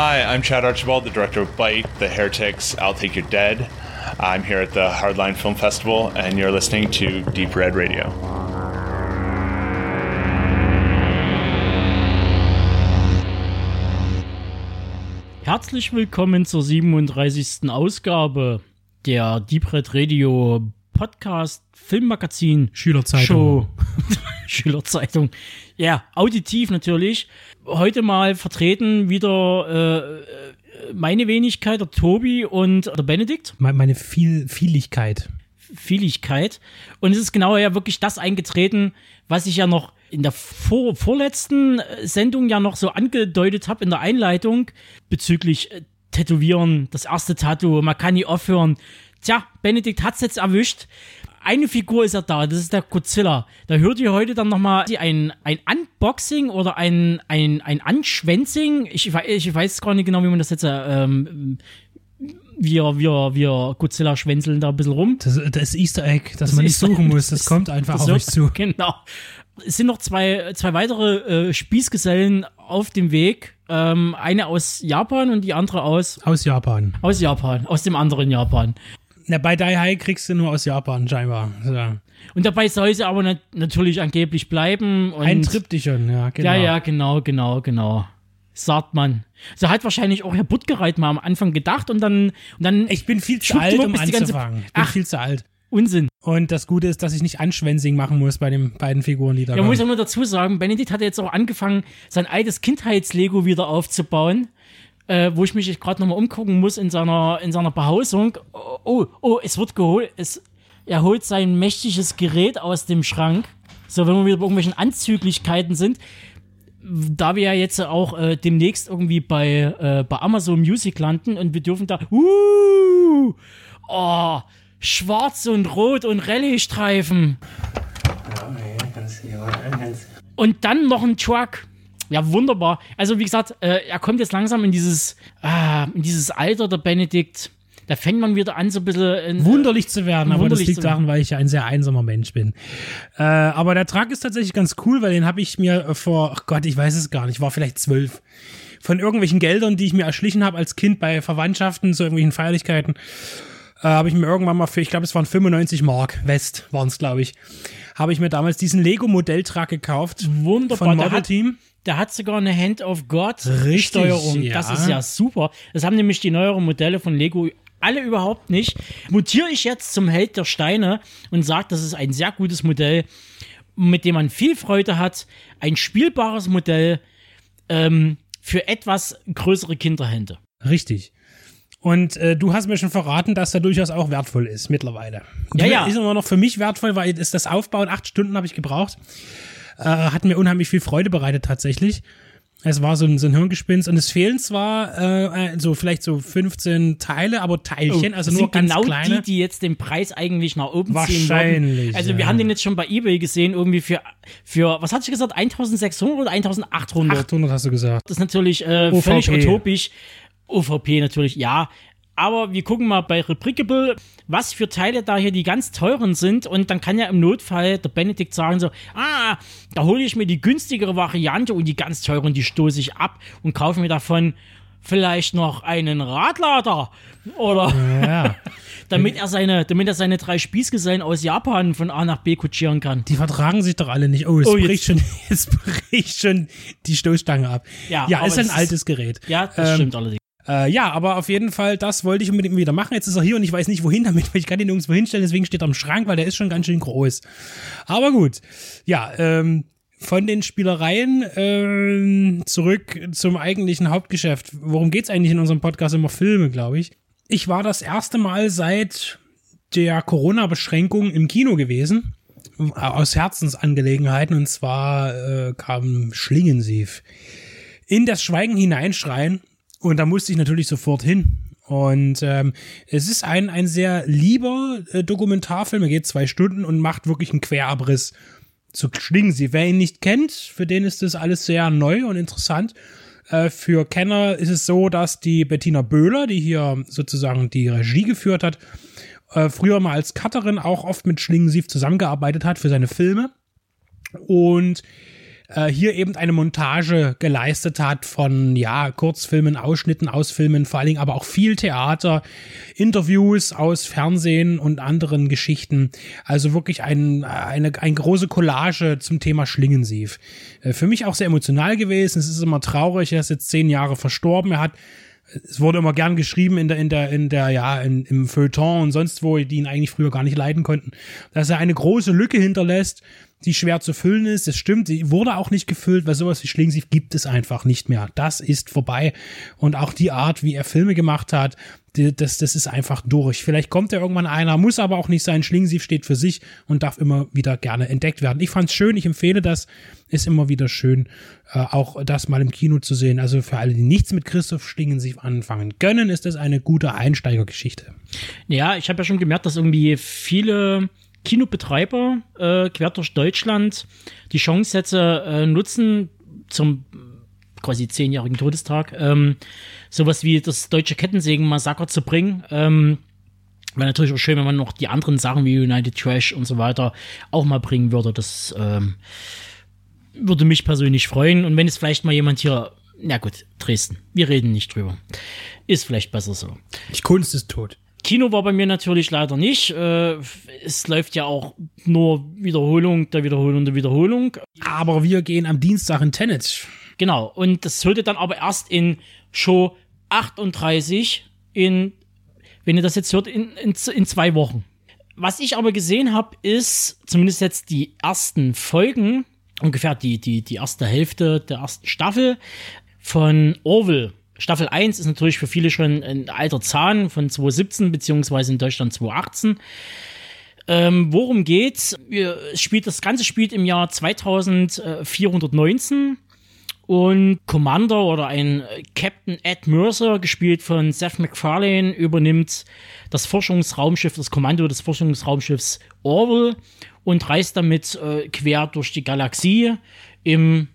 Hi, I'm Chad Archibald, the director of Bite, The Heretics, I'll Take Your Dead. I'm here at the Hardline Film Festival, and you're listening to Deep Red Radio. Herzlich willkommen zur 37. Ausgabe der Deep Red Radio Podcast Filmmagazin Schülerzeitung. Show. Schülerzeitung. Ja, auditiv natürlich. Heute mal vertreten wieder äh, meine Wenigkeit, der Tobi und der Benedikt. Me- Meine Viel Vieligkeit. Vieligkeit. Und es ist genau ja wirklich das eingetreten, was ich ja noch in der vor, vorletzten Sendung ja noch so angedeutet habe in der Einleitung bezüglich äh, Tätowieren, das erste Tattoo, man kann nie aufhören. Tja, Benedikt hat's jetzt erwischt. Eine Figur ist ja da, das ist der Godzilla. Da hört ihr heute dann nochmal ein, ein Unboxing oder ein, ein, ein Anschwänzing. Ich, ich weiß gar nicht genau, wie man das jetzt äh, ähm, wir, wir, wir Godzilla schwänzeln da ein bisschen rum. Das, das Easter Egg, das, man nicht suchen muss, das, kommt einfach das auf euch zu. Genau. Es sind noch zwei, zwei weitere äh, Spießgesellen auf dem Weg. Ähm, eine aus Japan und die andere aus, Aus Japan. aus Japan, aus dem anderen Japan. Na, bei Die High kriegst du nur aus Japan, scheinbar. Ja. Und dabei soll sie aber nat natürlich angeblich bleiben. Ein Triptychon, ja, genau. Ja, ja, genau, genau, genau. Sagt man. So hat wahrscheinlich auch Herr Buttgereit mal am Anfang gedacht und dann, und dann Ich bin viel zu alt, um anzufangen. Ich bin Ach. viel zu alt. Unsinn. Und das Gute ist, dass ich nicht Anschwänzing machen muss bei den beiden Figuren, die da Ja, man muss kommen. ja nur dazu sagen, Benedikt hat jetzt auch angefangen, sein altes Kindheitslego wieder aufzubauen, äh, wo ich mich gerade nochmal umgucken muss in seiner, in seiner Behausung. Oh, oh, oh, es wird geholt. Es, er holt sein mächtiges Gerät aus dem Schrank. So, wenn wir wieder bei irgendwelchen Anzüglichkeiten sind. Da wir ja jetzt auch äh, demnächst irgendwie bei, äh, bei Amazon Music landen und wir dürfen da. Uh, oh, schwarz und rot und Rallye-Streifen. Und dann noch ein Truck. Ja, wunderbar. Also, wie gesagt, äh, er kommt jetzt langsam in dieses, ah, in dieses Alter, der Benedikt. Da fängt man wieder an, so ein bisschen. In, Wunderlich zu werden, aber das liegt daran, weil ich ja ein sehr einsamer Mensch bin. Äh, aber der Trag ist tatsächlich ganz cool, weil den habe ich mir äh, vor, ach Gott, ich weiß es gar nicht, war vielleicht zwölf. Von irgendwelchen Geldern, die ich mir erschlichen habe als Kind bei Verwandtschaften zu irgendwelchen Feierlichkeiten, äh, habe ich mir irgendwann mal für, ich glaube, es waren 95 Mark, West waren es, glaube ich, habe ich mir damals diesen Lego-Modelltrag gekauft. Wunderbar. Von Model Team. Der hat sogar eine Hand of God Richtig, Steuerung. ja. Das ist ja super. Das haben nämlich die neueren Modelle von Lego alle überhaupt nicht. Mutiere ich jetzt zum Held der Steine und sage, das ist ein sehr gutes Modell, mit dem man viel Freude hat. Ein spielbares Modell ähm, für etwas größere Kinderhände. Richtig. Und äh, du hast mir schon verraten, dass er durchaus auch wertvoll ist mittlerweile. Ja, ja. Ist immer noch für mich wertvoll, weil ist das Aufbauen, acht Stunden habe ich gebraucht. Äh, hat mir unheimlich viel Freude bereitet tatsächlich. Es war so ein, so ein Hirngespinst und es fehlen zwar äh, so vielleicht so 15 Teile, aber Teilchen, also Oh, das nur ganz genau kleine. die, die jetzt den Preis eigentlich nach oben ziehen Wahrscheinlich. Also wir ja. haben den jetzt schon bei eBay gesehen, irgendwie für, für was hatte ich gesagt, 1600 oder 1800? 800 hast du gesagt. Das ist natürlich äh, völlig utopisch. OVP natürlich, ja. Aber wir gucken mal bei Replicable, was für Teile da hier die ganz teuren sind. Und dann kann ja im Notfall der Benedikt sagen so, ah, da hole ich mir die günstigere Variante und die ganz teuren, die stoße ich ab und kaufe mir davon vielleicht noch einen Radlader. Oder Ja. damit er seine, damit er seine drei Spießgesellen aus Japan von A nach B kutschieren kann. Die vertragen sich doch alle nicht. Oh, es Oh, bricht jetzt- schon, es bricht schon die Stoßstange ab. Ja, ja ist ein ist- altes Gerät. Ja, das Ähm, stimmt allerdings. Äh, ja, aber auf jeden Fall, das wollte ich unbedingt wieder machen. Jetzt ist er hier und ich weiß nicht, wohin damit, weil ich kann ihn nirgendwo hinstellen, deswegen steht er am Schrank, weil der ist schon ganz schön groß. Aber gut. Ja, ähm, von den Spielereien ähm, zurück zum eigentlichen Hauptgeschäft. Worum geht's eigentlich in unserem Podcast? Immer Filme, glaube ich. Ich war das erste Mal seit der Corona-Beschränkung im Kino gewesen. Aus Herzensangelegenheiten. Und zwar äh, kam Schlingensief in das Schweigen hineinschreien. Und da musste ich natürlich sofort hin. Und ähm, es ist ein, ein sehr lieber äh, Dokumentarfilm. Er geht zwei Stunden und macht wirklich einen Querabriss zu Schlingensief. Wer ihn nicht kennt, für den ist das alles sehr neu und interessant. Äh, für Kenner ist es so, dass die Bettina Böhler, die hier sozusagen die Regie geführt hat, äh, früher mal als Cutterin auch oft mit Schlingensief zusammengearbeitet hat für seine Filme. Und äh, hier eben eine Montage geleistet hat von, ja, Kurzfilmen, Ausschnitten aus Filmen, vor allen Dingen aber auch viel Theater, Interviews aus Fernsehen und anderen Geschichten. Also wirklich ein, eine, eine große Collage zum Thema Schlingensief. Äh, für mich auch sehr emotional gewesen. Es ist immer traurig, er ist jetzt zehn Jahre verstorben. Er hat es wurde immer gern geschrieben in der, in der, in der, ja, in, im Feuilleton und sonst wo, die ihn eigentlich früher gar nicht leiden konnten, dass er eine große Lücke hinterlässt, die schwer zu füllen ist. Das stimmt, die wurde auch nicht gefüllt, weil sowas wie Schlingensief gibt es einfach nicht mehr. Das ist vorbei. Und auch die Art, wie er Filme gemacht hat, die, das, das ist einfach durch. Vielleicht kommt ja irgendwann einer, muss aber auch nicht sein. Schlingensief steht für sich und darf immer wieder gerne entdeckt werden. Ich fand's schön, ich empfehle das. Ist immer wieder schön, äh, auch das mal im Kino zu sehen. Also für alle, die nichts mit Christoph Schlingensief anfangen können, ist das eine gute Einsteigergeschichte. Ja, ich habe ja schon gemerkt, dass irgendwie viele Kinobetreiber äh, quer durch Deutschland die Chance jetzt äh, nutzen zum quasi zehnjährigen Todestag ähm, sowas wie das deutsche Kettensägen-Massaker zu bringen. Ähm, Wäre natürlich auch schön, wenn man noch die anderen Sachen wie United Trash und so weiter auch mal bringen würde. Das ähm, würde mich persönlich freuen. Und wenn es vielleicht mal jemand hier, na gut, Dresden, wir reden nicht drüber. Ist vielleicht besser so. Die Kunst ist tot. Kino war bei mir natürlich leider nicht. Äh, es läuft ja auch nur Wiederholung der Wiederholung der Wiederholung. Aber wir gehen am Dienstag in Tenet. Genau. Und das sollte dann aber erst in Show 38 in, wenn ihr das jetzt hört, in, in, in zwei Wochen. Was ich aber gesehen habe, ist zumindest jetzt die ersten Folgen, ungefähr die, die, die erste Hälfte der ersten Staffel von Orville. Staffel 1 ist natürlich für viele schon ein alter Zahn von 2017 beziehungsweise in Deutschland 2018. Ähm, worum geht's? Es spielt, das Ganze spielt im Jahr 2419 und Commander oder ein Captain Ed Mercer, gespielt von Seth MacFarlane, übernimmt das Forschungsraumschiff, das Kommando des Forschungsraumschiffs Orwell und reist damit äh, quer durch die Galaxie im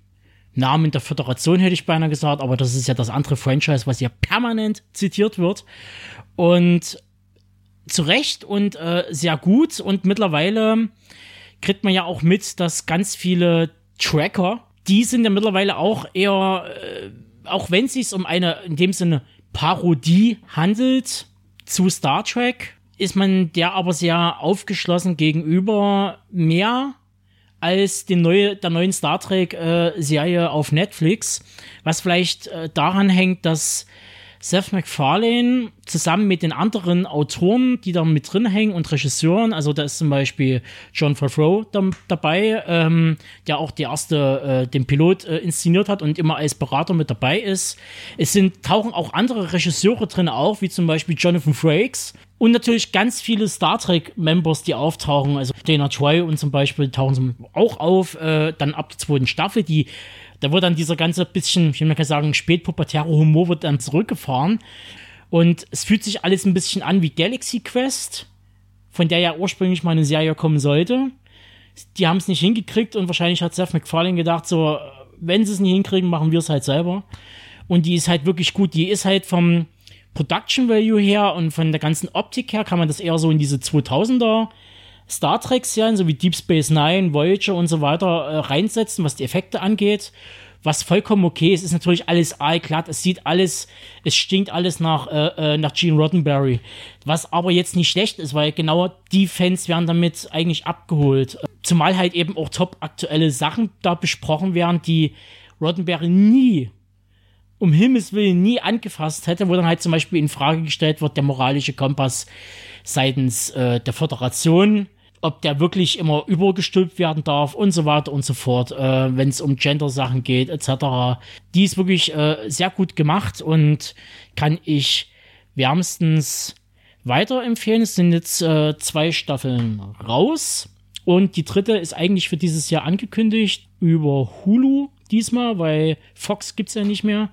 Namen der Föderation, hätte ich beinahe gesagt, aber das ist ja das andere Franchise, was ja permanent zitiert wird. Und zu Recht und äh, sehr gut. Und mittlerweile kriegt man ja auch mit, dass ganz viele Tracker, die sind ja mittlerweile auch eher, äh, auch wenn es sich um eine in dem Sinne Parodie handelt zu Star Trek, ist man der aber sehr aufgeschlossen gegenüber mehr als die neue, der neuen Star Trek-Serie äh, auf Netflix, was vielleicht äh, daran hängt, dass Seth MacFarlane zusammen mit den anderen Autoren, die da mit drin hängen und Regisseuren, also da ist zum Beispiel John Favreau da, dabei, ähm, der auch die erste, äh, den Pilot äh, inszeniert hat und immer als Berater mit dabei ist. Es sind, tauchen auch andere Regisseure drin auf, wie zum Beispiel Jonathan Frakes, und natürlich ganz viele Star Trek-Members, die auftauchen. Also Dana Troy und zum Beispiel tauchen auch auf, äh, dann ab der zweiten Staffel. Die, da wird dann dieser ganze bisschen, ich will mal sagen, spätpubertäre Humor wird dann zurückgefahren. Und es fühlt sich alles ein bisschen an wie Galaxy Quest, von der ja ursprünglich mal eine Serie kommen sollte. Die haben es nicht hingekriegt und wahrscheinlich hat Seth MacFarlane gedacht, so, wenn sie es nicht hinkriegen, machen wir es halt selber. Und die ist halt wirklich gut. Die ist halt vom, Production Value her und von der ganzen Optik her kann man das eher so in diese 2000er Star Trek-Serien, so wie Deep Space Nine, Voyager und so weiter, äh, reinsetzen, was die Effekte angeht. Was vollkommen okay ist, ist natürlich alles aalglatt. Es sieht alles, es stinkt alles nach, äh, äh, nach Gene Roddenberry. Was aber jetzt nicht schlecht ist, weil genau die Fans werden damit eigentlich abgeholt. Zumal halt eben auch top aktuelle Sachen da besprochen werden, die Roddenberry nie um Himmels Willen nie angefasst hätte, wo dann halt zum Beispiel in Frage gestellt wird, der moralische Kompass seitens äh, der Föderation, ob der wirklich immer übergestülpt werden darf und so weiter und so fort, äh, wenn es um Gender-Sachen geht, etc. Die ist wirklich äh, sehr gut gemacht und kann ich wärmstens weiterempfehlen. Es sind jetzt äh, zwei Staffeln raus und die dritte ist eigentlich für dieses Jahr angekündigt über Hulu diesmal, weil Fox gibt es ja nicht mehr.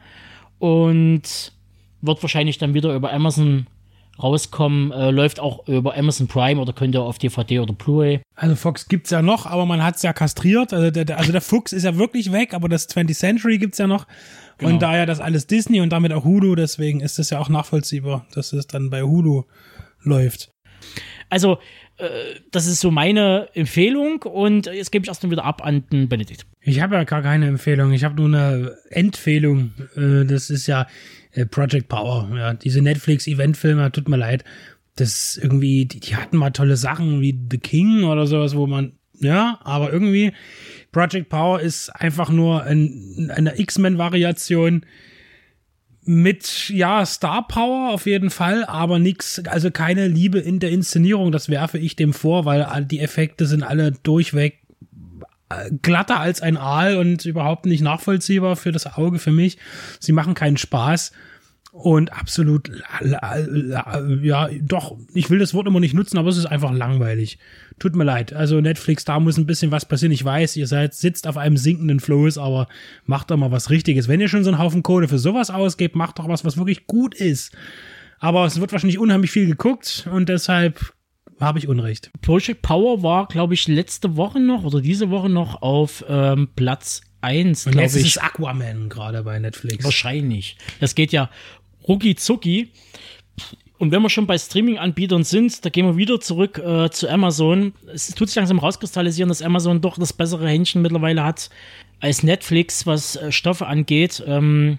Und wird wahrscheinlich dann wieder über Amazon rauskommen. Äh, läuft auch über Amazon Prime oder könnt ihr auf DVD oder Blu-ray. Also Fox gibt es ja noch, aber man hat es ja kastriert. Also der, also der Fuchs ist ja wirklich weg, aber das 20th Century gibt es ja noch. Genau. Und daher das alles Disney und damit auch Hulu, deswegen ist es ja auch nachvollziehbar, dass es dann bei Hulu läuft. Also, das ist so meine Empfehlung und jetzt gebe ich erstmal wieder ab an den Benedikt. Ich habe ja gar keine Empfehlung, ich habe nur eine Empfehlung. Äh, das ist ja äh, Project Power, ja, diese Netflix-Eventfilme, tut mir leid. Das irgendwie, die, die hatten mal tolle Sachen wie The King oder sowas, wo man, ja, aber irgendwie Project Power ist einfach nur ein, eine X-Men-Variation mit, ja, Star Power auf jeden Fall, aber nix, also keine Liebe in der Inszenierung, das werfe ich dem vor, weil die Effekte sind alle durchweg äh, glatter als ein Aal und überhaupt nicht nachvollziehbar für das Auge für mich. Sie machen keinen Spaß und absolut, ja, doch, ich will das Wort immer nicht nutzen, aber es ist einfach langweilig. Tut mir leid. Also Netflix, da muss ein bisschen was passieren. Ich weiß, ihr seid, sitzt auf einem sinkenden Floß, aber macht doch mal was Richtiges. Wenn ihr schon so einen Haufen Kohle für sowas ausgebt, macht doch was, was wirklich gut ist. Aber es wird wahrscheinlich unheimlich viel geguckt und deshalb habe ich Unrecht. Project Power war, glaube ich, letzte Woche noch oder diese Woche noch auf ähm, Platz 1. Und jetzt ich. ist Aquaman gerade bei Netflix. Wahrscheinlich. Das geht ja rucki zucki. Und wenn wir schon bei Streaming-Anbietern sind, da gehen wir wieder zurück äh, zu Amazon. Es tut sich langsam rauskristallisieren, dass Amazon doch das bessere Händchen mittlerweile hat als Netflix, was äh, Stoffe angeht. Ähm,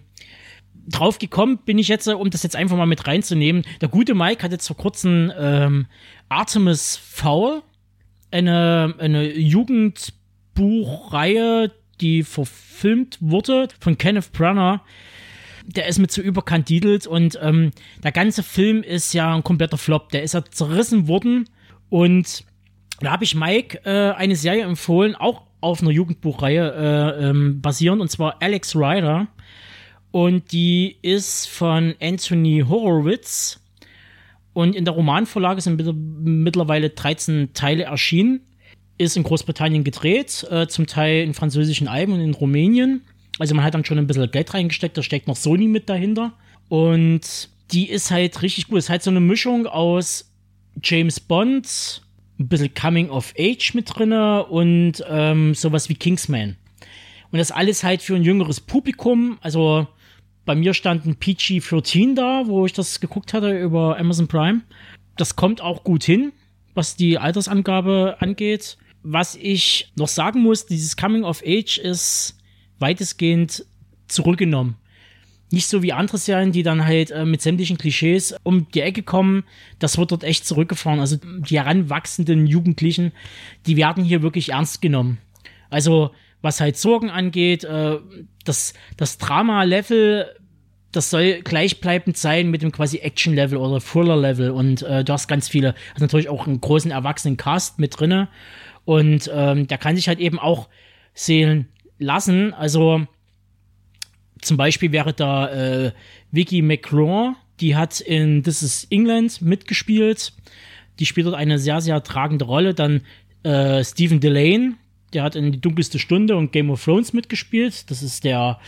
drauf gekommen bin ich jetzt, um das jetzt einfach mal mit reinzunehmen. Der gute Mike hat jetzt vor kurzem ähm, Artemis Fowl, eine, eine Jugendbuchreihe, die verfilmt wurde von Kenneth Branagh der ist mit so überkandidelt und ähm, der ganze Film ist ja ein kompletter Flop. Der ist ja zerrissen worden und da habe ich Mike äh, eine Serie empfohlen, auch auf einer Jugendbuchreihe äh, ähm, basierend, und zwar Alex Rider. Und die ist von Anthony Horowitz. Und in der Romanvorlage sind mittlerweile 13 Teile erschienen. Ist in Großbritannien gedreht, äh, zum Teil in französischen Alben und in Rumänien. Also man hat dann schon ein bisschen Geld reingesteckt, da steckt noch Sony mit dahinter. Und die ist halt richtig gut. Es ist halt so eine Mischung aus James Bond, ein bisschen Coming of Age mit drinne und ähm, sowas wie Kingsman. Und das alles halt für ein jüngeres Publikum. Also bei mir stand ein PG-13 da, wo ich das geguckt hatte über Amazon Prime. Das kommt auch gut hin, was die Altersangabe angeht. Was ich noch sagen muss, dieses Coming of Age ist weitestgehend zurückgenommen. Nicht so wie andere Serien, die dann halt äh, mit sämtlichen Klischees um die Ecke kommen. Das wird dort echt zurückgefahren. Also die heranwachsenden Jugendlichen, die werden hier wirklich ernst genommen. Also was halt Sorgen angeht, äh, das, das Drama-Level, das soll gleichbleibend sein mit dem quasi Action-Level oder Thriller-Level. Und äh, du hast ganz viele, also natürlich auch einen großen erwachsenen Cast mit drinne. Und ähm, der kann sich halt eben auch sehen lassen. Also zum Beispiel wäre da äh, Vicky McCraw, die hat in This is England mitgespielt. Die spielt dort eine sehr, sehr tragende Rolle. Dann äh, Stephen Delane, der hat in Die dunkelste Stunde und Game of Thrones mitgespielt. Das ist der,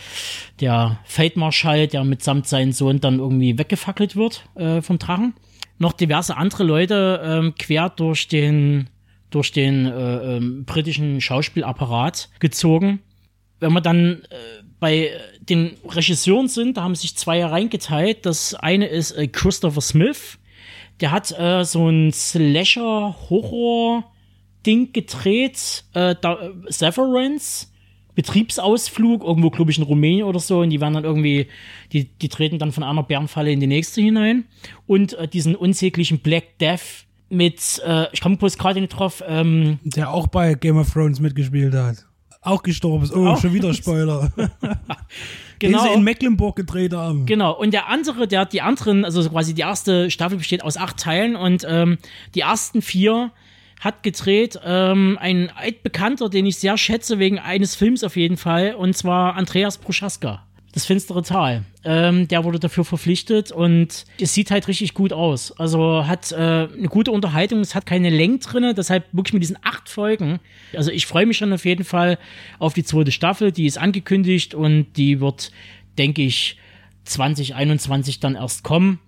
der Feldmarschall, der mitsamt seinem Sohn dann irgendwie weggefackelt wird äh, vom Drachen. Noch diverse andere Leute ähm, quer durch den, durch den äh, ähm, britischen Schauspielapparat gezogen wenn wir dann äh, bei den Regisseuren sind, da haben sich zwei reingeteilt. Das eine ist äh, Christopher Smith. Der hat äh, so ein Slasher-Horror-Ding gedreht. Äh, da, äh, Severance. Betriebsausflug, irgendwo, glaube ich, in Rumänien oder so, und die werden dann irgendwie, die, die treten dann von einer Bärenfalle in die nächste hinein. Und äh, diesen unsäglichen Black Death mit, äh, ich komme bloß gerade nicht drauf, ähm, Der auch bei Game of Thrones mitgespielt hat auch gestorben ist. Oh, auch. schon wieder Spoiler. genau. Den sie in Mecklenburg gedreht haben. Genau. Und der andere, der hat die anderen, also quasi die erste Staffel besteht aus acht Teilen und ähm, die ersten vier hat gedreht ähm, ein altbekannter, den ich sehr schätze, wegen eines Films auf jeden Fall, und zwar Andreas Proschaska das finstere Tal. Ähm, der wurde dafür verpflichtet und es sieht halt richtig gut aus. Also hat äh, eine gute Unterhaltung, es hat keine Länge drin, deshalb wirklich mit diesen acht Folgen. Also ich freue mich schon auf jeden Fall auf die zweite Staffel, die ist angekündigt und die wird, denke ich, 2021 dann erst kommen.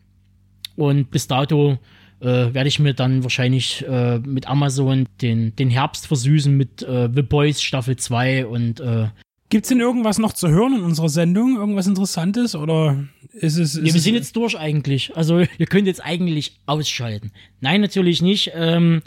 Und bis dato äh, werde ich mir dann wahrscheinlich äh, mit Amazon den, den Herbst versüßen mit äh, The Boys Staffel 2 und äh, Gibt's denn irgendwas noch zu hören in unserer Sendung? Irgendwas Interessantes? Oder ist es. Ist Ja, wir sind jetzt durch eigentlich. Also ihr könnt jetzt eigentlich ausschalten. Nein, natürlich nicht. Ähm,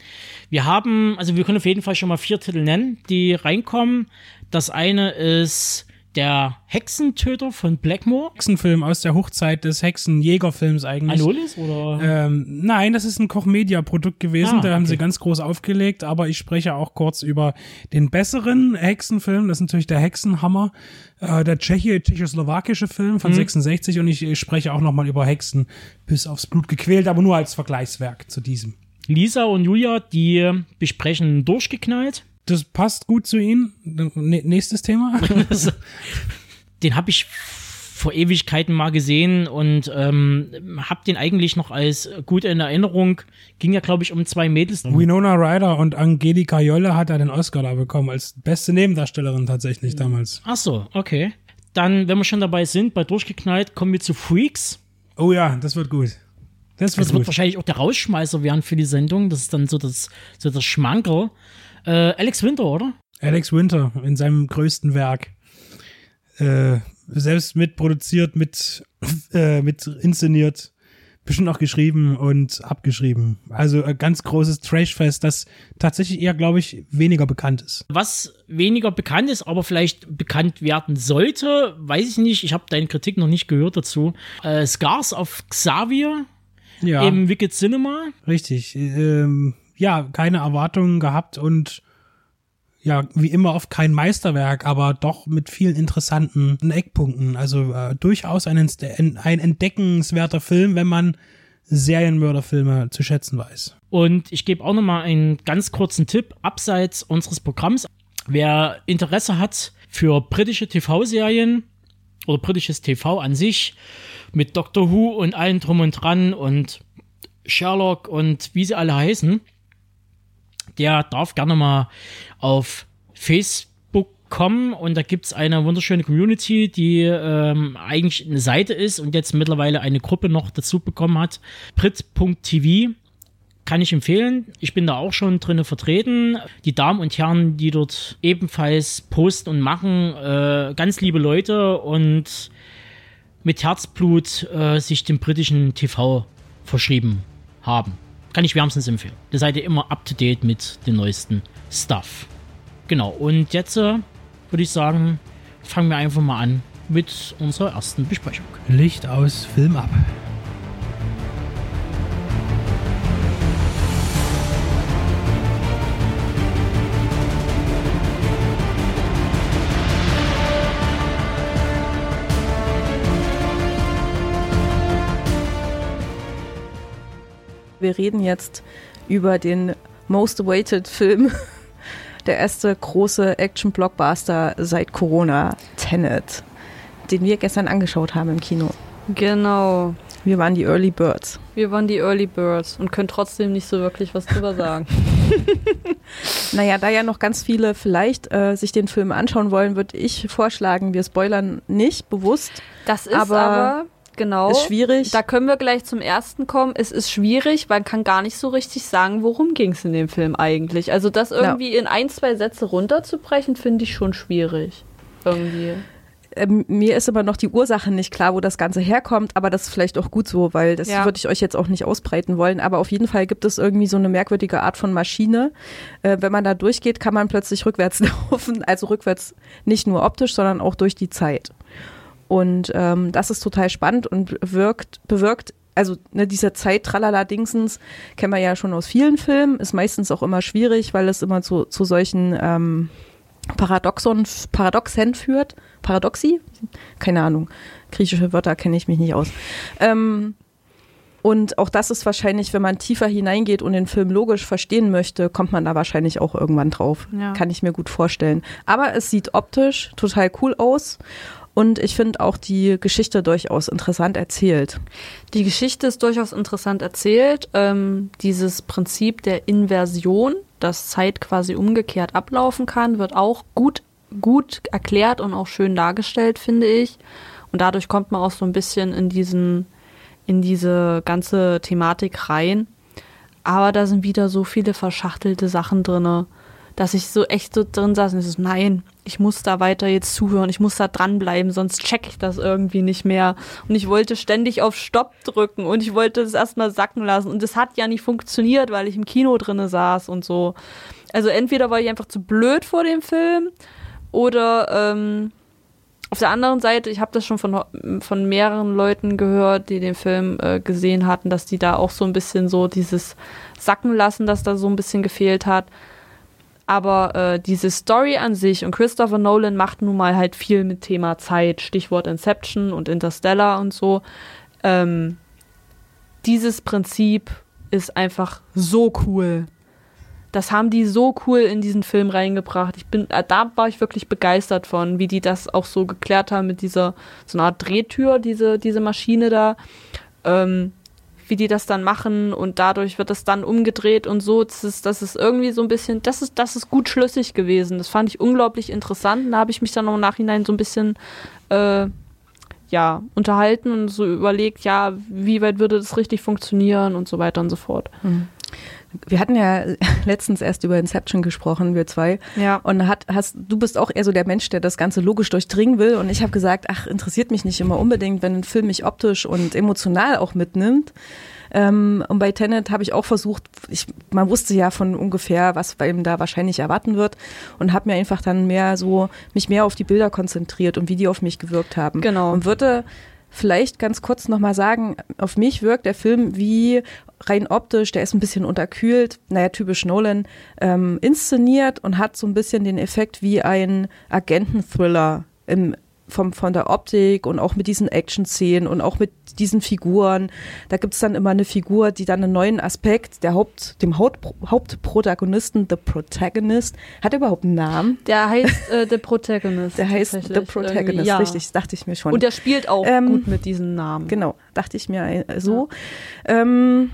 wir haben, also wir können auf jeden Fall schon mal vier Titel nennen, die reinkommen. Das eine ist der Hexentöter von Blackmore. Hexenfilm aus der Hochzeit des Hexenjägerfilms eigentlich. Anolis oder? Ähm, nein, das ist ein Koch-Media-Produkt gewesen. Ah, da haben okay. sie ganz groß aufgelegt. Aber ich spreche auch kurz über den besseren Hexenfilm. Das ist natürlich der Hexenhammer. Äh, der Tscheche, tschechoslowakische Film Mhm. von 66. Und ich äh, spreche auch nochmal über Hexen bis aufs Blut gequält, aber nur als Vergleichswerk zu diesem. Lisa und Julia, die besprechen durchgeknallt. Das passt gut zu Ihnen. N- nächstes Thema. Den habe ich vor Ewigkeiten mal gesehen und ähm, hab den eigentlich noch als gut in Erinnerung. Ging ja, glaube ich, um zwei Mädels. Winona Ryder und Angelika Jolle hat er den Oscar da bekommen als beste Nebendarstellerin tatsächlich damals. Ach so, okay. Dann, wenn wir schon dabei sind, bei Durchgeknallt, kommen wir zu Freaks. Oh ja, das wird gut. Das wird Das wird wahrscheinlich auch der Rausschmeißer werden für die Sendung. Das ist dann so das, so das Schmankerl. Äh, Alex Winter, oder? Alex Winter in seinem größten Werk. Äh, selbst mitproduziert, mit, äh, mit inszeniert, bestimmt auch geschrieben und abgeschrieben. Also ein ganz großes Trashfest, das tatsächlich eher, glaube ich, weniger bekannt ist. Was weniger bekannt ist, aber vielleicht bekannt werden sollte, weiß ich nicht. Ich habe deine Kritik noch nicht gehört dazu. Äh, Scars of Xavier Ja, im Wicked Cinema. richtig. Ähm, ja, keine Erwartungen gehabt und ja, wie immer oft kein Meisterwerk, aber doch mit vielen interessanten Eckpunkten. Also äh, durchaus ein, ein entdeckenswerter Film, wenn man Serienmörderfilme zu schätzen weiß. Und ich gebe auch noch mal einen ganz kurzen Tipp abseits unseres Programms. Wer Interesse hat für britische TV-Serien oder britisches TV an sich mit Doctor Who und allem drum und dran und Sherlock und wie sie alle heißen, der darf gerne mal auf Facebook kommen und da gibt's eine wunderschöne Community, die ähm, eigentlich eine Seite ist und jetzt mittlerweile eine Gruppe noch dazu bekommen hat. Brit.tv kann ich empfehlen. Ich bin da auch schon drinne vertreten. Die Damen und Herren, die dort ebenfalls posten und machen, äh, ganz liebe Leute und mit Herzblut äh, sich dem britischen TV verschrieben haben. Kann ich wärmstens empfehlen. Da seid ihr immer up to date mit dem neuesten Stuff. Genau, und jetzt äh, würde ich sagen, fangen wir einfach mal an mit unserer ersten Besprechung. Licht aus, Film ab. Wir reden jetzt über den Most Awaited Film, der erste große Action-Blockbuster seit Corona, Tenet, den wir gestern angeschaut haben im Kino. Genau. Wir waren die Early Birds. Wir waren die Early Birds und können trotzdem nicht so wirklich was drüber sagen. Naja, da ja noch ganz viele vielleicht äh, sich den Film anschauen wollen, würde ich vorschlagen, wir spoilern nicht bewusst. Das ist Aber aber, genau. Ist schwierig. Da können wir gleich zum ersten kommen. Es ist schwierig, man kann gar nicht so richtig sagen, worum ging es in dem Film eigentlich. Also das irgendwie in ein, zwei Sätze runterzubrechen, finde ich schon schwierig. Irgendwie. ähm, mir ist immer noch die Ursache nicht klar, wo das Ganze herkommt, aber das ist vielleicht auch gut so, weil das Ja. würde ich euch jetzt auch nicht ausbreiten wollen. Aber auf jeden Fall gibt es irgendwie so eine merkwürdige Art von Maschine. Äh, wenn man da durchgeht, kann man plötzlich rückwärts laufen. Also rückwärts nicht nur optisch, sondern auch durch die Zeit. Und ähm, das ist total spannend und wirkt, bewirkt, also ne, dieser Zeit-Tralala-Dingsens kennen wir ja schon aus vielen Filmen, ist meistens auch immer schwierig, weil es immer zu, zu solchen ähm, Paradoxon, Paradoxen führt. Paradoxie? Keine Ahnung. Griechische Wörter kenne ich mich nicht aus. Ähm, und auch das ist wahrscheinlich, wenn man tiefer hineingeht und den Film logisch verstehen möchte, kommt man da wahrscheinlich auch irgendwann drauf. Ja. Kann ich mir gut vorstellen. Aber es sieht optisch total cool aus. Und ich finde auch die Geschichte durchaus interessant erzählt. Die Geschichte ist durchaus interessant erzählt. Ähm, dieses Prinzip der Inversion, dass Zeit quasi umgekehrt ablaufen kann, wird auch gut, gut erklärt und auch schön dargestellt, finde ich. Und dadurch kommt man auch so ein bisschen in diesen, in diese ganze Thematik rein. Aber da sind wieder so viele verschachtelte Sachen drinne. Dass ich so echt so drin saß und ich so, nein, ich muss da weiter jetzt zuhören, ich muss da dranbleiben, sonst check ich das irgendwie nicht mehr. Und ich wollte ständig auf Stopp drücken und ich wollte das erstmal sacken lassen. Und das hat ja nicht funktioniert, weil ich im Kino drinne saß und so. Also entweder war ich einfach zu blöd vor dem Film oder ähm, auf der anderen Seite, ich habe das schon von, von mehreren Leuten gehört, die den Film äh, gesehen hatten, dass die da auch so ein bisschen so dieses Sacken lassen, dass da so ein bisschen gefehlt hat. Aber äh, diese Story an sich und Christopher Nolan macht nun mal halt viel mit Thema Zeit, Stichwort Inception und Interstellar und so. Ähm, dieses Prinzip ist einfach so cool das haben die so cool in diesen Film reingebracht. Ich bin, äh, da war ich wirklich begeistert von, wie die das auch so geklärt haben mit dieser, so einer Art Drehtür, diese, diese Maschine da. Ähm, wie die das dann machen und dadurch wird das dann umgedreht und so. Das ist, das ist irgendwie so ein bisschen, das ist, das ist gut schlüssig gewesen. Das fand ich unglaublich interessant. Da habe ich mich dann im Nachhinein so ein bisschen äh, ja, unterhalten und so überlegt, ja, wie weit würde das richtig funktionieren und so weiter und so fort. Mhm. Wir hatten ja letztens erst über Inception gesprochen, wir zwei. Ja. Und hat, hast, du bist auch eher so der Mensch, der das Ganze logisch durchdringen will. Und ich habe gesagt, ach, interessiert mich nicht immer unbedingt, wenn ein Film mich optisch und emotional auch mitnimmt. Ähm, und bei Tenet habe ich auch versucht, ich, man wusste ja von ungefähr, was bei ihm da wahrscheinlich erwarten wird und habe mir einfach dann mehr so, mich mehr auf die Bilder konzentriert und wie die auf mich gewirkt haben. Genau. Und würde vielleicht ganz kurz nochmal sagen, auf mich wirkt der Film wie rein optisch, der ist ein bisschen unterkühlt, naja, typisch Nolan, ähm, inszeniert und hat so ein bisschen den Effekt wie ein Agenten-Thriller im vom, von der Optik und auch mit diesen Action-Szenen und auch mit diesen Figuren. Da gibt es dann immer eine Figur, die dann einen neuen Aspekt, der Haupt, dem Haupt, Hauptprotagonisten, The Protagonist, hat er überhaupt einen Namen? Der heißt äh, The Protagonist. Der heißt The Protagonist, ja. richtig, dachte ich mir schon. Und der spielt auch ähm, gut mit diesem Namen. Genau, dachte ich mir äh, so. Ja. Ähm,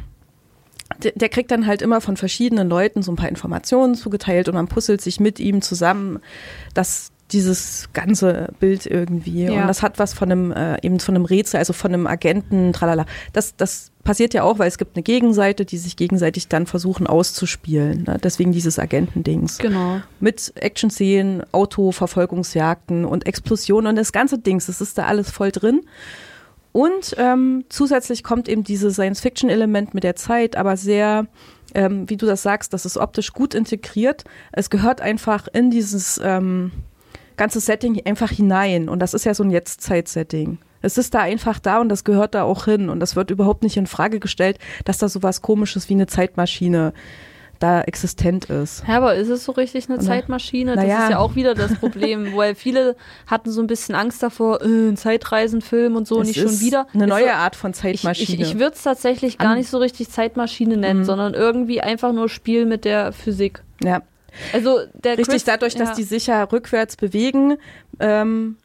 der, der, kriegt dann halt immer von verschiedenen Leuten so ein paar Informationen zugeteilt und man puzzelt sich mit ihm zusammen, dass dieses ganze Bild irgendwie. Ja. Und das hat was von einem, äh, eben von einem Rätsel, also von einem Agenten, tralala. Das, das passiert ja auch, weil es gibt eine Gegenseite, die sich gegenseitig dann versuchen auszuspielen. Ne? Deswegen dieses Agentendings. Genau. Mit Action-Szenen, Autoverfolgungsjagden und Explosionen und das ganze Dings, das ist da alles voll drin. Und ähm, zusätzlich kommt eben dieses Science-Fiction-Element mit der Zeit, aber sehr, ähm, wie du das sagst, das ist optisch gut integriert. Es gehört einfach in dieses ähm, ganze Setting einfach hinein. Und das ist ja so ein Jetztzeit-Setting. Es ist da einfach da und das gehört da auch hin. Und das wird überhaupt nicht in Frage gestellt, dass da so was Komisches wie eine Zeitmaschine da existent ist. Ja, aber ist es so richtig eine Zeitmaschine? Das ja. ist ja auch wieder das Problem, weil viele hatten so ein bisschen Angst davor, äh, ein Zeitreisenfilm und so, es nicht schon wieder. Eine neue Art von Zeitmaschine. Ich, ich, ich würde es tatsächlich gar nicht so richtig Zeitmaschine nennen, mhm. sondern irgendwie einfach nur Spiel mit der Physik. Ja. Also Richtig, Chris, dadurch, dass ja. die sich ja rückwärts bewegen, ähm,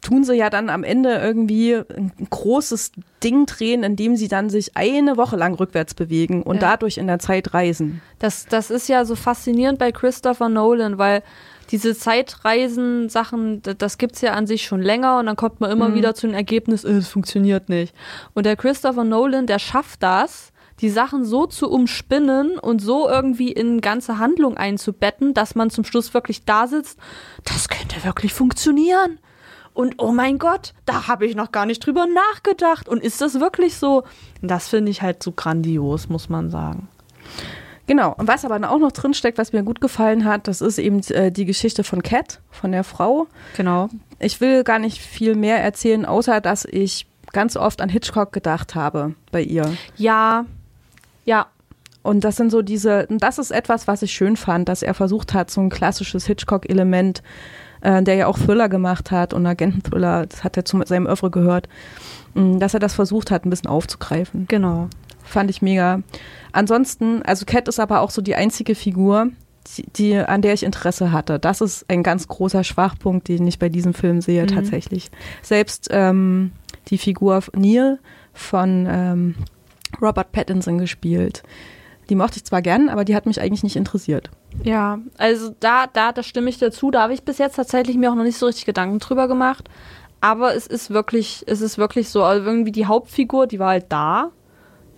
tun sie ja dann am Ende irgendwie ein großes Ding drehen, indem sie dann sich eine Woche lang rückwärts bewegen und ja. dadurch in der Zeit reisen. Das, das ist ja so faszinierend bei Christopher Nolan, weil diese Zeitreisen-Sachen, das gibt's ja an sich schon länger und dann kommt man immer mhm. wieder zu dem Ergebnis, äh, es funktioniert nicht. Und der Christopher Nolan, der schafft das, die Sachen so zu umspinnen und so irgendwie in ganze Handlung einzubetten, dass man zum Schluss wirklich da sitzt, das könnte wirklich funktionieren und oh mein Gott, da habe ich noch gar nicht drüber nachgedacht. Und ist das wirklich so? Das finde ich halt so grandios, muss man sagen. Genau, und was aber auch noch drinsteckt, was mir gut gefallen hat, das ist eben äh, die Geschichte von Cat, von der Frau. Genau. Ich will gar nicht viel mehr erzählen, außer dass ich ganz oft an Hitchcock gedacht habe bei ihr. Ja, ja. Und das sind so diese, das ist etwas, was ich schön fand, dass er versucht hat, so ein klassisches Hitchcock-Element äh, der ja auch Thriller gemacht hat und Agenten-Thriller, das hat er zu seinem Öffre gehört, mh, dass er das versucht hat, ein bisschen aufzugreifen. Genau. Fand ich mega. Ansonsten, also Cat ist aber auch so die einzige Figur, die, die, an der ich Interesse hatte. Das ist ein ganz großer Schwachpunkt, den ich bei diesem Film sehe, mhm. tatsächlich. Selbst ähm, die Figur Neil von ähm, Robert Pattinson gespielt. Die mochte ich zwar gern, aber die hat mich eigentlich nicht interessiert. Ja, also da, da, da stimme ich dazu. Da habe ich bis jetzt tatsächlich mir auch noch nicht so richtig Gedanken drüber gemacht. Aber es ist wirklich, es ist wirklich so, also irgendwie die Hauptfigur, die war halt da.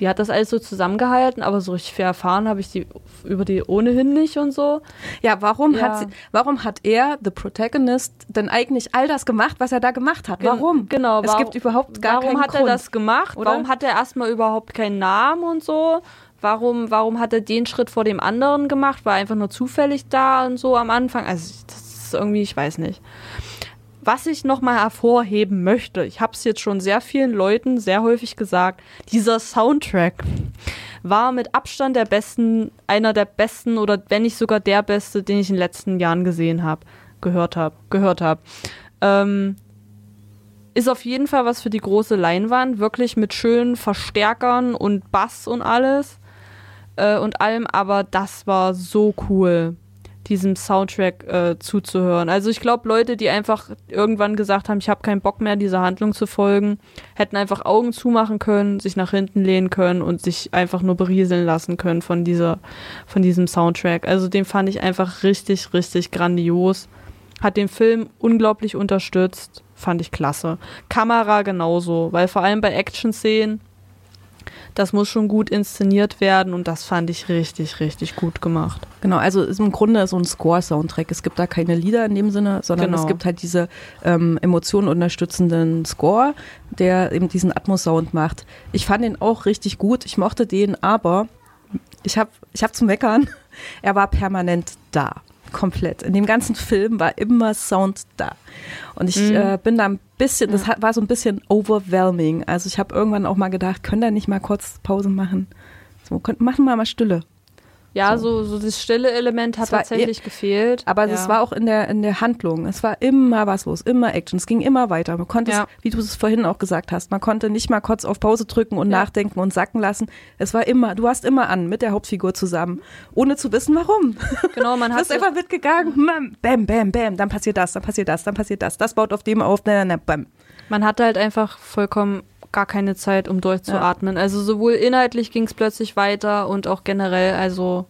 Die hat das alles so zusammengehalten, aber so richtig viel erfahren habe ich die über die ohnehin nicht und so. Ja, warum Ja. hat sie, warum hat er, the Protagonist, denn eigentlich all das gemacht, was er da gemacht hat? Warum? Gen- Genau. Es warum- gibt überhaupt gar Warum keinen hat Grund. er das gemacht? oder? Warum hat er erstmal überhaupt keinen Namen und so? Warum, warum hat er den Schritt vor dem anderen gemacht? War er einfach nur zufällig da und so am Anfang? Also, das ist irgendwie, ich weiß nicht. Was ich nochmal hervorheben möchte, ich habe es jetzt schon sehr vielen Leuten sehr häufig gesagt, dieser Soundtrack war mit Abstand der besten, einer der besten oder wenn nicht sogar der beste, den ich in den letzten Jahren gesehen habe, gehört habe, gehört habe. Ähm, ist auf jeden Fall was für die große Leinwand, wirklich mit schönen Verstärkern und Bass und alles äh, und allem, aber das war so cool, diesem Soundtrack äh, zuzuhören. Also ich glaube, Leute, die einfach irgendwann gesagt haben, ich habe keinen Bock mehr, dieser Handlung zu folgen, hätten einfach Augen zumachen können, sich nach hinten lehnen können und sich einfach nur berieseln lassen können von dieser, von diesem Soundtrack. Also den fand ich einfach richtig, richtig grandios. Hat den Film unglaublich unterstützt, fand ich klasse. Kamera genauso, weil vor allem bei Action-Szenen, das muss schon gut inszeniert werden und das fand ich richtig, richtig gut gemacht. Genau, also ist im Grunde so ein Score-Soundtrack. Es gibt da keine Lieder in dem Sinne, sondern Genau. es gibt halt diese ähm, Emotionen unterstützenden Score, der eben diesen Atmos-Sound macht. Ich fand den auch richtig gut. Ich mochte den, aber ich habe ich hab zu meckern. Er war permanent da. Komplett. In dem ganzen Film war immer Sound da. Und ich Mhm. äh, bin da ein bisschen, das hat, war so ein bisschen overwhelming. Also ich habe irgendwann auch mal gedacht, können da nicht mal kurz Pause machen? So, könnt, machen wir mal Stille. Ja, so, so das stille Element hat tatsächlich gefehlt. Aber ja. es war auch in der, in der Handlung. Es war immer was los, immer Action. Es ging immer weiter. Man konnte Ja. es, wie du es vorhin auch gesagt hast, man konnte nicht mal kurz auf Pause drücken und Ja. nachdenken und sacken lassen. Es war immer, du warst immer an mit der Hauptfigur zusammen, ohne zu wissen, warum. Genau, man Du hat bist einfach mitgegangen, hm, bam, bam, bam, dann passiert das, dann passiert das, dann passiert das. Das baut auf dem auf, na, na, na, bam. Man hatte halt einfach vollkommen gar keine Zeit, um durchzuatmen. Also sowohl inhaltlich ging es plötzlich weiter und auch generell, also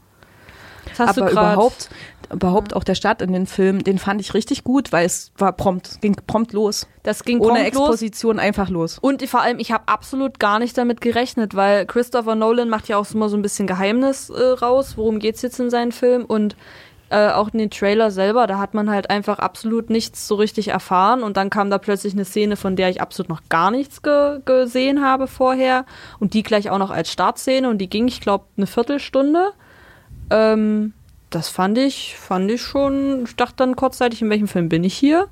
das hast Aber überhaupt, überhaupt auch der Start in den Film, den fand ich richtig gut, weil es war prompt, ging prompt los. das ging Ohne prompt los. Exposition einfach los. Und vor allem, ich habe absolut gar nicht damit gerechnet, weil Christopher Nolan macht ja auch immer so ein bisschen Geheimnis äh, raus, worum geht's jetzt in seinen Film und äh, auch in den Trailer selber, da hat man halt einfach absolut nichts so richtig erfahren und dann kam da plötzlich eine Szene, von der ich absolut noch gar nichts ge gesehen habe vorher und die gleich auch noch als Startszene und die ging, ich glaube, eine Viertelstunde. Ähm, das fand ich, fand ich schon, ich dachte dann kurzzeitig, in welchem Film bin ich hier?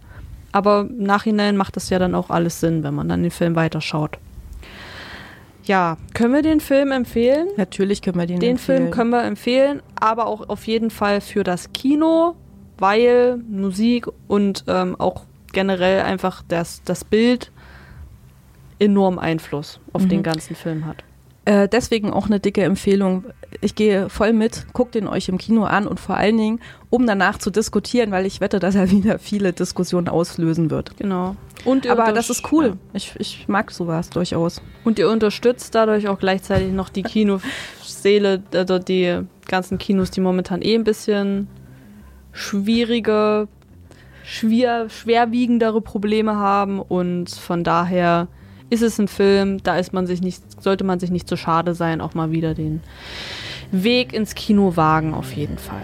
Aber im Nachhinein macht das ja dann auch alles Sinn, wenn man dann den Film weiterschaut. Ja, können wir den Film empfehlen? Natürlich können wir den Den empfehlen. Film können wir empfehlen, aber auch auf jeden Fall für das Kino, weil Musik und ähm, auch generell einfach das, das Bild enorm Einfluss auf Mhm. den ganzen Film hat. Äh, deswegen auch eine dicke Empfehlung. Ich gehe voll mit, guckt den euch im Kino an und vor allen Dingen, um danach zu diskutieren, weil ich wette, dass er wieder viele Diskussionen auslösen wird. Genau. Und Aber das ist cool. ja. Ich, ich mag sowas durchaus. Und ihr unterstützt dadurch auch gleichzeitig noch die Kinoseele, also die ganzen Kinos, die momentan eh ein bisschen schwierige, schwer, schwerwiegendere Probleme haben. Und von daher ist es ein Film, da ist man sich nicht, sollte man sich nicht so schade sein, auch mal wieder den Weg ins Kino wagen, auf jeden Fall.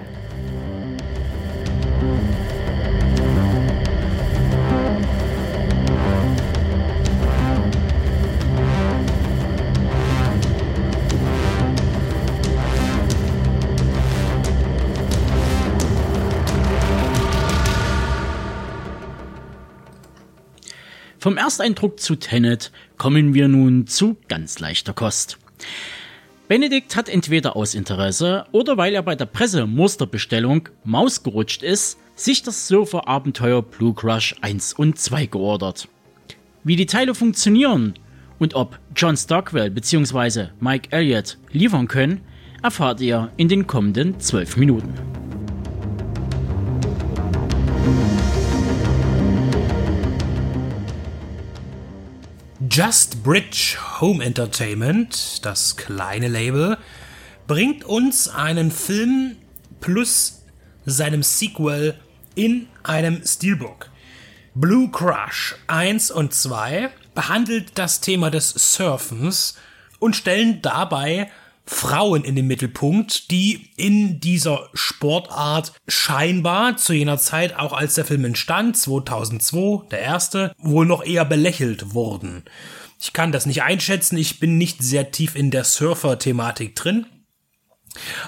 Vom Ersteindruck zu Tenet kommen wir nun zu ganz leichter Kost. Benedikt hat entweder aus Interesse oder weil er bei der Pressemusterbestellung Maus gerutscht ist, sich das Surfer-Abenteuer Blue Crush 1 und 2 geordert. Wie die Teile funktionieren und ob John Stockwell bzw. Mike Elliott liefern können, erfahrt ihr in den kommenden 12 Minuten. Just Bridge Home Entertainment, das kleine Label, bringt uns einen Film plus seinem Sequel in einem Steelbook. Blue Crush 1 und 2 behandelt das Thema des Surfens und stellen dabei Frauen in den Mittelpunkt, die in dieser Sportart scheinbar zu jener Zeit, auch als der Film entstand, 2002, der erste, wohl noch eher belächelt wurden. Ich kann das nicht einschätzen, ich bin nicht sehr tief in der Surfer-Thematik drin.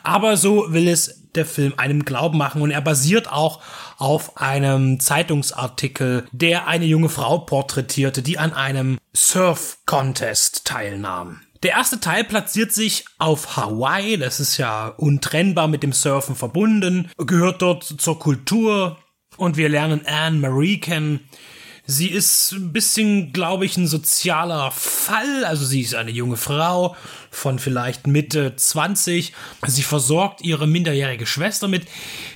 Aber so will es der Film einem Glauben machen und er basiert auch auf einem Zeitungsartikel, der eine junge Frau porträtierte, die an einem Surf-Contest teilnahm. Der erste Teil platziert sich auf Hawaii, das ist ja untrennbar mit dem Surfen verbunden, gehört dort zur Kultur und wir lernen Anne Marie kennen, Sie ist ein bisschen, glaube ich, ein sozialer Fall. Also sie ist eine junge Frau von vielleicht Mitte 20. Sie versorgt ihre minderjährige Schwester mit.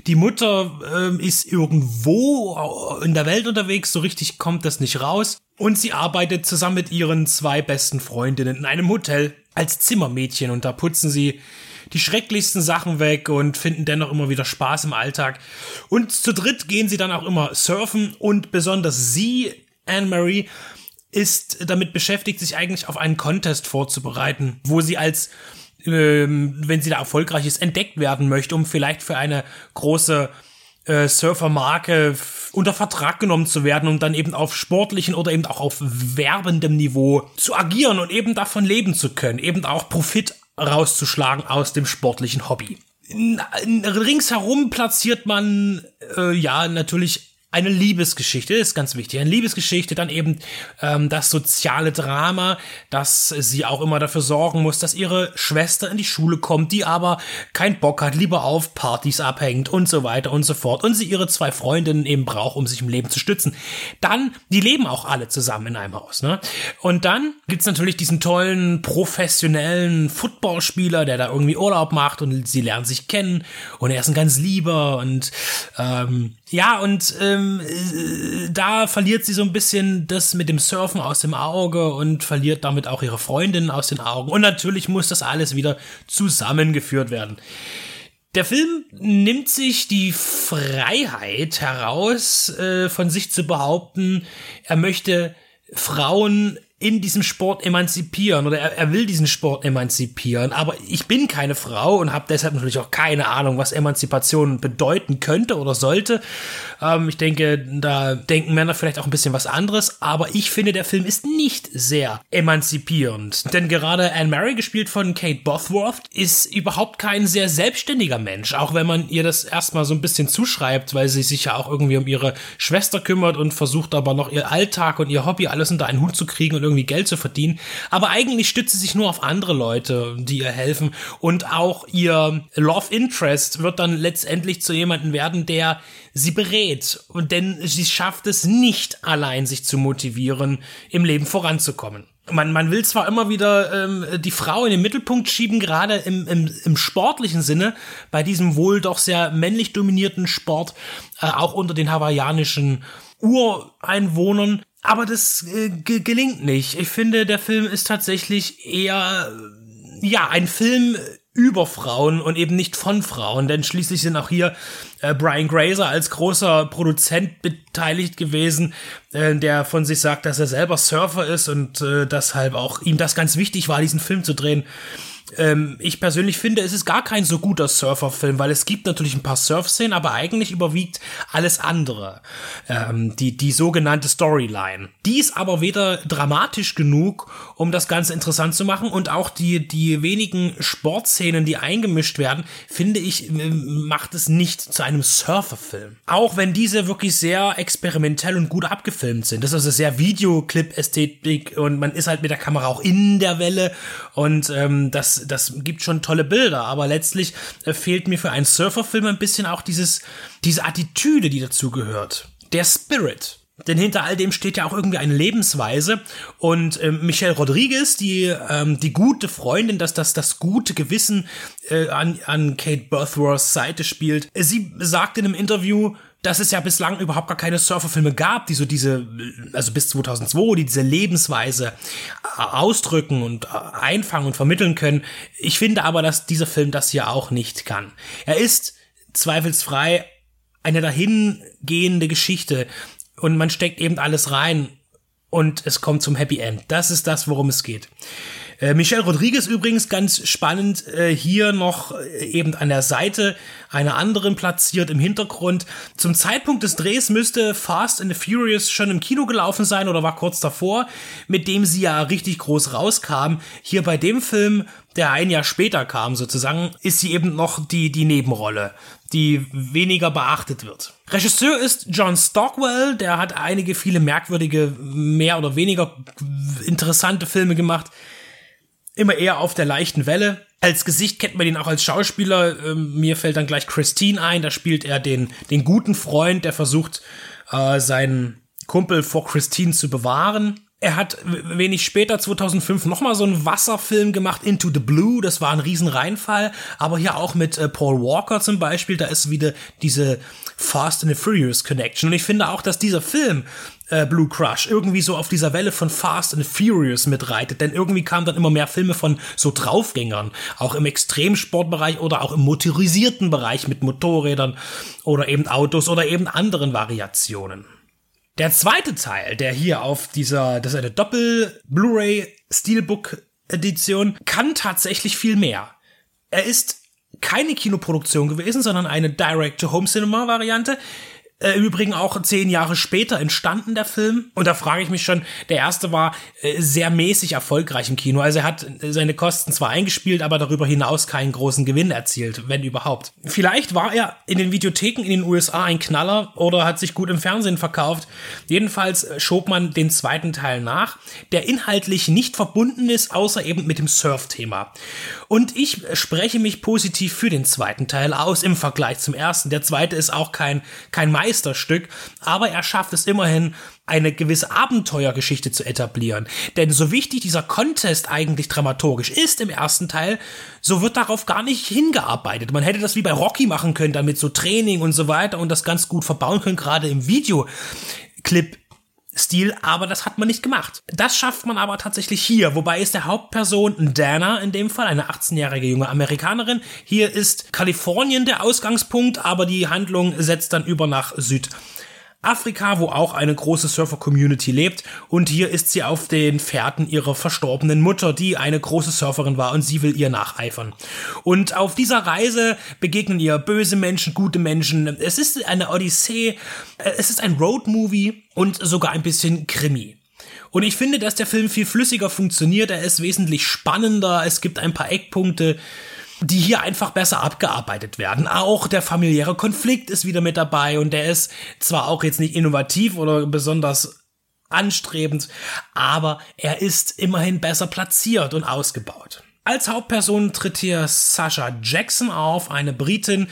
Die Mutter äh, ist irgendwo in der Welt unterwegs. So richtig kommt das nicht raus. Und sie arbeitet zusammen mit ihren zwei besten Freundinnen in einem Hotel als Zimmermädchen. Und da putzen sie die schrecklichsten Sachen weg und finden dennoch immer wieder Spaß im Alltag. Und zu dritt gehen sie dann auch immer surfen und besonders sie, Anne-Marie, ist damit beschäftigt, sich eigentlich auf einen Contest vorzubereiten, wo sie als ähm, wenn sie da erfolgreich ist, entdeckt werden möchte, um vielleicht für eine große äh, Surfermarke unter Vertrag genommen zu werden und dann eben auf sportlichen oder eben auch auf werbendem Niveau zu agieren und eben davon leben zu können, eben auch Profit rauszuschlagen aus dem sportlichen Hobby. Ringsherum platziert man äh, ja natürlich eine Liebesgeschichte ist ganz wichtig. Eine Liebesgeschichte, dann eben ähm, das soziale Drama, dass sie auch immer dafür sorgen muss, dass ihre Schwester in die Schule kommt, die aber keinen Bock hat, lieber auf Partys abhängt und so weiter und so fort. Und sie ihre zwei Freundinnen eben braucht, um sich im Leben zu stützen. Dann, die leben auch alle zusammen in einem Haus. Ne? Und dann gibt's natürlich diesen tollen, professionellen Footballspieler, der da irgendwie Urlaub macht und sie lernen sich kennen. Und er ist ein ganz lieber und ähm, ja, und ähm, äh, da verliert sie so ein bisschen das mit dem Surfen aus dem Auge und verliert damit auch ihre Freundin aus den Augen. Und natürlich muss das alles wieder zusammengeführt werden. Der Film nimmt sich die Freiheit heraus, äh, von sich zu behaupten, er möchte Frauen in diesem Sport emanzipieren oder er, er will diesen Sport emanzipieren. Aber ich bin keine Frau und habe deshalb natürlich auch keine Ahnung, was Emanzipation bedeuten könnte oder sollte. Ähm, ich denke, da denken Männer vielleicht auch ein bisschen was anderes. Aber ich finde, der Film ist nicht sehr emanzipierend. Denn gerade Anne Mary, gespielt von Kate Bothworth, ist überhaupt kein sehr selbstständiger Mensch. Auch wenn man ihr das erstmal so ein bisschen zuschreibt, weil sie sich ja auch irgendwie um ihre Schwester kümmert und versucht aber noch ihr Alltag und ihr Hobby alles unter einen Hut zu kriegen und irgendwie Geld zu verdienen. Aber eigentlich stützt sie sich nur auf andere Leute, die ihr helfen. Und auch ihr Love Interest wird dann letztendlich zu jemandem werden, der sie berät. Und denn sie schafft es nicht allein, sich zu motivieren, im Leben voranzukommen. Man, man will zwar immer wieder ähm, die Frau in den Mittelpunkt schieben, gerade im, im, im sportlichen Sinne, bei diesem wohl doch sehr männlich dominierten Sport, äh, auch unter den hawaiianischen Ureinwohnern. Aber das äh, gelingt nicht. Ich finde, der Film ist tatsächlich eher, ja, ein Film über Frauen und eben nicht von Frauen, denn schließlich sind auch hier äh, Brian Grazer als großer Produzent beteiligt gewesen, äh, der von sich sagt, dass er selber Surfer ist und äh, deshalb auch ihm das ganz wichtig war, diesen Film zu drehen ähm, ich persönlich finde, es ist gar kein so guter Surferfilm, weil es gibt natürlich ein paar Surf-Szenen, aber eigentlich überwiegt alles andere. Ähm, die, die sogenannte Storyline. Die ist aber weder dramatisch genug, um das Ganze interessant zu machen und auch die, die wenigen Sportszenen, die eingemischt werden, finde ich, macht es nicht zu einem Surferfilm. Auch wenn diese wirklich sehr experimentell und gut abgefilmt sind. Das ist also sehr Videoclip-Ästhetik und man ist halt mit der Kamera auch in der Welle und ähm, das das, gibt schon tolle Bilder, aber letztlich äh, fehlt mir für einen Surferfilm ein bisschen auch dieses, diese Attitüde, die dazu gehört. Der Spirit. Denn hinter all dem steht ja auch irgendwie eine Lebensweise. Und ähm, Michelle Rodriguez, die, ähm, die gute Freundin, dass das, das gute Gewissen äh, an, an Kate Birthworths Seite spielt, sie sagt in einem Interview, dass es ja bislang überhaupt gar keine Surferfilme gab, die so diese, also bis 2002, die diese Lebensweise äh, ausdrücken und äh, einfangen und vermitteln können. Ich finde aber, dass dieser Film das hier auch nicht kann. Er ist zweifelsfrei eine dahingehende Geschichte und man steckt eben alles rein und es kommt zum Happy End. Das ist das, worum es geht. Äh, Michelle Rodriguez übrigens ganz spannend äh, hier noch äh, eben an der Seite einer anderen platziert im Hintergrund. Zum Zeitpunkt des Drehs müsste Fast and the Furious schon im Kino gelaufen sein oder war kurz davor, mit dem sie ja richtig groß rauskam. Hier bei dem Film, der ein Jahr später kam sozusagen, ist sie eben noch die, die Nebenrolle, die weniger beachtet wird. Regisseur ist John Stockwell, der hat einige viele merkwürdige, mehr oder weniger interessante Filme gemacht. Immer eher auf der leichten Welle. Als Gesicht kennt man ihn auch als Schauspieler. Ähm, mir fällt dann gleich Christine ein. Da spielt er den, den guten Freund, der versucht, äh, seinen Kumpel vor Christine zu bewahren. Er hat wenig später, 2005, nochmal so einen Wasserfilm gemacht, Into the Blue. Das war ein Riesenreinfall. Aber hier auch mit äh, Paul Walker zum Beispiel. Da ist wieder diese Fast and the Furious Connection. Und ich finde auch, dass dieser Film äh, Blue Crush irgendwie so auf dieser Welle von Fast and Furious mitreitet, denn irgendwie kamen dann immer mehr Filme von so Draufgängern, auch im Extremsportbereich oder auch im motorisierten Bereich mit Motorrädern oder eben Autos oder eben anderen Variationen. Der zweite Teil, der hier auf dieser, das ist eine Doppel-Blu-ray Steelbook Edition, kann tatsächlich viel mehr. Er ist keine Kinoproduktion gewesen, sondern eine Direct-to-Home-Cinema-Variante, äh, Im Übrigen auch zehn Jahre später entstanden der Film. Und da frage ich mich schon, der erste war äh, sehr mäßig erfolgreich im Kino. Also er hat seine Kosten zwar eingespielt, aber darüber hinaus keinen großen Gewinn erzielt, wenn überhaupt. Vielleicht war er in den Videotheken in den USA ein Knaller oder hat sich gut im Fernsehen verkauft. Jedenfalls äh, schob man den zweiten Teil nach, der inhaltlich nicht verbunden ist, außer eben mit dem Surf-Thema. Und ich spreche mich positiv für den zweiten Teil aus im Vergleich zum ersten. Der zweite ist auch kein, kein Meister Meisterstück, aber er schafft es immerhin, eine gewisse Abenteuergeschichte zu etablieren. Denn so wichtig dieser Contest eigentlich dramaturgisch ist im ersten Teil, so wird darauf gar nicht hingearbeitet. Man hätte das wie bei Rocky machen können, damit so Training und so weiter und das ganz gut verbauen können, gerade im Videoclip Stil, aber das hat man nicht gemacht. Das schafft man aber tatsächlich hier, wobei ist der Hauptperson Dana in dem Fall, eine 18-jährige junge Amerikanerin. Hier ist Kalifornien der Ausgangspunkt, aber die Handlung setzt dann über nach Süd. Afrika, wo auch eine große Surfer-Community lebt. Und hier ist sie auf den Fährten ihrer verstorbenen Mutter, die eine große Surferin war und sie will ihr nacheifern. Und auf dieser Reise begegnen ihr böse Menschen, gute Menschen. Es ist eine Odyssee, es ist ein Road-Movie und sogar ein bisschen Krimi. Und ich finde, dass der Film viel flüssiger funktioniert, er ist wesentlich spannender, es gibt ein paar Eckpunkte, die hier einfach besser abgearbeitet werden. Auch der familiäre Konflikt ist wieder mit dabei und der ist zwar auch jetzt nicht innovativ oder besonders anstrebend, aber er ist immerhin besser platziert und ausgebaut. Als Hauptperson tritt hier Sasha Jackson auf, eine Britin,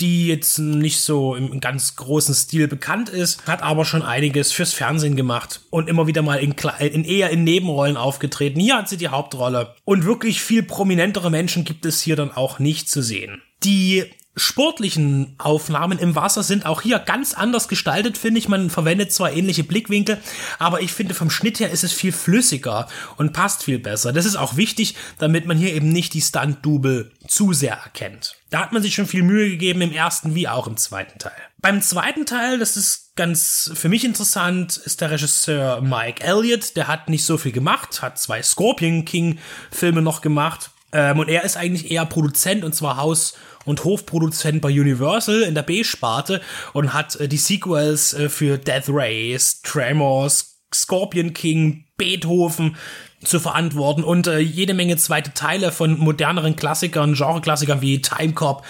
die jetzt nicht so im ganz großen Stil bekannt ist, hat aber schon einiges fürs Fernsehen gemacht und immer wieder mal in, in eher in Nebenrollen aufgetreten. Hier hat sie die Hauptrolle. Und wirklich viel prominentere Menschen gibt es hier dann auch nicht zu sehen. Die sportlichen Aufnahmen im Wasser sind auch hier ganz anders gestaltet, finde ich. Man verwendet zwar ähnliche Blickwinkel, aber ich finde vom Schnitt her ist es viel flüssiger und passt viel besser. Das ist auch wichtig, damit man hier eben nicht die Stunt-Double zu sehr erkennt. Da hat man sich schon viel Mühe gegeben im ersten wie auch im zweiten Teil. Beim zweiten Teil, das ist ganz für mich interessant, ist der Regisseur Mike Elliott. Der hat nicht so viel gemacht, hat zwei Scorpion King Filme noch gemacht. Ähm, und er ist eigentlich eher Produzent und zwar Haus- und Hofproduzent bei Universal in der B-Sparte und hat äh, die Sequels äh, für Death Race, Tremors, Scorpion King, Beethoven zu verantworten und äh, jede Menge zweite Teile von moderneren Klassikern, Genre-Klassikern wie Time Cop,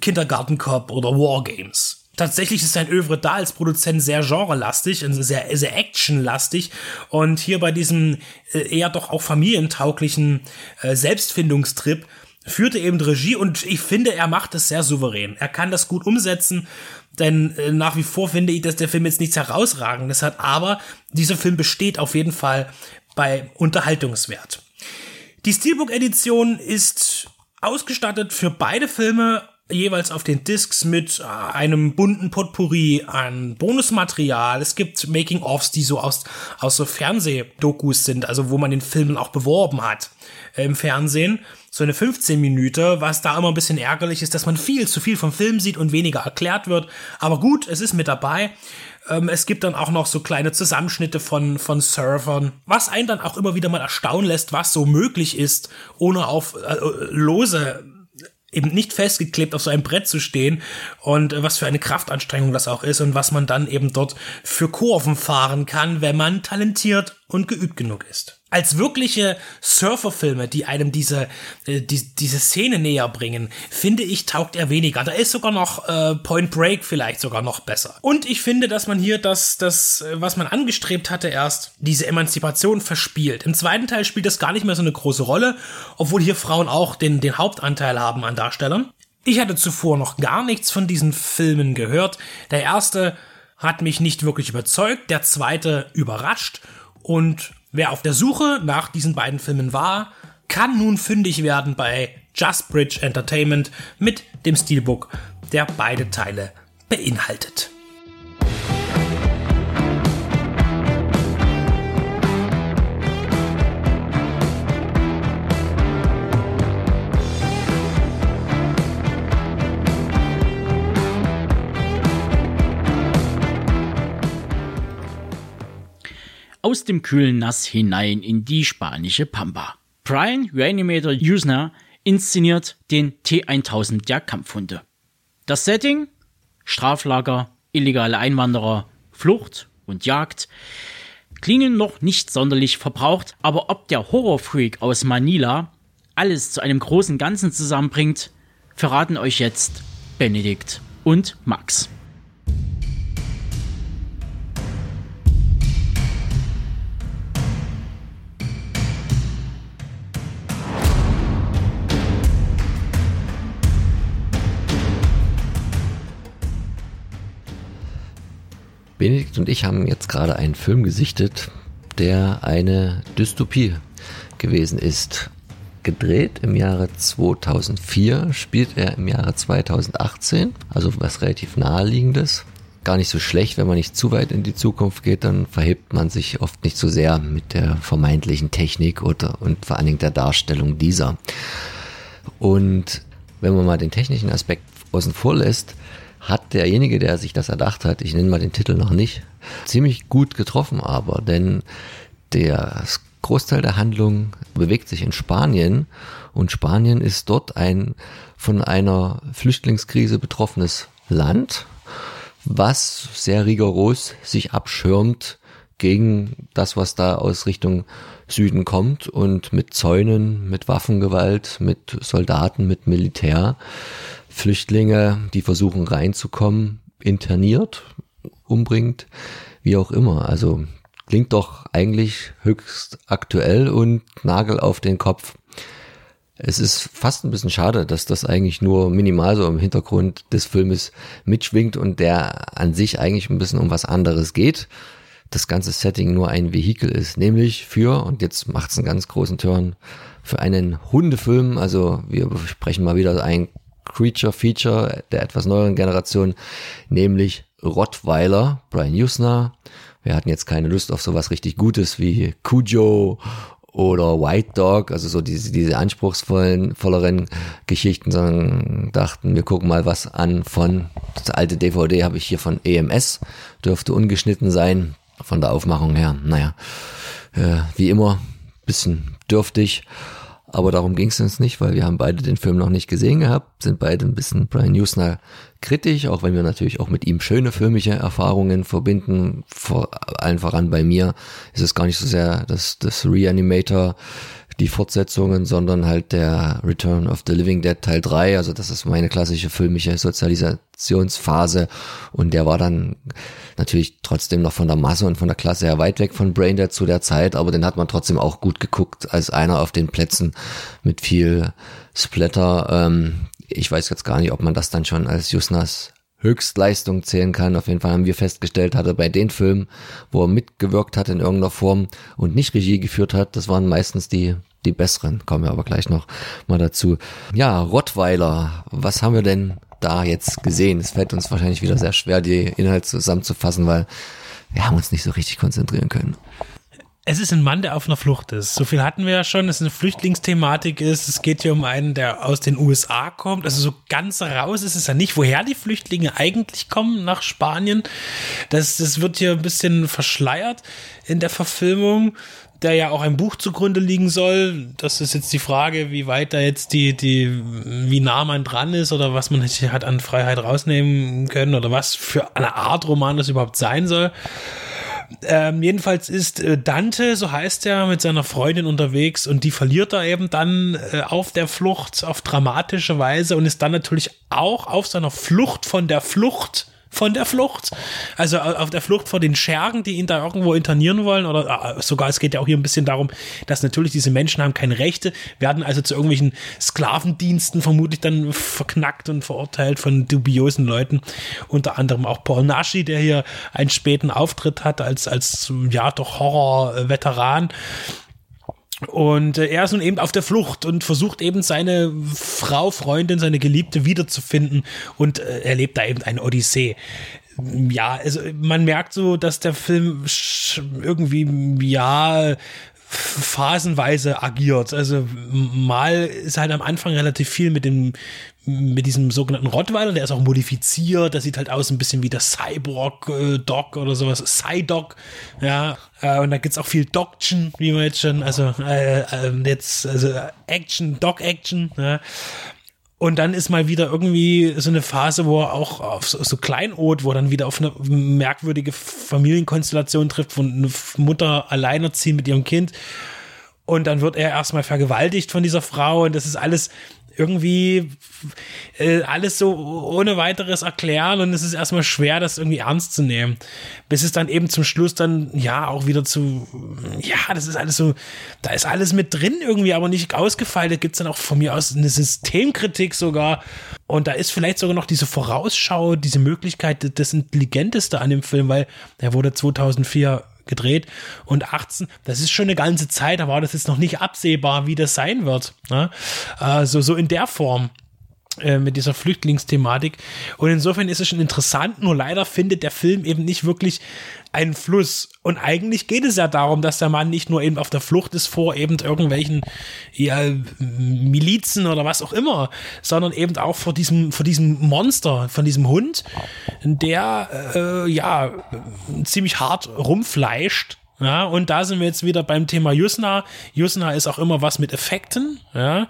Kindergarten Cop oder War Games tatsächlich ist sein Övre da als Produzent sehr genrelastig und sehr, sehr actionlastig. Und hier bei diesem äh, eher doch auch familientauglichen äh, Selbstfindungstrip führte eben Regie und ich finde, er macht es sehr souverän. Er kann das gut umsetzen, denn äh, nach wie vor finde ich, dass der Film jetzt nichts herausragendes hat, aber dieser Film besteht auf jeden Fall bei Unterhaltungswert. Die Steelbook-Edition ist ausgestattet für beide Filme jeweils auf den Discs mit äh, einem bunten Potpourri an Bonusmaterial. Es gibt Making-ofs, die so aus, aus so Fernsehdokus sind, also wo man den Film auch beworben hat äh, im Fernsehen. So eine 15 Minute, was da immer ein bisschen ärgerlich ist, dass man viel zu viel vom Film sieht und weniger erklärt wird. Aber gut, es ist mit dabei. Ähm, es gibt dann auch noch so kleine Zusammenschnitte von, von Surfern, was einen dann auch immer wieder mal erstaunen lässt, was so möglich ist, ohne auf äh, lose eben nicht festgeklebt auf so einem Brett zu stehen und äh, was für eine Kraftanstrengung das auch ist und was man dann eben dort für Kurven fahren kann, wenn man talentiert und geübt genug ist. Als wirkliche Surferfilme, die einem diese, äh, die, diese Szene näher bringen, finde ich, taugt er weniger. Da ist sogar noch äh, Point Break vielleicht sogar noch besser. Und ich finde, dass man hier das, das, äh, was man angestrebt hatte erst, diese Emanzipation verspielt. Im zweiten Teil spielt das gar nicht mehr so eine große Rolle, obwohl hier Frauen auch den, den Hauptanteil haben an Darstellern. Ich hatte zuvor noch gar nichts von diesen Filmen gehört. Der erste hat mich nicht wirklich überzeugt, der zweite überrascht und wer auf der Suche nach diesen beiden Filmen war, kann nun fündig werden bei Just Bridge Entertainment mit dem Steelbook, der beide Teile beinhaltet. Aus dem kühlen Nass hinein in die spanische Pampa. Brian Reanimator Usner inszeniert den T1000 der Kampfhunde. Das Setting? Straflager, illegale Einwanderer, Flucht und Jagd klingen noch nicht sonderlich verbraucht, aber ob der Horrorfreak aus Manila alles zu einem großen Ganzen zusammenbringt, verraten euch jetzt Benedikt und Max. Benedikt und ich haben jetzt gerade einen Film gesichtet, der eine Dystopie gewesen ist. Gedreht im Jahre 2004, spielt er im Jahre 2018, also was relativ naheliegendes. Gar nicht so schlecht, wenn man nicht zu weit in die Zukunft geht, dann verhebt man sich oft nicht so sehr mit der vermeintlichen Technik oder und vor allen Dingen der Darstellung dieser. Und wenn man mal den technischen Aspekt außen vor lässt, hat derjenige, der sich das erdacht hat, ich nenne mal den Titel noch nicht, ziemlich gut getroffen aber, denn der Großteil der Handlung bewegt sich in Spanien und Spanien ist dort ein von einer Flüchtlingskrise betroffenes Land, was sehr rigoros sich abschirmt gegen das, was da aus Richtung Süden kommt und mit Zäunen, mit Waffengewalt, mit Soldaten, mit Militär Flüchtlinge, die versuchen reinzukommen, interniert, umbringt, wie auch immer. Also klingt doch eigentlich höchst aktuell und Nagel auf den Kopf. Es ist fast ein bisschen schade, dass das eigentlich nur minimal so im Hintergrund des Filmes mitschwingt und der an sich eigentlich ein bisschen um was anderes geht. Das ganze Setting nur ein Vehikel ist, nämlich für, und jetzt macht es einen ganz großen Turn, für einen Hundefilm. Also wir sprechen mal wieder ein Creature Feature der etwas neueren Generation, nämlich Rottweiler, Brian Usner. Wir hatten jetzt keine Lust auf sowas richtig Gutes wie Cujo oder White Dog, also so diese, diese anspruchsvollen, volleren Geschichten, sondern dachten, wir gucken mal was an von, das alte DVD habe ich hier von EMS, dürfte ungeschnitten sein, von der Aufmachung her, naja, äh, wie immer, bisschen dürftig. Aber darum ging es uns nicht, weil wir haben beide den Film noch nicht gesehen gehabt, sind beide ein bisschen Brian Newsner kritisch, auch wenn wir natürlich auch mit ihm schöne filmische Erfahrungen verbinden. Vor allen voran bei mir ist es gar nicht so sehr das, das Reanimator die Fortsetzungen, sondern halt der Return of the Living Dead Teil 3. Also das ist meine klassische filmische Sozialisationsphase. Und der war dann natürlich trotzdem noch von der Masse und von der Klasse her weit weg von Braindead zu der Zeit, aber den hat man trotzdem auch gut geguckt als einer auf den Plätzen mit viel Splatter. Ähm, ich weiß jetzt gar nicht, ob man das dann schon als Jusnas Höchstleistung zählen kann. Auf jeden Fall haben wir festgestellt, hat er bei den Filmen, wo er mitgewirkt hat in irgendeiner Form und nicht Regie geführt hat, das waren meistens die die besseren, kommen wir aber gleich noch mal dazu. Ja, Rottweiler, was haben wir denn da jetzt gesehen? Es fällt uns wahrscheinlich wieder sehr schwer, die Inhalte zusammenzufassen, weil wir haben uns nicht so richtig konzentrieren können es ist ein Mann, der auf einer Flucht ist. So viel hatten wir ja schon, dass es eine Flüchtlingsthematik ist. Es geht hier um einen, der aus den USA kommt. Also so ganz raus ist es ja nicht, woher die Flüchtlinge eigentlich kommen nach Spanien. Das, das wird hier ein bisschen verschleiert in der Verfilmung, der ja auch ein Buch zugrunde liegen soll. Das ist jetzt die Frage, wie weit da jetzt die, die, wie nah man dran ist oder was man hat an Freiheit rausnehmen können oder was für eine Art Roman das überhaupt sein soll. Ähm, jedenfalls ist äh, Dante, so heißt er, mit seiner Freundin unterwegs und die verliert er eben dann äh, auf der Flucht auf dramatische Weise und ist dann natürlich auch auf seiner Flucht von der Flucht von der Flucht. Also auf der Flucht vor den Schergen, die ihn da irgendwo internieren wollen. Oder äh, sogar, es geht ja auch hier ein bisschen darum, dass natürlich diese Menschen haben keine Rechte, werden also zu irgendwelchen Sklavendiensten vermutlich dann verknackt und verurteilt von dubiosen Leuten. Unter anderem auch Paul Naschi, der hier einen späten Auftritt hat als, als ja doch Horror-Veteran. Und äh, er ist nun eben auf der Flucht und versucht eben seine Frau, Freundin, seine Geliebte wiederzufinden und äh, erlebt da eben eine Odyssee. Ja, also man merkt so, dass der Film irgendwie, ja, phasenweise agiert. Also mal ist halt am Anfang relativ viel mit dem mit diesem sogenannten Rottweiler, der ist auch modifiziert, der sieht halt aus ein bisschen wie der Cyborg äh, oder sowas, Psydog, ja, äh, und da gibt's auch viel Dogchen, wie man jetzt schon, also äh, äh, jetzt also Action, Dog Action, ja. Und dann ist mal wieder irgendwie so eine Phase, wo er auch auf so, so Kleinod, wo er dann wieder auf eine merkwürdige Familienkonstellation trifft, wo eine Mutter alleinerziehend mit ihrem Kind. Und dann wird er erstmal vergewaltigt von dieser Frau und das ist alles irgendwie äh, alles so ohne weiteres erklären und es ist erstmal schwer, das irgendwie ernst zu nehmen. Bis es dann eben zum Schluss dann, ja, auch wieder zu, ja, das ist alles so, da ist alles mit drin irgendwie, aber nicht ausgefeilt. Da gibt es dann auch von mir aus eine Systemkritik sogar. Und da ist vielleicht sogar noch diese Vorausschau, diese Möglichkeit, das Intelligenteste an dem Film, weil der wurde 2004 gedreht und 18, das ist schon eine ganze Zeit, da war das jetzt noch nicht absehbar, wie das sein wird. Ne? Also so in der Form äh, mit dieser Flüchtlingsthematik. Und insofern ist es schon interessant, nur leider findet der Film eben nicht wirklich einen Fluss. Und eigentlich geht es ja darum, dass der Mann nicht nur eben auf der Flucht ist vor eben irgendwelchen ja, Milizen oder was auch immer, sondern eben auch vor diesem, vor diesem Monster, von diesem Hund, der äh, ja ziemlich hart rumfleischt ja, und da sind wir jetzt wieder beim Thema Yusna. Yusna ist auch immer was mit Effekten. Ja,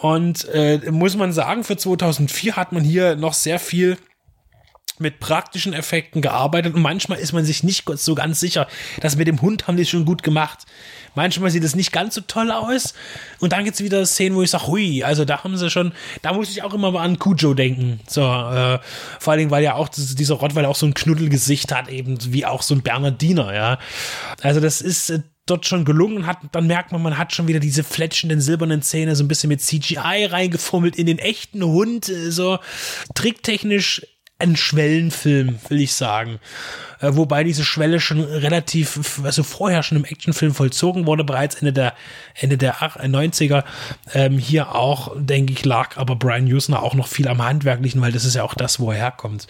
und äh, muss man sagen, für 2004 hat man hier noch sehr viel mit praktischen Effekten gearbeitet und manchmal ist man sich nicht so ganz sicher, dass mit dem Hund haben die schon gut gemacht. Manchmal sieht es nicht ganz so toll aus und dann gibt es wieder Szenen, wo ich sage, hui, also da haben sie schon, da muss ich auch immer mal an Cujo denken. So, äh, vor Dingen, weil ja auch dieser Rottweiler auch so ein Knuddelgesicht hat, eben wie auch so ein Bernardiner, ja. Also das ist äh, dort schon gelungen hat, dann merkt man, man hat schon wieder diese fletschenden silbernen Zähne so ein bisschen mit CGI reingefummelt in den echten Hund, äh, so tricktechnisch ein Schwellenfilm, will ich sagen. Äh, wobei diese Schwelle schon relativ, also vorher schon im Actionfilm vollzogen wurde, bereits Ende der, Ende der 90er. Ähm, hier auch, denke ich, lag aber Brian Usner auch noch viel am Handwerklichen, weil das ist ja auch das, wo er herkommt.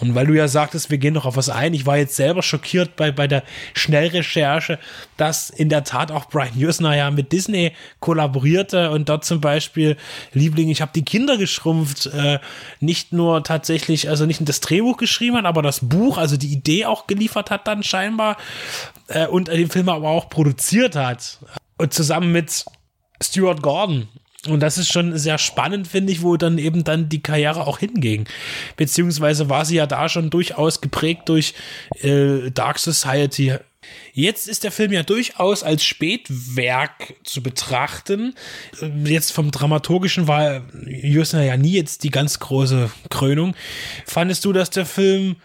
Und weil du ja sagtest, wir gehen noch auf was ein, ich war jetzt selber schockiert bei, bei der Schnellrecherche, dass in der Tat auch Brian Usner ja mit Disney kollaborierte und dort zum Beispiel Liebling, ich habe die Kinder geschrumpft, äh, nicht nur tatsächlich, also nicht das Drehbuch geschrieben hat, aber das Buch, also die Idee auch geliefert hat dann scheinbar äh, und den Film aber auch produziert hat. Und zusammen mit Stuart Gordon. Und das ist schon sehr spannend, finde ich, wo dann eben dann die Karriere auch hinging. Beziehungsweise war sie ja da schon durchaus geprägt durch äh, Dark Society. Jetzt ist der Film ja durchaus als Spätwerk zu betrachten. Jetzt vom Dramaturgischen war Jusner ja nie jetzt die ganz große Krönung. Fandest du, dass der Film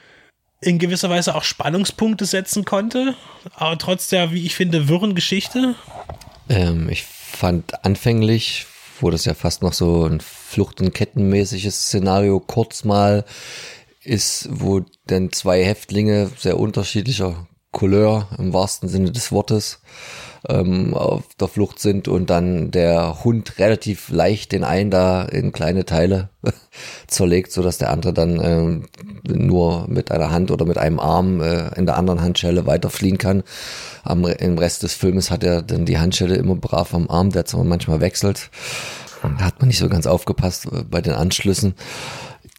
in gewisser Weise auch Spannungspunkte setzen konnte, aber trotz der, wie ich finde, wirren Geschichte? Ähm, ich fand anfänglich, wo das ja fast noch so ein Flucht- und Kettenmäßiges Szenario kurz mal ist, wo dann zwei Häftlinge sehr unterschiedlicher Couleur im wahrsten Sinne des Wortes ähm, auf der Flucht sind und dann der Hund relativ leicht den einen da in kleine Teile zerlegt, so dass der andere dann ähm, nur mit einer Hand oder mit einem Arm äh, in der anderen Handschelle weiterfliehen kann. Am, Im Rest des Filmes hat er dann die Handschelle immer brav am Arm, der zwar manchmal wechselt. Da hat man nicht so ganz aufgepasst äh, bei den Anschlüssen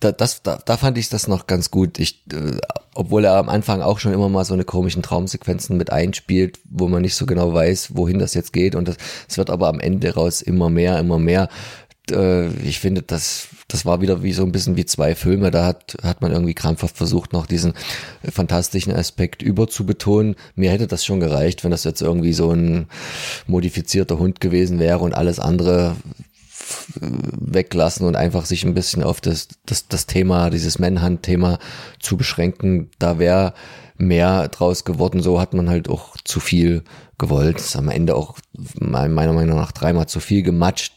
da, das, da, da fand ich das noch ganz gut. Ich, äh, obwohl er am Anfang auch schon immer mal so eine komischen Traumsequenzen mit einspielt, wo man nicht so genau weiß, wohin das jetzt geht. Und es wird aber am Ende raus immer mehr, immer mehr. Äh, ich finde, das, das war wieder wie so ein bisschen wie zwei Filme. Da hat, hat man irgendwie krampfhaft versucht, noch diesen fantastischen Aspekt überzubetonen. Mir hätte das schon gereicht, wenn das jetzt irgendwie so ein modifizierter Hund gewesen wäre und alles andere weglassen und einfach sich ein bisschen auf das, das, das Thema, dieses Manhunt-Thema zu beschränken. Da wäre mehr draus geworden. So hat man halt auch zu viel gewollt. Ist am Ende auch meiner Meinung nach dreimal zu viel gematscht.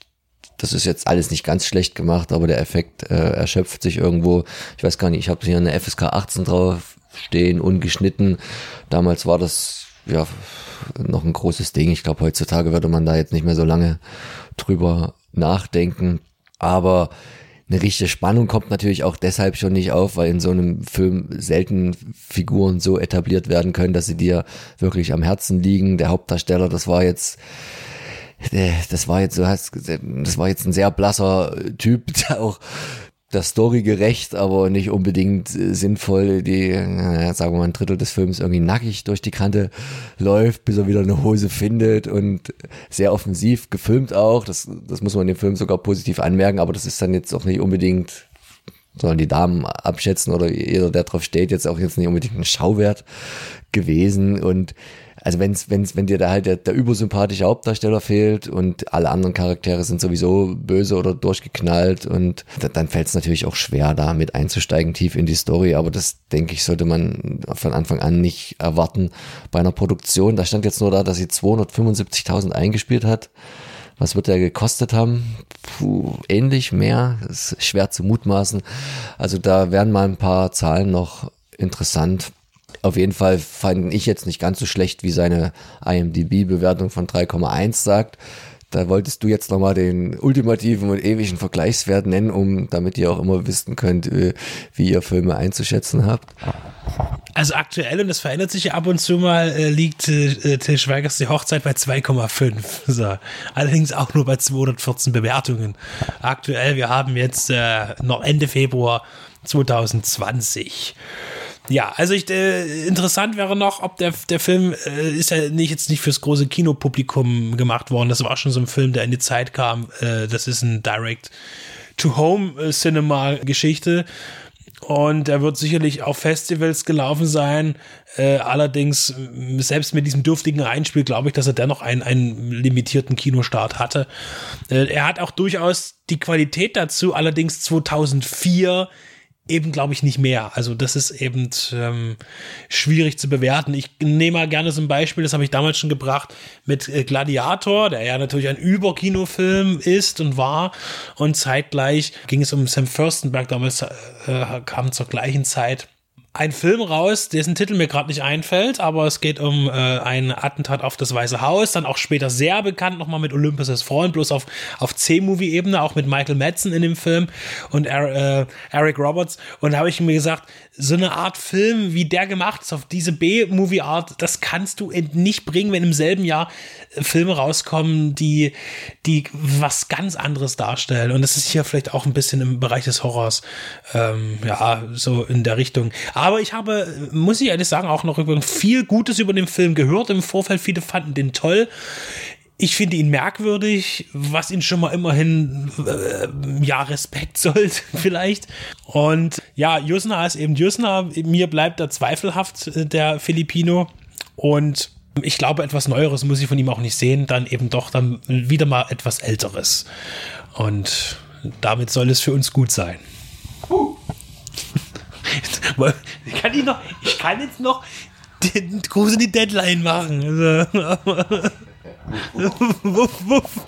Das ist jetzt alles nicht ganz schlecht gemacht, aber der Effekt äh, erschöpft sich irgendwo. Ich weiß gar nicht, ich habe hier eine FSK 18 drauf stehen, ungeschnitten. Damals war das ja noch ein großes Ding. Ich glaube, heutzutage würde man da jetzt nicht mehr so lange drüber nachdenken. Aber eine richtige Spannung kommt natürlich auch deshalb schon nicht auf, weil in so einem Film selten Figuren so etabliert werden können, dass sie dir wirklich am Herzen liegen. Der Hauptdarsteller, das war jetzt das war jetzt so das war jetzt ein sehr blasser Typ, der auch der Story gerecht, aber nicht unbedingt äh, sinnvoll, die, naja, sagen wir mal, ein Drittel des Films irgendwie nackig durch die Kante läuft, bis er wieder eine Hose findet und sehr offensiv gefilmt auch. Das, das muss man dem Film sogar positiv anmerken, aber das ist dann jetzt auch nicht unbedingt, sollen die Damen abschätzen oder jeder, der drauf steht, jetzt auch jetzt nicht unbedingt ein Schauwert gewesen und also wenn's, wenn's, wenn dir da halt der, der übersympathische Hauptdarsteller fehlt und alle anderen Charaktere sind sowieso böse oder durchgeknallt und dann fällt es natürlich auch schwer, da mit einzusteigen tief in die Story. Aber das, denke ich, sollte man von Anfang an nicht erwarten bei einer Produktion. Da stand jetzt nur da, dass sie 275.000 eingespielt hat. Was wird der gekostet haben? Puh, ähnlich mehr. Das ist schwer zu mutmaßen. Also da werden mal ein paar Zahlen noch interessant. Auf jeden Fall fand ich jetzt nicht ganz so schlecht, wie seine IMDB-Bewertung von 3,1 sagt. Da wolltest du jetzt nochmal den ultimativen und ewigen Vergleichswert nennen, um damit ihr auch immer wissen könnt, äh, wie ihr Filme einzuschätzen habt. Also aktuell, und das verändert sich ja ab und zu mal, äh, liegt äh, Till Schweigers die Hochzeit bei 2,5. So. Allerdings auch nur bei 214 Bewertungen. Aktuell, wir haben jetzt äh, noch Ende Februar 2020. Ja, also ich, äh, interessant wäre noch, ob der, der Film äh, ist ja nicht jetzt nicht fürs große Kinopublikum gemacht worden. Das war schon so ein Film, der in die Zeit kam. Äh, das ist ein Direct-to-Home-Cinema-Geschichte. Und er wird sicherlich auf Festivals gelaufen sein. Äh, allerdings, selbst mit diesem dürftigen Einspiel, glaube ich, dass er dennoch einen, einen limitierten Kinostart hatte. Äh, er hat auch durchaus die Qualität dazu. Allerdings 2004 eben, glaube ich, nicht mehr. Also das ist eben ähm, schwierig zu bewerten. Ich nehme mal gerne so ein Beispiel, das habe ich damals schon gebracht, mit äh, Gladiator, der ja natürlich ein Überkinofilm ist und war. Und zeitgleich ging es um Sam Furstenberg, damals äh, kam zur gleichen Zeit ein Film raus, dessen Titel mir gerade nicht einfällt, aber es geht um äh, ein Attentat auf das Weiße Haus, dann auch später sehr bekannt nochmal mit Olympus Has Fallen, bloß auf, auf C-Movie-Ebene, auch mit Michael Madsen in dem Film und er, äh, Eric Roberts. Und da habe ich mir gesagt, so eine Art Film, wie der gemacht ist, auf diese B-Movie-Art, das kannst du nicht bringen, wenn im selben Jahr äh, Filme rauskommen, die, die was ganz anderes darstellen. Und das ist hier vielleicht auch ein bisschen im Bereich des Horrors, ähm, ja, so in der Richtung. Aber ich habe, muss ich ehrlich sagen, auch noch viel Gutes über den Film gehört im Vorfeld. Viele fanden den toll. Ich finde ihn merkwürdig, was ihn schon mal immerhin äh, ja Respekt sollte vielleicht. Und ja, Jusna ist eben Jusna. Mir bleibt er zweifelhaft äh, der Filipino und ich glaube, etwas Neueres muss ich von ihm auch nicht sehen. Dann eben doch dann wieder mal etwas Älteres. Und damit soll es für uns gut sein. Uh. Ich kann, noch, ich kann jetzt noch den Gruß in die Deadline machen. Also, wuff, wuff.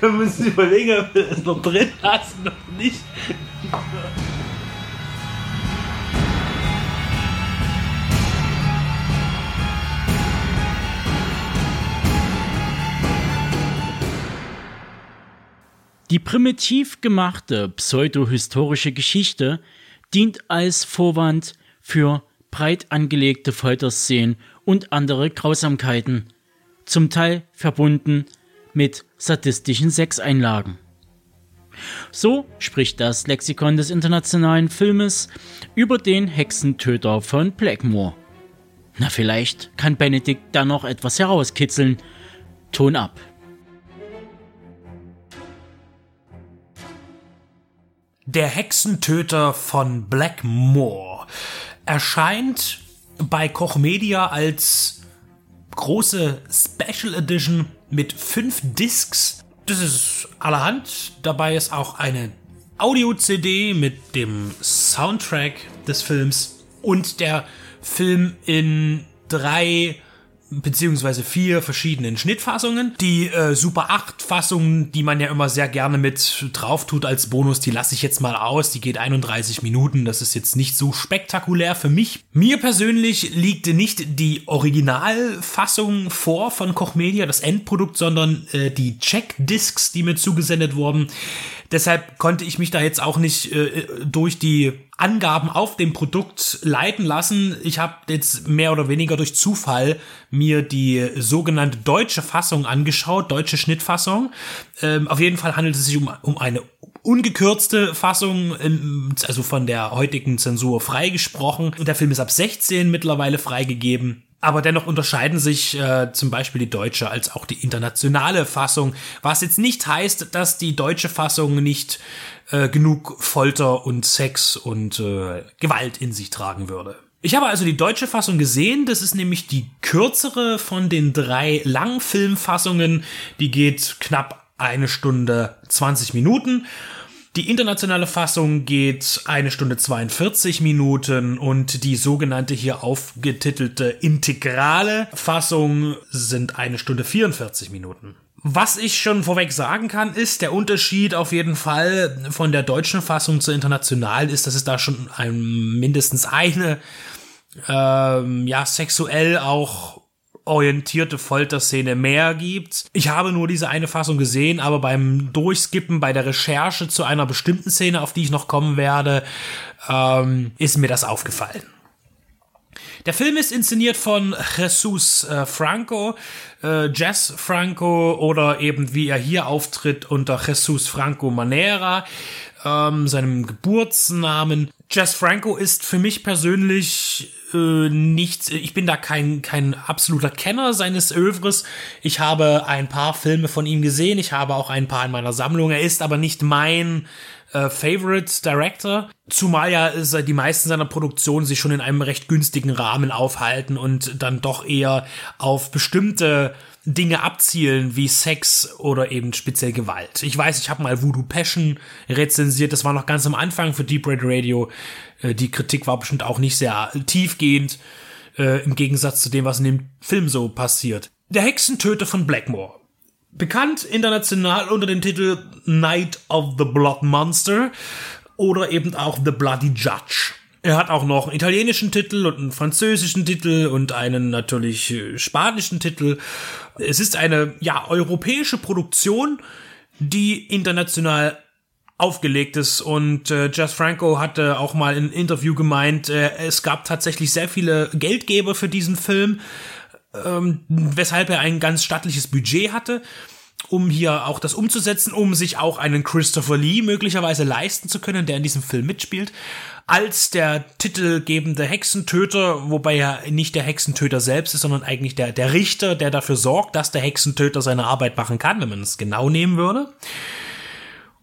Wir müssen überlegen, ob wir das noch drin lassen oder nicht. Die primitiv gemachte pseudohistorische Geschichte dient als Vorwand für breit angelegte Folterszenen und andere Grausamkeiten, zum Teil verbunden mit sadistischen Sexeinlagen. So spricht das Lexikon des internationalen Filmes über den Hexentöter von Blackmore. Na, vielleicht kann Benedikt da noch etwas herauskitzeln. Ton ab. Der Hexentöter von Blackmore erscheint bei Koch Media als große Special Edition mit fünf Discs. Das ist allerhand. Dabei ist auch eine Audio-CD mit dem Soundtrack des Films und der Film in drei beziehungsweise vier verschiedenen Schnittfassungen. Die äh, Super 8 Fassung, die man ja immer sehr gerne mit drauf tut als Bonus, die lasse ich jetzt mal aus. Die geht 31 Minuten. Das ist jetzt nicht so spektakulär für mich. Mir persönlich liegt nicht die Originalfassung vor von Koch Media, das Endprodukt, sondern äh, die Check-Discs, die mir zugesendet wurden. Deshalb konnte ich mich da jetzt auch nicht äh, durch die Angaben auf dem Produkt leiten lassen. Ich habe jetzt mehr oder weniger durch Zufall mir die sogenannte deutsche Fassung angeschaut, deutsche Schnittfassung. Ähm, auf jeden Fall handelt es sich um, um eine ungekürzte Fassung, ähm, also von der heutigen Zensur freigesprochen. Der Film ist ab 16 mittlerweile freigegeben. Aber dennoch unterscheiden sich äh, zum Beispiel die deutsche als auch die internationale Fassung, was jetzt nicht heißt, dass die deutsche Fassung nicht äh, genug Folter und Sex und äh, Gewalt in sich tragen würde. Ich habe also die deutsche Fassung gesehen, das ist nämlich die kürzere von den drei Langfilmfassungen, die geht knapp eine Stunde 20 Minuten die internationale Fassung geht eine Stunde 42 Minuten und die sogenannte hier aufgetitelte integrale Fassung sind eine Stunde 44 Minuten. Was ich schon vorweg sagen kann, ist, der Unterschied auf jeden Fall von der deutschen Fassung zur internationalen ist, dass es da schon ein, mindestens eine ähm, ja sexuell auch orientierte Folterszene mehr gibt. Ich habe nur diese eine Fassung gesehen, aber beim Durchskippen, bei der Recherche zu einer bestimmten Szene, auf die ich noch kommen werde, ähm, ist mir das aufgefallen. Der Film ist inszeniert von Jesus äh, Franco, äh, Jess Franco oder eben wie er hier auftritt unter Jesus Franco Manera, ähm, seinem Geburtsnamen. Jess Franco ist für mich persönlich äh, nicht, ich bin da kein, kein absoluter Kenner seines Övres. Ich habe ein paar Filme von ihm gesehen, ich habe auch ein paar in meiner Sammlung. Er ist aber nicht mein äh, Favorite Director, zumal ja äh, die meisten seiner Produktionen sich schon in einem recht günstigen Rahmen aufhalten und dann doch eher auf bestimmte Dinge abzielen wie Sex oder eben speziell Gewalt. Ich weiß, ich habe mal Voodoo Passion rezensiert, das war noch ganz am Anfang für Deep Red Radio. Äh, die Kritik war bestimmt auch nicht sehr tiefgehend, äh, im Gegensatz zu dem, was in dem Film so passiert. Der Hexentöter von Blackmore. Bekannt international unter dem Titel Night of the Blood Monster oder eben auch The Bloody Judge. Er hat auch noch einen italienischen Titel und einen französischen Titel und einen natürlich äh, spanischen Titel. Es ist eine, ja, europäische Produktion, die international aufgelegt ist und äh, Jess Franco hatte auch mal in einem Interview gemeint, äh, es gab tatsächlich sehr viele Geldgeber für diesen Film, ähm, weshalb er ein ganz stattliches Budget hatte um hier auch das umzusetzen, um sich auch einen Christopher Lee möglicherweise leisten zu können, der in diesem Film mitspielt, als der titelgebende Hexentöter, wobei er nicht der Hexentöter selbst ist, sondern eigentlich der, der Richter, der dafür sorgt, dass der Hexentöter seine Arbeit machen kann, wenn man es genau nehmen würde.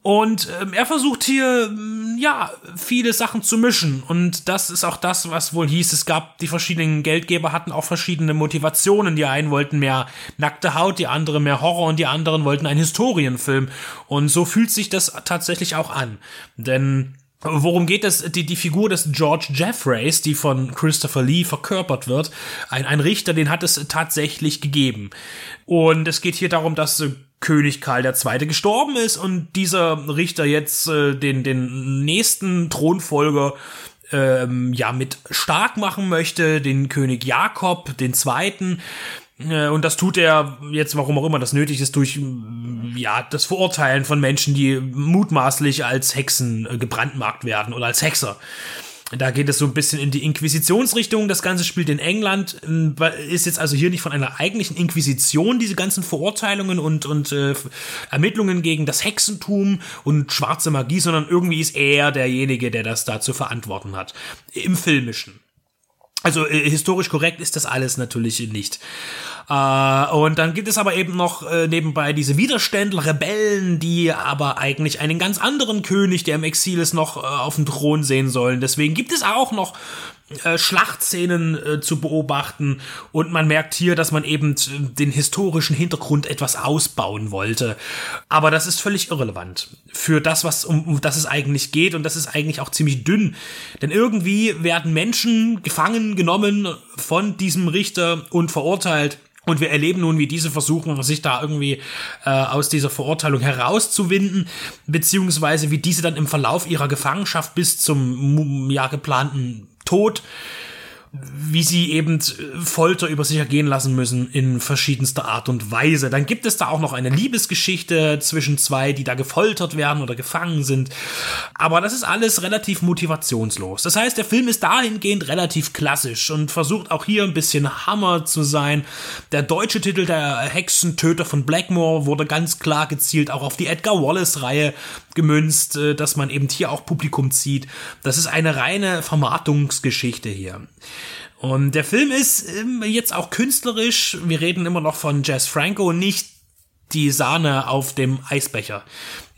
Und ähm, er versucht hier, mm, ja, viele Sachen zu mischen. Und das ist auch das, was wohl hieß. Es gab, die verschiedenen Geldgeber hatten auch verschiedene Motivationen. Die einen wollten mehr nackte Haut, die anderen mehr Horror und die anderen wollten einen Historienfilm. Und so fühlt sich das tatsächlich auch an. Denn Worum geht es? Die, die Figur des George Jeffreys, die von Christopher Lee verkörpert wird, ein, ein Richter, den hat es tatsächlich gegeben. Und es geht hier darum, dass König Karl II. gestorben ist und dieser Richter jetzt äh, den, den nächsten Thronfolger ähm, ja mit stark machen möchte, den König Jakob, den Zweiten. Äh, Und das tut er jetzt, warum auch immer das nötig ist, durch ja das Verurteilen von Menschen, die mutmaßlich als Hexen äh, gebrandmarkt werden oder als Hexer. Da geht es so ein bisschen in die Inquisitionsrichtung. Das Ganze spielt in England, ähm, ist jetzt also hier nicht von einer eigentlichen Inquisition, diese ganzen Verurteilungen und, und äh, Ermittlungen gegen das Hexentum und schwarze Magie, sondern irgendwie ist er derjenige, der das da zu verantworten hat. Im Filmischen. Also äh, historisch korrekt ist das alles natürlich nicht. Äh, und dann gibt es aber eben noch äh, nebenbei diese Widerständler, Rebellen, die aber eigentlich einen ganz anderen König, der im Exil ist, noch äh, auf dem Thron sehen sollen. Deswegen gibt es auch noch äh, Schlachtszenen äh, zu beobachten und man merkt hier, dass man eben äh, den historischen Hintergrund etwas ausbauen wollte. Aber das ist völlig irrelevant für das, was um, um das es eigentlich geht und das ist eigentlich auch ziemlich dünn, denn irgendwie werden Menschen gefangen genommen von diesem Richter und verurteilt. Und wir erleben nun, wie diese versuchen, sich da irgendwie äh, aus dieser Verurteilung herauszuwinden, beziehungsweise wie diese dann im Verlauf ihrer Gefangenschaft bis zum ja geplanten Tod, wie sie eben Folter über sich ergehen lassen müssen in verschiedenster Art und Weise. Dann gibt es da auch noch eine Liebesgeschichte zwischen zwei, die da gefoltert werden oder gefangen sind. Aber das ist alles relativ motivationslos. Das heißt, der Film ist dahingehend relativ klassisch und versucht auch hier ein bisschen Hammer zu sein. Der deutsche Titel der Hexentöter von Blackmore wurde ganz klar gezielt auch auf die Edgar Wallace-Reihe gemünzt, äh, dass man eben hier auch Publikum zieht. Das ist eine reine Vermarktungsgeschichte hier. Und der Film ist ähm, jetzt auch künstlerisch, wir reden immer noch von Jazz Franco, nicht die Sahne auf dem Eisbecher.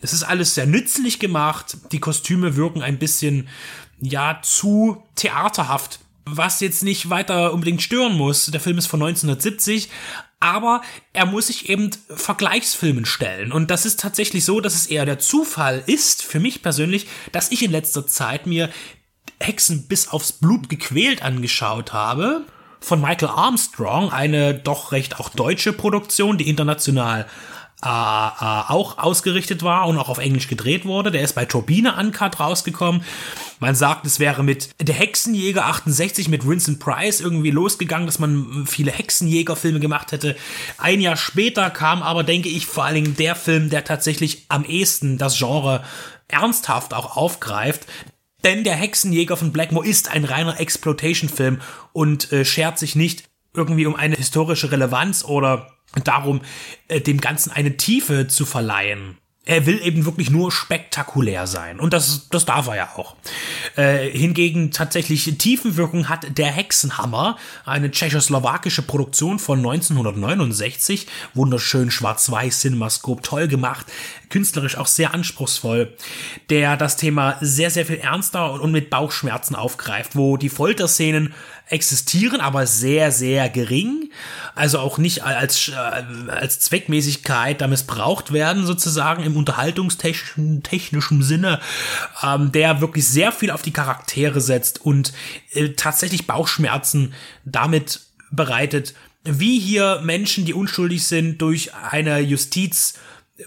Es ist alles sehr nützlich gemacht, die Kostüme wirken ein bisschen, ja, zu theaterhaft, was jetzt nicht weiter unbedingt stören muss. Der Film ist von 1970, aber er muss sich eben Vergleichsfilmen stellen. Und das ist tatsächlich so, dass es eher der Zufall ist, für mich persönlich, dass ich in letzter Zeit mir Hexen bis aufs Blut gequält angeschaut habe. Von Michael Armstrong, eine doch recht auch deutsche Produktion, die international äh, äh, auch ausgerichtet war und auch auf Englisch gedreht wurde. Der ist bei Turbine Uncut rausgekommen. Man sagt, es wäre mit Der Hexenjäger 68 mit Vincent Price irgendwie losgegangen, dass man viele Hexenjägerfilme gemacht hätte. Ein Jahr später kam aber, denke ich, vor allen Dingen der Film, der tatsächlich am ehesten das Genre ernsthaft auch aufgreift. Denn der Hexenjäger von Blackmore ist ein reiner Exploitation-Film und äh, schert sich nicht irgendwie um eine historische Relevanz oder darum, äh, dem Ganzen eine Tiefe zu verleihen. Er will eben wirklich nur spektakulär sein. Und das, das darf er ja auch. Äh, hingegen tatsächlich Tiefenwirkung hat Der Hexenhammer, eine tschechoslowakische Produktion von 1969. Wunderschön schwarz-weiß, Cinemascope, toll gemacht. Künstlerisch auch sehr anspruchsvoll. Der das Thema sehr, sehr viel ernster und mit Bauchschmerzen aufgreift, wo die Folterszenen existieren, aber sehr, sehr gering. Also auch nicht als, äh, als Zweckmäßigkeit da missbraucht werden, sozusagen im unterhaltungstechnischen technischen Sinne, ähm, der wirklich sehr viel auf die Charaktere setzt und äh, tatsächlich Bauchschmerzen damit bereitet, wie hier Menschen, die unschuldig sind, durch eine Justiz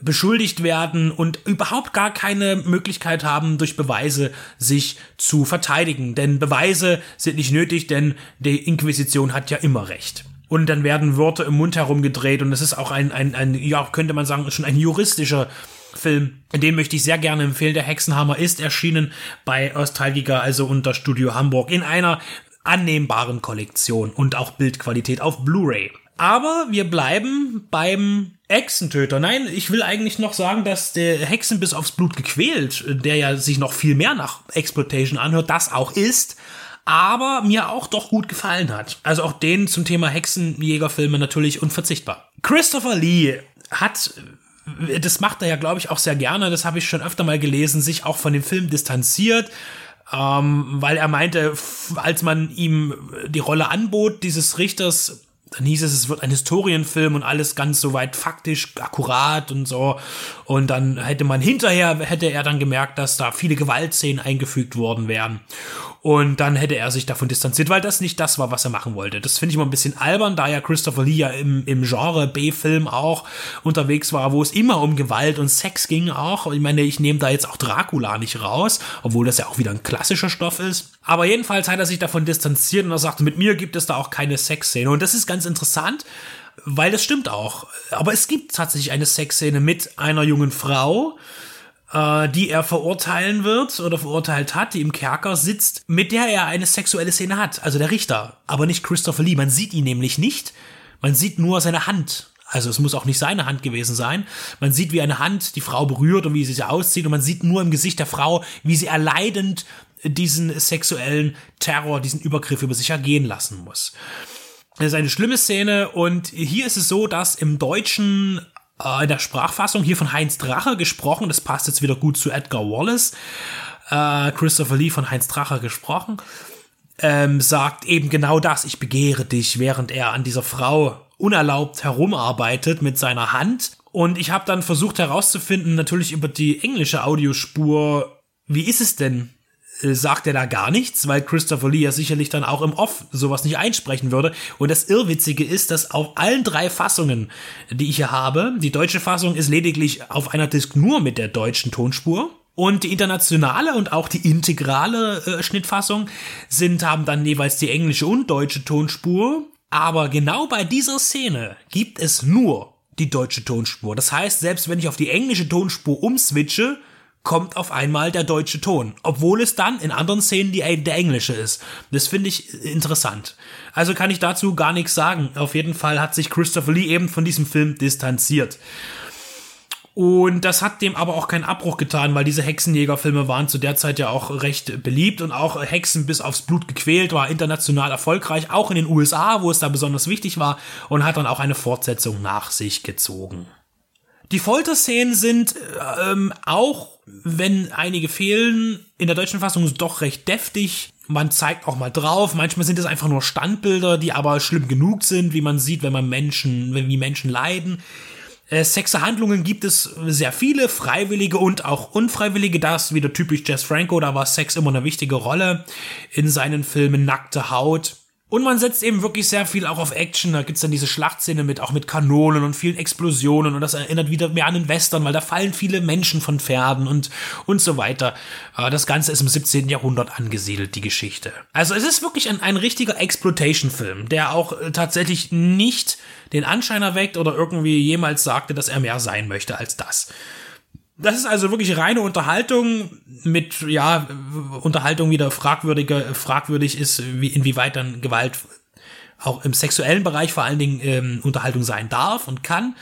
beschuldigt werden und überhaupt gar keine Möglichkeit haben, durch Beweise sich zu verteidigen. Denn Beweise sind nicht nötig, denn die Inquisition hat ja immer recht. Und dann werden Wörter im Mund herumgedreht und das ist auch ein, ein, ein ja, könnte man sagen, schon ein juristischer Film. Den möchte ich sehr gerne empfehlen. Der Hexenhammer ist erschienen bei Ostalgica, also unter Studio Hamburg, in einer annehmbaren Kollektion und auch Bildqualität auf Blu-ray. Aber wir bleiben beim Hexentöter. Nein, ich will eigentlich noch sagen, dass der Hexen bis aufs Blut gequält, der ja sich noch viel mehr nach Exploitation anhört, das auch ist, aber mir auch doch gut gefallen hat. Also auch den zum Thema Hexenjägerfilme natürlich unverzichtbar. Christopher Lee hat das macht er ja, glaube ich, auch sehr gerne, das habe ich schon öfter mal gelesen, sich auch von dem Film distanziert, ähm, weil er meinte, als man ihm die Rolle anbot, dieses Richters, dann hieß es, es wird ein Historienfilm und alles ganz soweit faktisch akkurat und so. Und dann hätte man hinterher, hätte er dann gemerkt, dass da viele Gewaltszenen eingefügt worden wären. Und dann hätte er sich davon distanziert, weil das nicht das war, was er machen wollte. Das finde ich immer ein bisschen albern, da ja Christopher Lee ja im, im Genre B-Film auch unterwegs war, wo es immer um Gewalt und Sex ging auch. Ich meine, ich nehme da jetzt auch Dracula nicht raus, obwohl das ja auch wieder ein klassischer Stoff ist. Aber jedenfalls hat er sich davon distanziert und er sagte, mit mir gibt es da auch keine Sexszene. Und das ist ganz interessant, weil das stimmt auch. Aber es gibt tatsächlich eine Sexszene mit einer jungen Frau, äh, die er verurteilen wird oder verurteilt hat, die im Kerker sitzt, mit der er eine sexuelle Szene hat. Also der Richter, aber nicht Christopher Lee. Man sieht ihn nämlich nicht. Man sieht nur seine Hand. Also es muss auch nicht seine Hand gewesen sein. Man sieht, wie eine Hand die Frau berührt und wie sie sich auszieht. Und man sieht nur im Gesicht der Frau, wie sie erleidend diesen sexuellen Terror, diesen Übergriff über sich ergehen lassen muss. Das ist eine schlimme Szene und hier ist es so, dass im Deutschen äh, in der Sprachfassung hier von Heinz Drache gesprochen, das passt jetzt wieder gut zu Edgar Wallace, äh, Christopher Lee von Heinz Drache gesprochen, ähm, sagt eben genau das, ich begehre dich, während er an dieser Frau unerlaubt herumarbeitet mit seiner Hand. Und ich habe dann versucht herauszufinden, natürlich über die englische Audiospur, wie ist es denn sagt er da gar nichts, weil Christopher Lee ja sicherlich dann auch im Off sowas nicht einsprechen würde. Und das Irrwitzige ist, dass auf allen drei Fassungen, die ich hier habe, die deutsche Fassung ist lediglich auf einer Disk nur mit der deutschen Tonspur. Und die internationale und auch die integrale äh, Schnittfassung sind, haben dann jeweils die englische und deutsche Tonspur. Aber genau bei dieser Szene gibt es nur die deutsche Tonspur. Das heißt, selbst wenn ich auf die englische Tonspur umswitche, kommt auf einmal der deutsche Ton, obwohl es dann in anderen Szenen die, der englische ist. Das finde ich interessant. Also kann ich dazu gar nichts sagen. Auf jeden Fall hat sich Christopher Lee eben von diesem Film distanziert. Und das hat dem aber auch keinen Abbruch getan, weil diese Hexenjägerfilme waren zu der Zeit ja auch recht beliebt und auch Hexen bis aufs Blut gequält war international erfolgreich, auch in den USA, wo es da besonders wichtig war und hat dann auch eine Fortsetzung nach sich gezogen. Die Folterszenen sind ähm, auch wenn einige fehlen, in der deutschen Fassung doch recht deftig. Man zeigt auch mal drauf. Manchmal sind es einfach nur Standbilder, die aber schlimm genug sind, wie man sieht, wenn man Menschen, wenn wie Menschen leiden. Äh, Sexhandlungen gibt es sehr viele, freiwillige und auch unfreiwillige. Das wieder typisch Jess Franco, da war Sex immer eine wichtige Rolle in seinen Filmen Nackte Haut. Und man setzt eben wirklich sehr viel auch auf Action. Da gibt's dann diese Schlachtszene mit, auch mit Kanonen und vielen Explosionen. Und das erinnert wieder mehr an den Western, weil da fallen viele Menschen von Pferden und, und so weiter. Äh, das Ganze ist im 17. Jahrhundert angesiedelt, die Geschichte. Also es ist wirklich ein, ein richtiger Exploitation-Film, der auch äh, tatsächlich nicht den Anschein erweckt oder irgendwie jemals sagte, dass er mehr sein möchte als das. Das ist also wirklich reine Unterhaltung mit, ja, Unterhaltung wieder fragwürdiger, fragwürdig ist, wie, inwieweit dann Gewalt auch im sexuellen Bereich vor allen Dingen ähm, Unterhaltung sein darf und kann.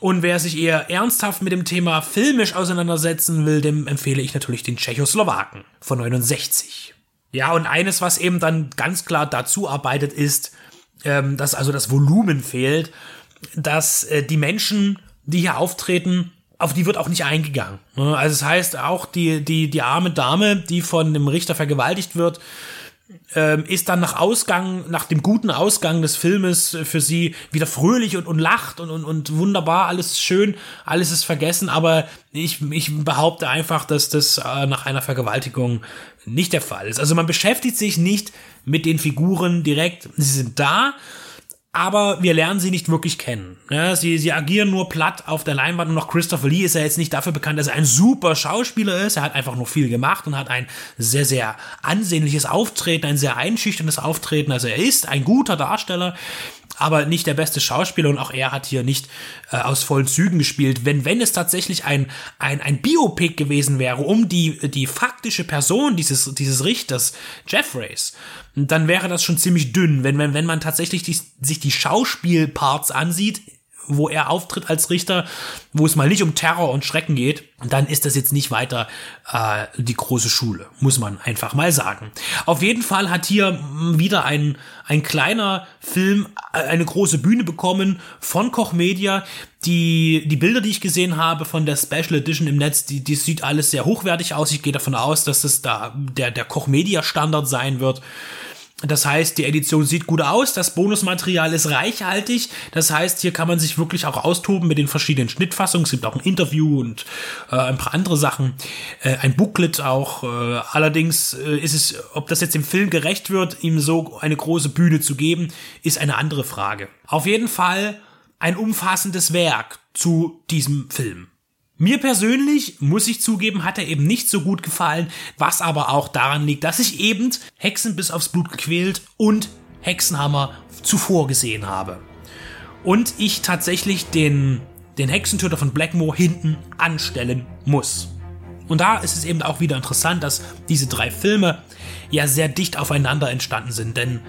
Und wer sich eher ernsthaft mit dem Thema filmisch auseinandersetzen will, dem empfehle ich natürlich den Tschechoslowaken von 69. Ja, und eines, was eben dann ganz klar dazu arbeitet, ist, ähm, dass also das Volumen fehlt, dass äh, die Menschen, die hier auftreten, auf die wird auch nicht eingegangen. Ne? Also es das heißt auch die, die, die arme Dame, die von dem Richter vergewaltigt wird, ähm, ist dann nach Ausgang, nach dem guten Ausgang des Filmes für sie wieder fröhlich und, und lacht und, und, und wunderbar, alles schön, alles ist vergessen, aber ich, ich behaupte einfach, dass das äh, nach einer Vergewaltigung nicht der Fall ist. Also man beschäftigt sich nicht mit den Figuren direkt, sie sind da, aber wir lernen sie nicht wirklich kennen. Ja, sie, sie agieren nur platt auf der Leinwand und noch Christopher Lee ist ja jetzt nicht dafür bekannt, dass er ein super Schauspieler ist. Er hat einfach nur viel gemacht und hat ein sehr, sehr ansehnliches Auftreten, ein sehr einschüchterndes Auftreten. Also er ist ein guter Darsteller, aber nicht der beste Schauspieler und auch er hat hier nicht äh, aus vollen Zügen gespielt. Wenn, wenn es tatsächlich ein, ein, ein Biopic gewesen wäre, um die, die faktische Person dieses, dieses Richters, Jeffreys, dann wäre das schon ziemlich dünn. Wenn, wenn, wenn man tatsächlich die, sich die Schauspielparts ansieht, wo er auftritt als Richter, wo es mal nicht um Terror und Schrecken geht, dann ist das jetzt nicht weiter äh, die große Schule, muss man einfach mal sagen. Auf jeden Fall hat hier wieder ein, ein kleiner Film äh, eine große Bühne bekommen von Koch Media. Die, die Bilder, die ich gesehen habe von der Special Edition im Netz, die, die sieht alles sehr hochwertig aus. Ich gehe davon aus, dass es da der, der Koch Media Standard sein wird. Das heißt, die Edition sieht gut aus, das Bonusmaterial ist reichhaltig. Das heißt, hier kann man sich wirklich auch austoben mit den verschiedenen Schnittfassungen. Es gibt auch ein Interview und äh, ein paar andere Sachen. Äh, ein Booklet auch. Äh, allerdings äh, ist es, ob das jetzt dem Film gerecht wird, ihm so eine große Bühne zu geben, ist eine andere Frage. Auf jeden Fall ein umfassendes Werk zu diesem Film. Mir persönlich, muss ich zugeben, hat er eben nicht so gut gefallen, was aber auch daran liegt, dass ich eben Hexen bis aufs Blut gequält und Hexenhammer zuvor gesehen habe. Und ich tatsächlich den, den Hexentöter von Blackmore hinten anstellen muss. Und da ist es eben auch wieder interessant, dass diese drei Filme ja sehr dicht aufeinander entstanden sind, denn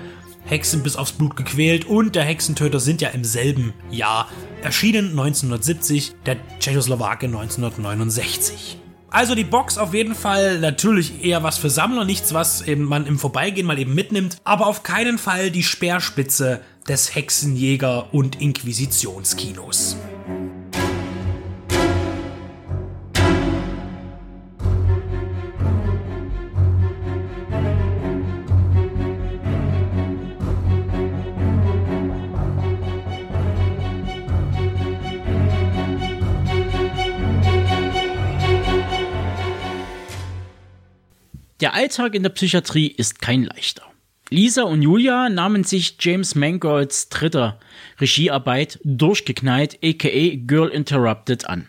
Hexen bis aufs Blut gequält und der Hexentöter sind ja im selben Jahr erschienen, 1970, der Tschechoslowake 1969. Also die Box auf jeden Fall natürlich eher was für Sammler, nichts, was eben man im Vorbeigehen mal eben mitnimmt, aber auf keinen Fall die Speerspitze des Hexenjäger- und Inquisitionskinos. Der Alltag in der Psychiatrie ist kein leichter. Lisa und Julia nahmen sich James Mangolds dritter Regiearbeit Durchgeknallt aka Girl Interrupted an.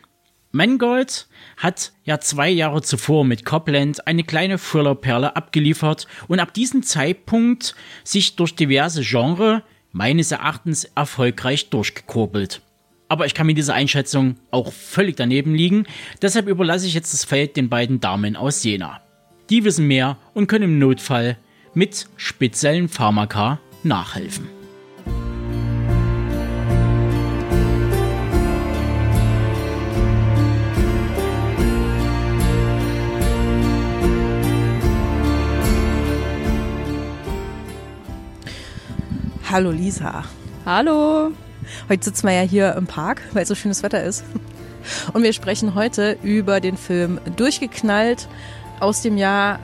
Mangold hat ja zwei Jahre zuvor mit Copland eine kleine Thriller-Perle abgeliefert und ab diesem Zeitpunkt sich durch diverse Genre meines Erachtens erfolgreich durchgekurbelt. Aber ich kann mit dieser Einschätzung auch völlig daneben liegen, deshalb überlasse ich jetzt das Feld den beiden Damen aus Jena. Die wissen mehr und können im Notfall mit speziellen Pharmaka nachhelfen. Hallo Lisa. Hallo. Heute sitzen wir ja hier im Park, weil so schönes Wetter ist. Und wir sprechen heute über den Film Durchgeknallt aus dem Jahr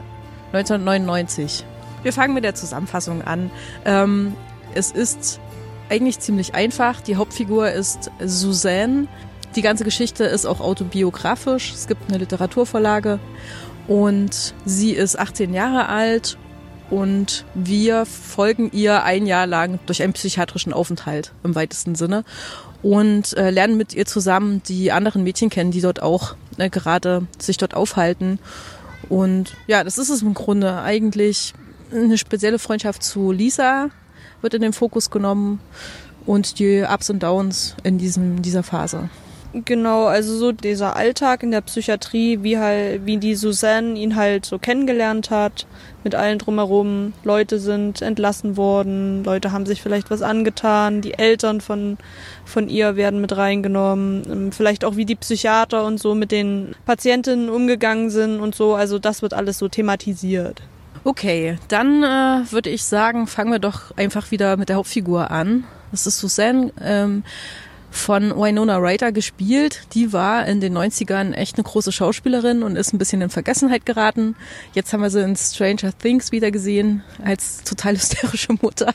1999. Wir fangen mit der Zusammenfassung an. Ähm, es ist eigentlich ziemlich einfach. Die Hauptfigur ist Suzanne. Die ganze Geschichte ist auch autobiografisch. Es gibt eine Literaturvorlage und sie ist 18 Jahre alt und wir folgen ihr ein Jahr lang durch einen psychiatrischen Aufenthalt im weitesten Sinne und äh, lernen mit ihr zusammen die anderen Mädchen kennen, die dort auch äh, gerade sich dort aufhalten. Und ja, das ist es im Grunde eigentlich. Eine spezielle Freundschaft zu Lisa wird in den Fokus genommen und die Ups und Downs in diesem, dieser Phase. Genau, also so dieser Alltag in der Psychiatrie, wie halt, wie die Suzanne ihn halt so kennengelernt hat, mit allen drumherum. Leute sind entlassen worden, Leute haben sich vielleicht was angetan, die Eltern von, von ihr werden mit reingenommen, ähm, vielleicht auch wie die Psychiater und so mit den Patientinnen umgegangen sind und so. Also das wird alles so thematisiert. Okay, dann äh, würde ich sagen, fangen wir doch einfach wieder mit der Hauptfigur an. Das ist Suzanne. Ähm, von Winona Ryder gespielt. Die war in den 90ern echt eine große Schauspielerin und ist ein bisschen in Vergessenheit geraten. Jetzt haben wir sie in Stranger Things wieder gesehen als total hysterische Mutter.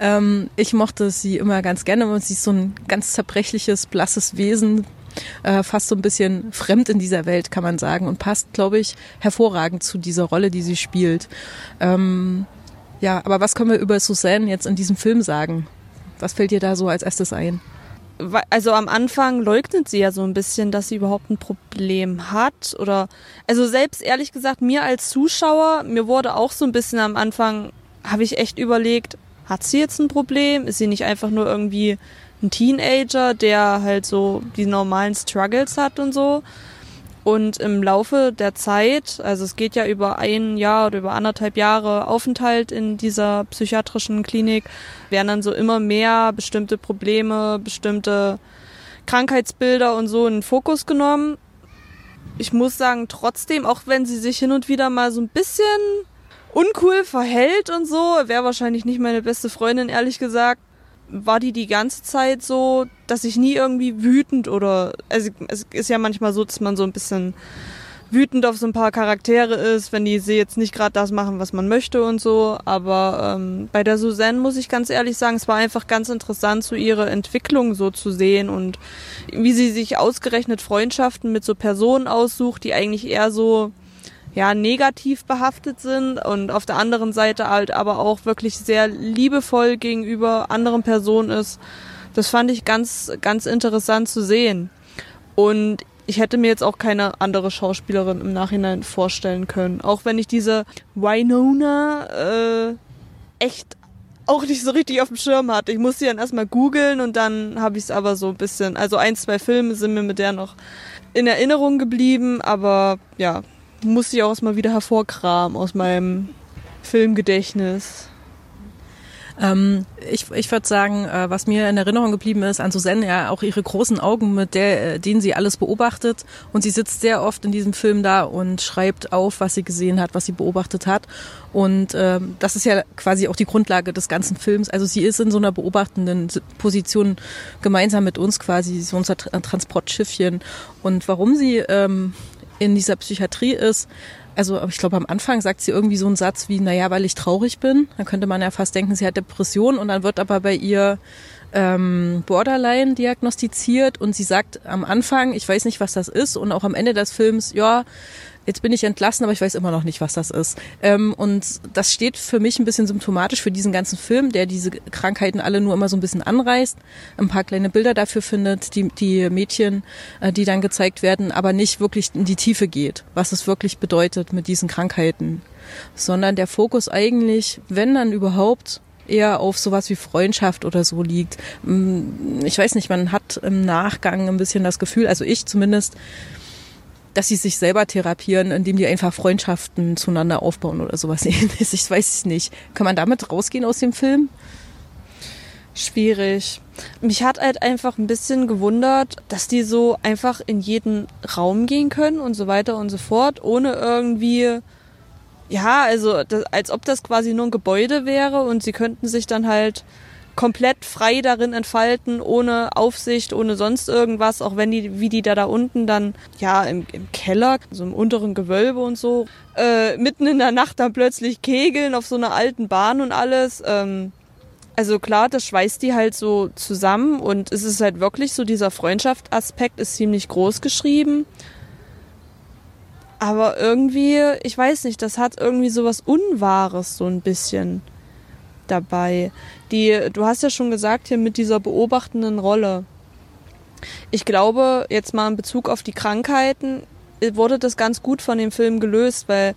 Ähm, ich mochte sie immer ganz gerne und sie ist so ein ganz zerbrechliches, blasses Wesen, äh, fast so ein bisschen fremd in dieser Welt, kann man sagen, und passt, glaube ich, hervorragend zu dieser Rolle, die sie spielt. Ähm, ja, aber was können wir über Suzanne jetzt in diesem Film sagen? Was fällt dir da so als erstes ein? Also am Anfang leugnet sie ja so ein bisschen, dass sie überhaupt ein Problem hat oder also selbst ehrlich gesagt mir als Zuschauer, mir wurde auch so ein bisschen am Anfang habe ich echt überlegt, hat sie jetzt ein Problem? Ist sie nicht einfach nur irgendwie ein Teenager, der halt so die normalen Struggles hat und so? Und im Laufe der Zeit, also es geht ja über ein Jahr oder über anderthalb Jahre Aufenthalt in dieser psychiatrischen Klinik, werden dann so immer mehr bestimmte Probleme, bestimmte Krankheitsbilder und so in den Fokus genommen. Ich muss sagen, trotzdem, auch wenn sie sich hin und wieder mal so ein bisschen uncool verhält und so, wäre wahrscheinlich nicht meine beste Freundin, ehrlich gesagt, war die die ganze Zeit so, dass ich nie irgendwie wütend oder also es ist ja manchmal so, dass man so ein bisschen wütend auf so ein paar Charaktere ist, wenn die sie jetzt nicht gerade das machen, was man möchte und so. Aber ähm, bei der Suzanne muss ich ganz ehrlich sagen, es war einfach ganz interessant, so ihre Entwicklung so zu sehen und wie sie sich ausgerechnet Freundschaften mit so Personen aussucht, die eigentlich eher so ja negativ behaftet sind und auf der anderen Seite halt aber auch wirklich sehr liebevoll gegenüber anderen Personen ist. Das fand ich ganz ganz interessant zu sehen. Und ich hätte mir jetzt auch keine andere Schauspielerin im Nachhinein vorstellen können. Auch wenn ich diese Winona äh, echt auch nicht so richtig auf dem Schirm hatte. Ich musste sie dann erstmal googeln und dann habe ich es aber so ein bisschen, also ein, zwei Filme sind mir mit der noch in Erinnerung geblieben, aber ja, musste ich auch erstmal wieder hervorkramen aus meinem Filmgedächtnis. Ähm, ich ich würde sagen, äh, was mir in Erinnerung geblieben ist an Susanne, ja, auch ihre großen Augen, mit der, äh, denen sie alles beobachtet. Und sie sitzt sehr oft in diesem Film da und schreibt auf, was sie gesehen hat, was sie beobachtet hat. Und ähm, das ist ja quasi auch die Grundlage des ganzen Films. Also sie ist in so einer beobachtenden Position gemeinsam mit uns quasi, so unser Transportschiffchen. Und warum sie ähm, in dieser Psychiatrie ist, also ich glaube am Anfang sagt sie irgendwie so einen Satz wie, naja, weil ich traurig bin. Dann könnte man ja fast denken, sie hat Depression und dann wird aber bei ihr ähm, Borderline diagnostiziert und sie sagt am Anfang, ich weiß nicht, was das ist und auch am Ende des Films, ja, jetzt bin ich entlassen, aber ich weiß immer noch nicht, was das ist. Ähm, und das steht für mich ein bisschen symptomatisch für diesen ganzen Film, der diese Krankheiten alle nur immer so ein bisschen anreißt, ein paar kleine Bilder dafür findet, die, die Mädchen, äh, die dann gezeigt werden, aber nicht wirklich in die Tiefe geht, was es wirklich bedeutet mit diesen Krankheiten. Sondern der Fokus eigentlich, wenn dann überhaupt, eher auf sowas wie Freundschaft oder so liegt. Mm, ich weiß nicht, man hat im Nachgang ein bisschen das Gefühl, also ich zumindest, dass sie sich selber therapieren, indem die einfach Freundschaften zueinander aufbauen oder sowas ähnliches. Ich weiß es nicht. Kann man damit rausgehen aus dem Film? Schwierig. Mich hat halt einfach ein bisschen gewundert, dass die so einfach in jeden Raum gehen können und so weiter und so fort, ohne irgendwie, ja, also das, als ob das quasi nur ein Gebäude wäre und sie könnten sich dann halt komplett frei darin entfalten, ohne Aufsicht, ohne sonst irgendwas, auch wenn die, wie die da da unten dann, ja, im, im Keller, so im unteren Gewölbe und so, äh, mitten in der Nacht dann plötzlich kegeln auf so einer alten Bahn und alles. Ähm, also klar, das schweißt die halt so zusammen und es ist halt wirklich so, dieser Freundschaftsaspekt ist ziemlich groß geschrieben. Aber irgendwie, ich weiß nicht, das hat irgendwie so was Unwahres so ein bisschen dabei. Die, du hast ja schon gesagt hier mit dieser beobachtenden Rolle. Ich glaube, jetzt mal in Bezug auf die Krankheiten, wurde das ganz gut von dem Film gelöst, weil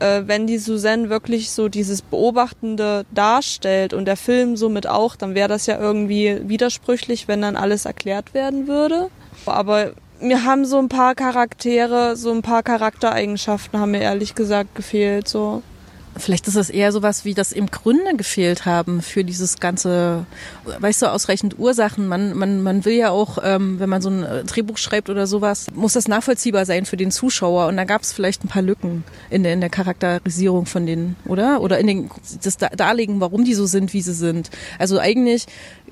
äh, wenn die Suzanne wirklich so dieses Beobachtende darstellt und der Film somit auch, dann wäre das ja irgendwie widersprüchlich, wenn dann alles erklärt werden würde. Aber mir haben so ein paar Charaktere, so ein paar Charaktereigenschaften haben mir ehrlich gesagt gefehlt, so. Vielleicht ist es eher sowas wie das im Gründe gefehlt haben für dieses ganze, weißt du, ausreichend Ursachen. Man, man, man will ja auch, ähm, wenn man so ein äh, Drehbuch schreibt oder sowas, muss das nachvollziehbar sein für den Zuschauer. Und da gab es vielleicht ein paar Lücken in der, in der Charakterisierung von denen, oder? Oder in den, das Darlegen, warum die so sind, wie sie sind. Also eigentlich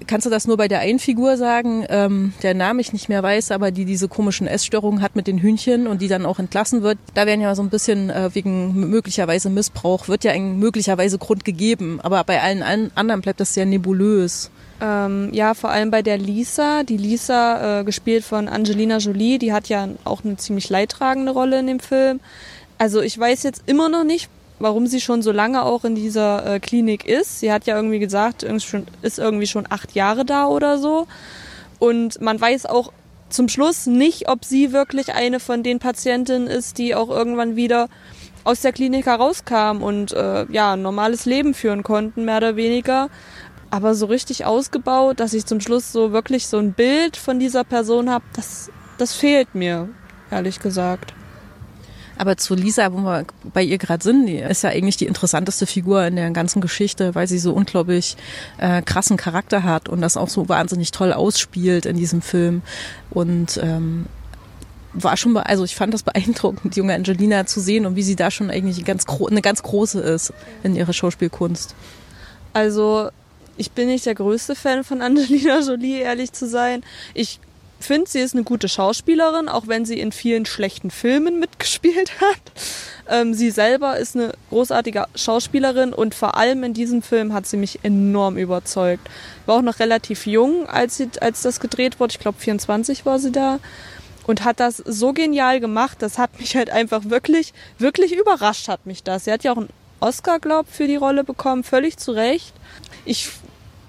kannst du das nur bei der einen Figur sagen, ähm, der Name ich nicht mehr weiß, aber die diese komischen Essstörungen hat mit den Hühnchen und die dann auch entlassen wird. Da werden ja so ein bisschen äh, wegen möglicherweise Missbrauch, wird ja ein möglicherweise Grund gegeben, aber bei allen anderen bleibt das sehr nebulös. Ähm, ja, vor allem bei der Lisa. Die Lisa, äh, gespielt von Angelina Jolie, die hat ja auch eine ziemlich leidtragende Rolle in dem Film. Also ich weiß jetzt immer noch nicht, warum sie schon so lange auch in dieser äh, Klinik ist. Sie hat ja irgendwie gesagt, ist irgendwie schon acht Jahre da oder so. Und man weiß auch zum Schluss nicht, ob sie wirklich eine von den Patientinnen ist, die auch irgendwann wieder aus der Klinik herauskam und äh, ja, ein normales Leben führen konnten, mehr oder weniger. Aber so richtig ausgebaut, dass ich zum Schluss so wirklich so ein Bild von dieser Person habe, das, das fehlt mir, ehrlich gesagt. Aber zu Lisa, wo wir bei ihr gerade sind, die ist ja eigentlich die interessanteste Figur in der ganzen Geschichte, weil sie so unglaublich äh, krassen Charakter hat und das auch so wahnsinnig toll ausspielt in diesem Film. Und ähm, war schon, also ich fand das beeindruckend, die junge Angelina zu sehen und wie sie da schon eigentlich ganz eine ganz große ist in ihrer Schauspielkunst. Also ich bin nicht der größte Fan von Angelina Jolie, ehrlich zu sein. Ich finde, sie ist eine gute Schauspielerin, auch wenn sie in vielen schlechten Filmen mitgespielt hat. Ähm, sie selber ist eine großartige Schauspielerin und vor allem in diesem Film hat sie mich enorm überzeugt. War auch noch relativ jung, als, sie, als das gedreht wurde. Ich glaube, 24 war sie da. Und hat das so genial gemacht, das hat mich halt einfach wirklich, wirklich überrascht hat mich das. Sie hat ja auch einen Oscar, glaub, für die Rolle bekommen, völlig zu Recht. Ich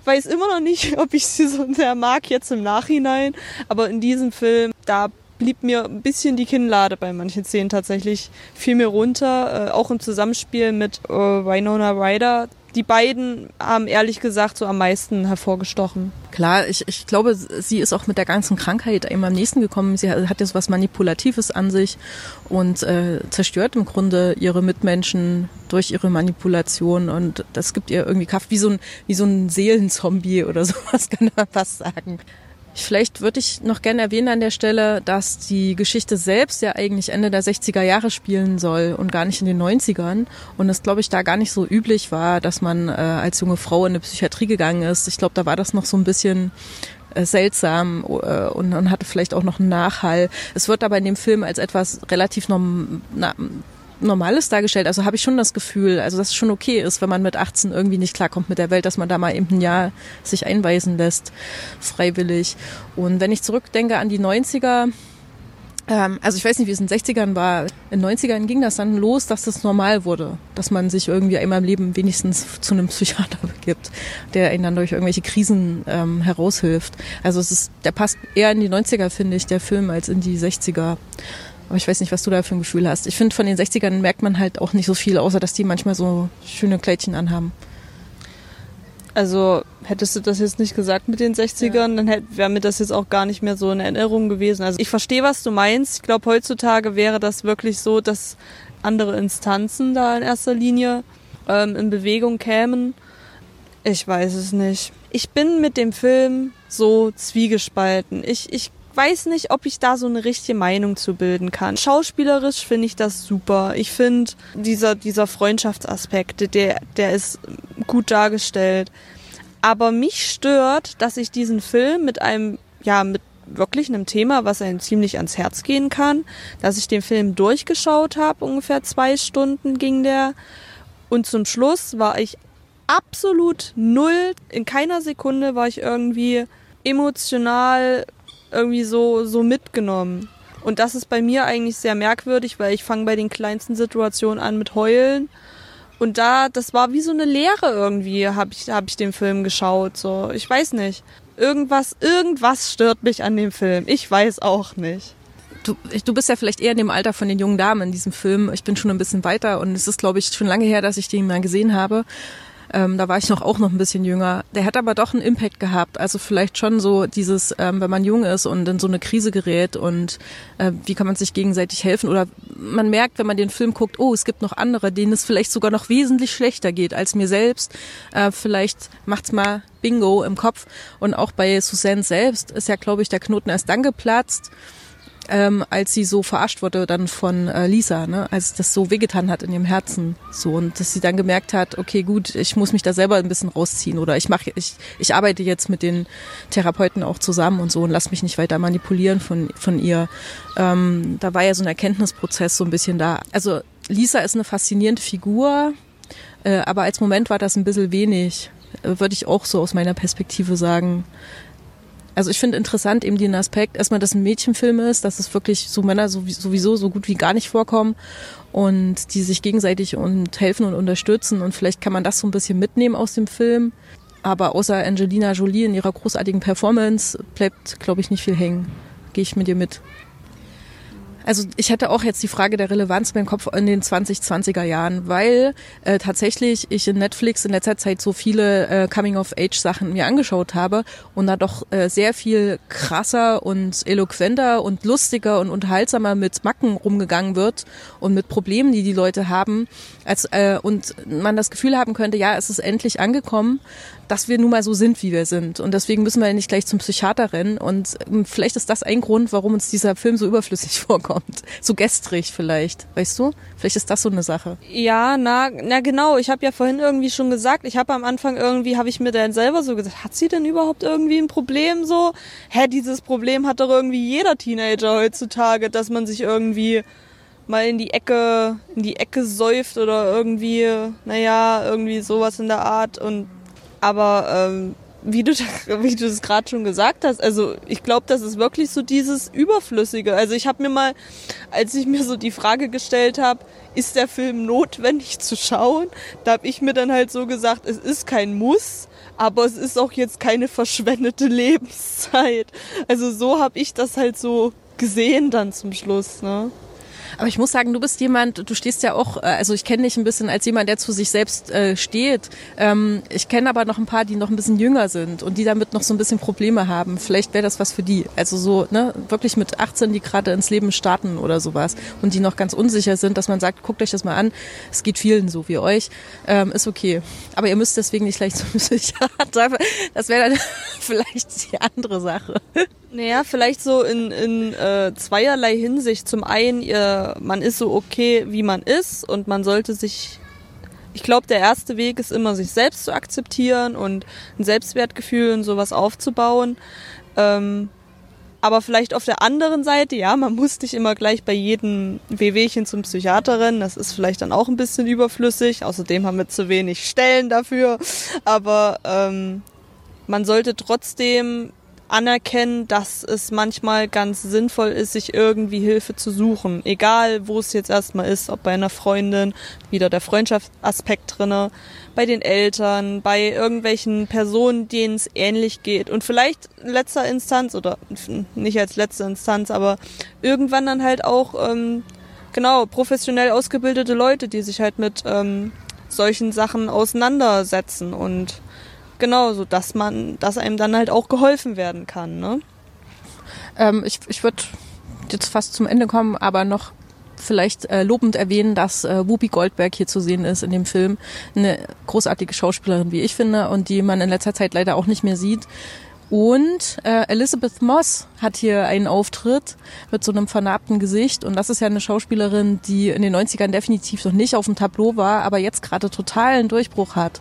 weiß immer noch nicht, ob ich sie so sehr mag jetzt im Nachhinein, aber in diesem Film, da blieb mir ein bisschen die Kinnlade bei manchen Szenen tatsächlich, fiel mir runter, äh, auch im Zusammenspiel mit äh, Winona Ryder. Die beiden haben ehrlich gesagt so am meisten hervorgestochen. Klar, ich, ich glaube, sie ist auch mit der ganzen Krankheit immer am nächsten gekommen. Sie hat jetzt was Manipulatives an sich und äh, zerstört im Grunde ihre Mitmenschen durch ihre Manipulation und das gibt ihr irgendwie Kraft, wie so ein, wie so ein Seelenzombie oder sowas, kann man fast sagen. Vielleicht würde ich noch gerne erwähnen an der Stelle, dass die Geschichte selbst ja eigentlich Ende der 60er Jahre spielen soll und gar nicht in den 90ern. Und es, glaube ich, da gar nicht so üblich war, dass man äh, als junge Frau in eine Psychiatrie gegangen ist. Ich glaube, da war das noch so ein bisschen äh, seltsam äh, und, und hatte vielleicht auch noch einen Nachhall. Es wird aber in dem Film als etwas relativ norm, na, Normales dargestellt. Also habe ich schon das Gefühl, also dass es schon okay ist, wenn man mit 18 irgendwie nicht klarkommt mit der Welt, dass man da mal eben ein Jahr sich einweisen lässt, freiwillig. Und wenn ich zurückdenke an die 90er, ähm, also ich weiß nicht, wie es in den 60ern war. In den 90ern ging das dann los, dass das normal wurde, dass man sich irgendwie einmal im Leben wenigstens zu einem Psychiater begibt, der einen dann durch irgendwelche Krisen ähm, heraushilft. Also es ist, der passt eher in die 90er, finde ich, der Film, als in die 60er. Aber ich weiß nicht, was du da für ein Gefühl hast. Ich finde, von den 60ern merkt man halt auch nicht so viel, außer dass die manchmal so schöne Kleidchen anhaben. Also hättest du das jetzt nicht gesagt mit den 60ern, ja. dann wäre mir das jetzt auch gar nicht mehr so in Erinnerung gewesen. Also ich verstehe, was du meinst. Ich glaube, heutzutage wäre das wirklich so, dass andere Instanzen da in erster Linie ähm, in Bewegung kämen. Ich weiß es nicht. Ich bin mit dem Film so zwiegespalten. Ich, ich weiß nicht, ob ich da so eine richtige Meinung zu bilden kann. Schauspielerisch finde ich das super. Ich finde dieser, dieser Freundschaftsaspekt, der, der ist gut dargestellt. Aber mich stört, dass ich diesen Film mit einem, ja, mit wirklich einem Thema, was einem ziemlich ans Herz gehen kann, dass ich den Film durchgeschaut habe, ungefähr zwei Stunden ging der. Und zum Schluss war ich absolut null, in keiner Sekunde war ich irgendwie emotional irgendwie so, so mitgenommen. Und das ist bei mir eigentlich sehr merkwürdig, weil ich fange bei den kleinsten Situationen an mit Heulen. Und da, das war wie so eine Lehre irgendwie, habe ich, hab ich den Film geschaut. So, ich weiß nicht. Irgendwas, irgendwas stört mich an dem Film. Ich weiß auch nicht. Du, du bist ja vielleicht eher in dem Alter von den jungen Damen in diesem Film. Ich bin schon ein bisschen weiter und es ist, glaube ich, schon lange her, dass ich den mal gesehen habe. Ähm, da war ich noch auch noch ein bisschen jünger. Der hat aber doch einen Impact gehabt. Also vielleicht schon so dieses, ähm, wenn man jung ist und in so eine Krise gerät und äh, wie kann man sich gegenseitig helfen? Oder man merkt, wenn man den Film guckt, oh, es gibt noch andere, denen es vielleicht sogar noch wesentlich schlechter geht als mir selbst. Äh, vielleicht macht's mal Bingo im Kopf. Und auch bei Suzanne selbst ist ja, glaube ich, der Knoten erst dann geplatzt ähm, als sie so verarscht wurde dann von äh, Lisa, ne? als das so wehgetan hat in ihrem Herzen. So und dass sie dann gemerkt hat, okay, gut, ich muss mich da selber ein bisschen rausziehen oder ich mache, ich, ich arbeite jetzt mit den Therapeuten auch zusammen und so und lass mich nicht weiter manipulieren von, von ihr. Ähm, da war ja so ein Erkenntnisprozess so ein bisschen da. Also Lisa ist eine faszinierende Figur, äh, aber als Moment war das ein bisschen wenig, äh, würde ich auch so aus meiner Perspektive sagen. Also ich finde interessant eben den Aspekt, erstmal, dass ein Mädchenfilm ist, dass es wirklich so Männer sowieso so gut wie gar nicht vorkommen und die sich gegenseitig und helfen und unterstützen und vielleicht kann man das so ein bisschen mitnehmen aus dem Film. Aber außer Angelina Jolie in ihrer großartigen Performance bleibt, glaube ich, nicht viel hängen. Gehe ich mit dir mit. Also ich hätte auch jetzt die Frage der Relevanz im Kopf in den 2020er Jahren, weil äh, tatsächlich ich in Netflix in letzter Zeit so viele äh, Coming-of-Age-Sachen mir angeschaut habe und da doch äh, sehr viel krasser und eloquenter und lustiger und unterhaltsamer mit Macken rumgegangen wird und mit Problemen, die die Leute haben, als äh, und man das Gefühl haben könnte, ja, es ist endlich angekommen, dass wir nun mal so sind, wie wir sind. Und deswegen müssen wir ja nicht gleich zum Psychiater rennen. Und ähm, vielleicht ist das ein Grund, warum uns dieser Film so überflüssig vorkommt vorkommt. So gestrig vielleicht, weißt du? Vielleicht ist das so eine Sache. Ja, na, na genau. Ich habe ja vorhin irgendwie schon gesagt, ich habe am Anfang irgendwie, habe ich mir dann selber so gesagt, hat sie denn überhaupt irgendwie ein Problem so? Hä, dieses Problem hat doch irgendwie jeder Teenager heutzutage, dass man sich irgendwie mal in die Ecke, in die Ecke säuft oder irgendwie, naja, irgendwie sowas in der Art. Und aber ähm, wie du, wie du es gerade schon gesagt hast, also ich glaube, das ist wirklich so dieses Überflüssige. Also ich habe mir mal, als ich mir so die Frage gestellt habe, ist der Film notwendig zu schauen, da habe ich mir dann halt so gesagt, es ist kein Muss, aber es ist auch jetzt keine verschwendete Lebenszeit. Also so habe ich das halt so gesehen dann zum Schluss. Ne? Aber ich muss sagen, du bist jemand, du stehst ja auch, äh, also ich kenne dich ein bisschen als jemand, der zu sich selbst äh, steht. Ähm, ich kenne aber noch ein paar, die noch ein bisschen jünger sind und die damit noch so ein bisschen Probleme haben. Vielleicht wäre das was für die. Also so, ne, wirklich mit 18, die gerade ins Leben starten oder sowas und die noch ganz unsicher sind, dass man sagt, guckt euch das mal an. Es geht vielen so wie euch. Ähm, ist okay. Aber ihr müsst deswegen nicht gleich zum Psychiater. Das wäre dann vielleicht die andere Sache. Naja, vielleicht so in, in äh, zweierlei Hinsicht. Zum einen, ihr, man ist so okay, wie man ist und man sollte sich. Ich glaube, der erste Weg ist immer, sich selbst zu akzeptieren und ein Selbstwertgefühl und sowas aufzubauen. Ähm, aber vielleicht auf der anderen Seite, ja, man muss nicht immer gleich bei jedem Wehwehchen zum Psychiater rennen. Das ist vielleicht dann auch ein bisschen überflüssig. Außerdem haben wir zu wenig Stellen dafür. Aber ähm, man sollte trotzdem anerkennen, dass es manchmal ganz sinnvoll ist, sich irgendwie Hilfe zu suchen. Egal, wo es jetzt erstmal ist, ob bei einer Freundin, wieder der Freundschaftsaspekt drinne, bei den Eltern, bei irgendwelchen Personen, denen es ähnlich geht. Und vielleicht in letzter Instanz, oder nicht als letzte Instanz, aber irgendwann dann halt auch, ähm, genau, professionell ausgebildete Leute, die sich halt mit ähm, solchen Sachen auseinandersetzen und Genau, so dass man, dass einem dann halt auch geholfen werden kann. Ne? Ähm, ich ich würde jetzt fast zum Ende kommen, aber noch vielleicht äh, lobend erwähnen, dass äh, Whoopi Goldberg hier zu sehen ist in dem Film. Eine großartige Schauspielerin, wie ich finde, und die man in letzter Zeit leider auch nicht mehr sieht. Und äh, Elizabeth Moss hat hier einen Auftritt mit so einem vernarbten Gesicht. Und das ist ja eine Schauspielerin, die in den 90ern definitiv noch nicht auf dem Tableau war, aber jetzt gerade total einen Durchbruch hat.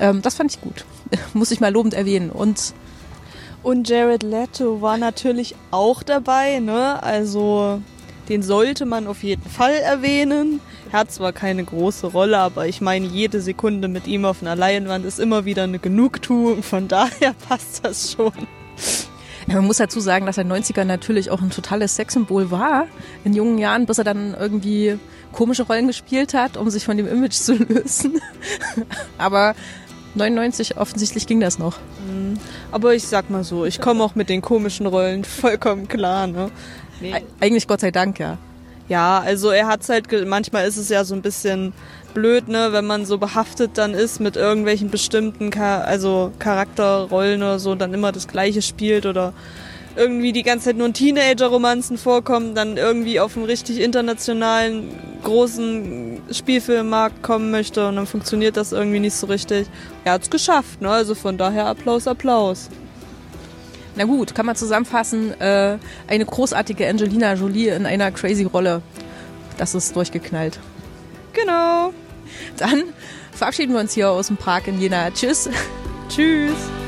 Ähm, das fand ich gut. muss ich mal lobend erwähnen. Und und Jared Leto war natürlich auch dabei, ne? Also den sollte man auf jeden Fall erwähnen. Er hat zwar keine große Rolle, aber ich meine, jede Sekunde mit ihm auf einer Leinwand ist immer wieder eine Genugtuung. Von daher passt das schon. Ja, man muss dazu sagen, dass er in den 90ern natürlich auch ein totales Sexsymbol war. In jungen Jahren, bis er dann irgendwie komische Rollen gespielt hat, um sich von dem Image zu lösen. aber 99 offensichtlich ging das noch. Mhm. Aber ich sag mal so, ich komme auch mit den komischen Rollen vollkommen klar. Ne? Nee. Eigentlich Gott sei Dank, ja. Ja, also er hat's halt, manchmal ist es ja so ein bisschen blöd, ne, wenn man so behaftet dann ist mit irgendwelchen bestimmten, Char also Charakterrollen oder so, dann immer das Gleiche spielt oder irgendwie die ganze Zeit nur Teenager-Romanzen vorkommen, dann irgendwie auf einen richtig internationalen, großen Spielfilmmarkt kommen möchte und dann funktioniert das irgendwie nicht so richtig. Er hat's geschafft, ne? Also von daher Applaus, Applaus. Na gut, kann man zusammenfassen, äh, eine großartige Angelina Jolie in einer crazy Rolle. Das ist durchgeknallt. Genau. Dann verabschieden wir uns hier aus dem Park in Jena. Tschüss. Tschüss.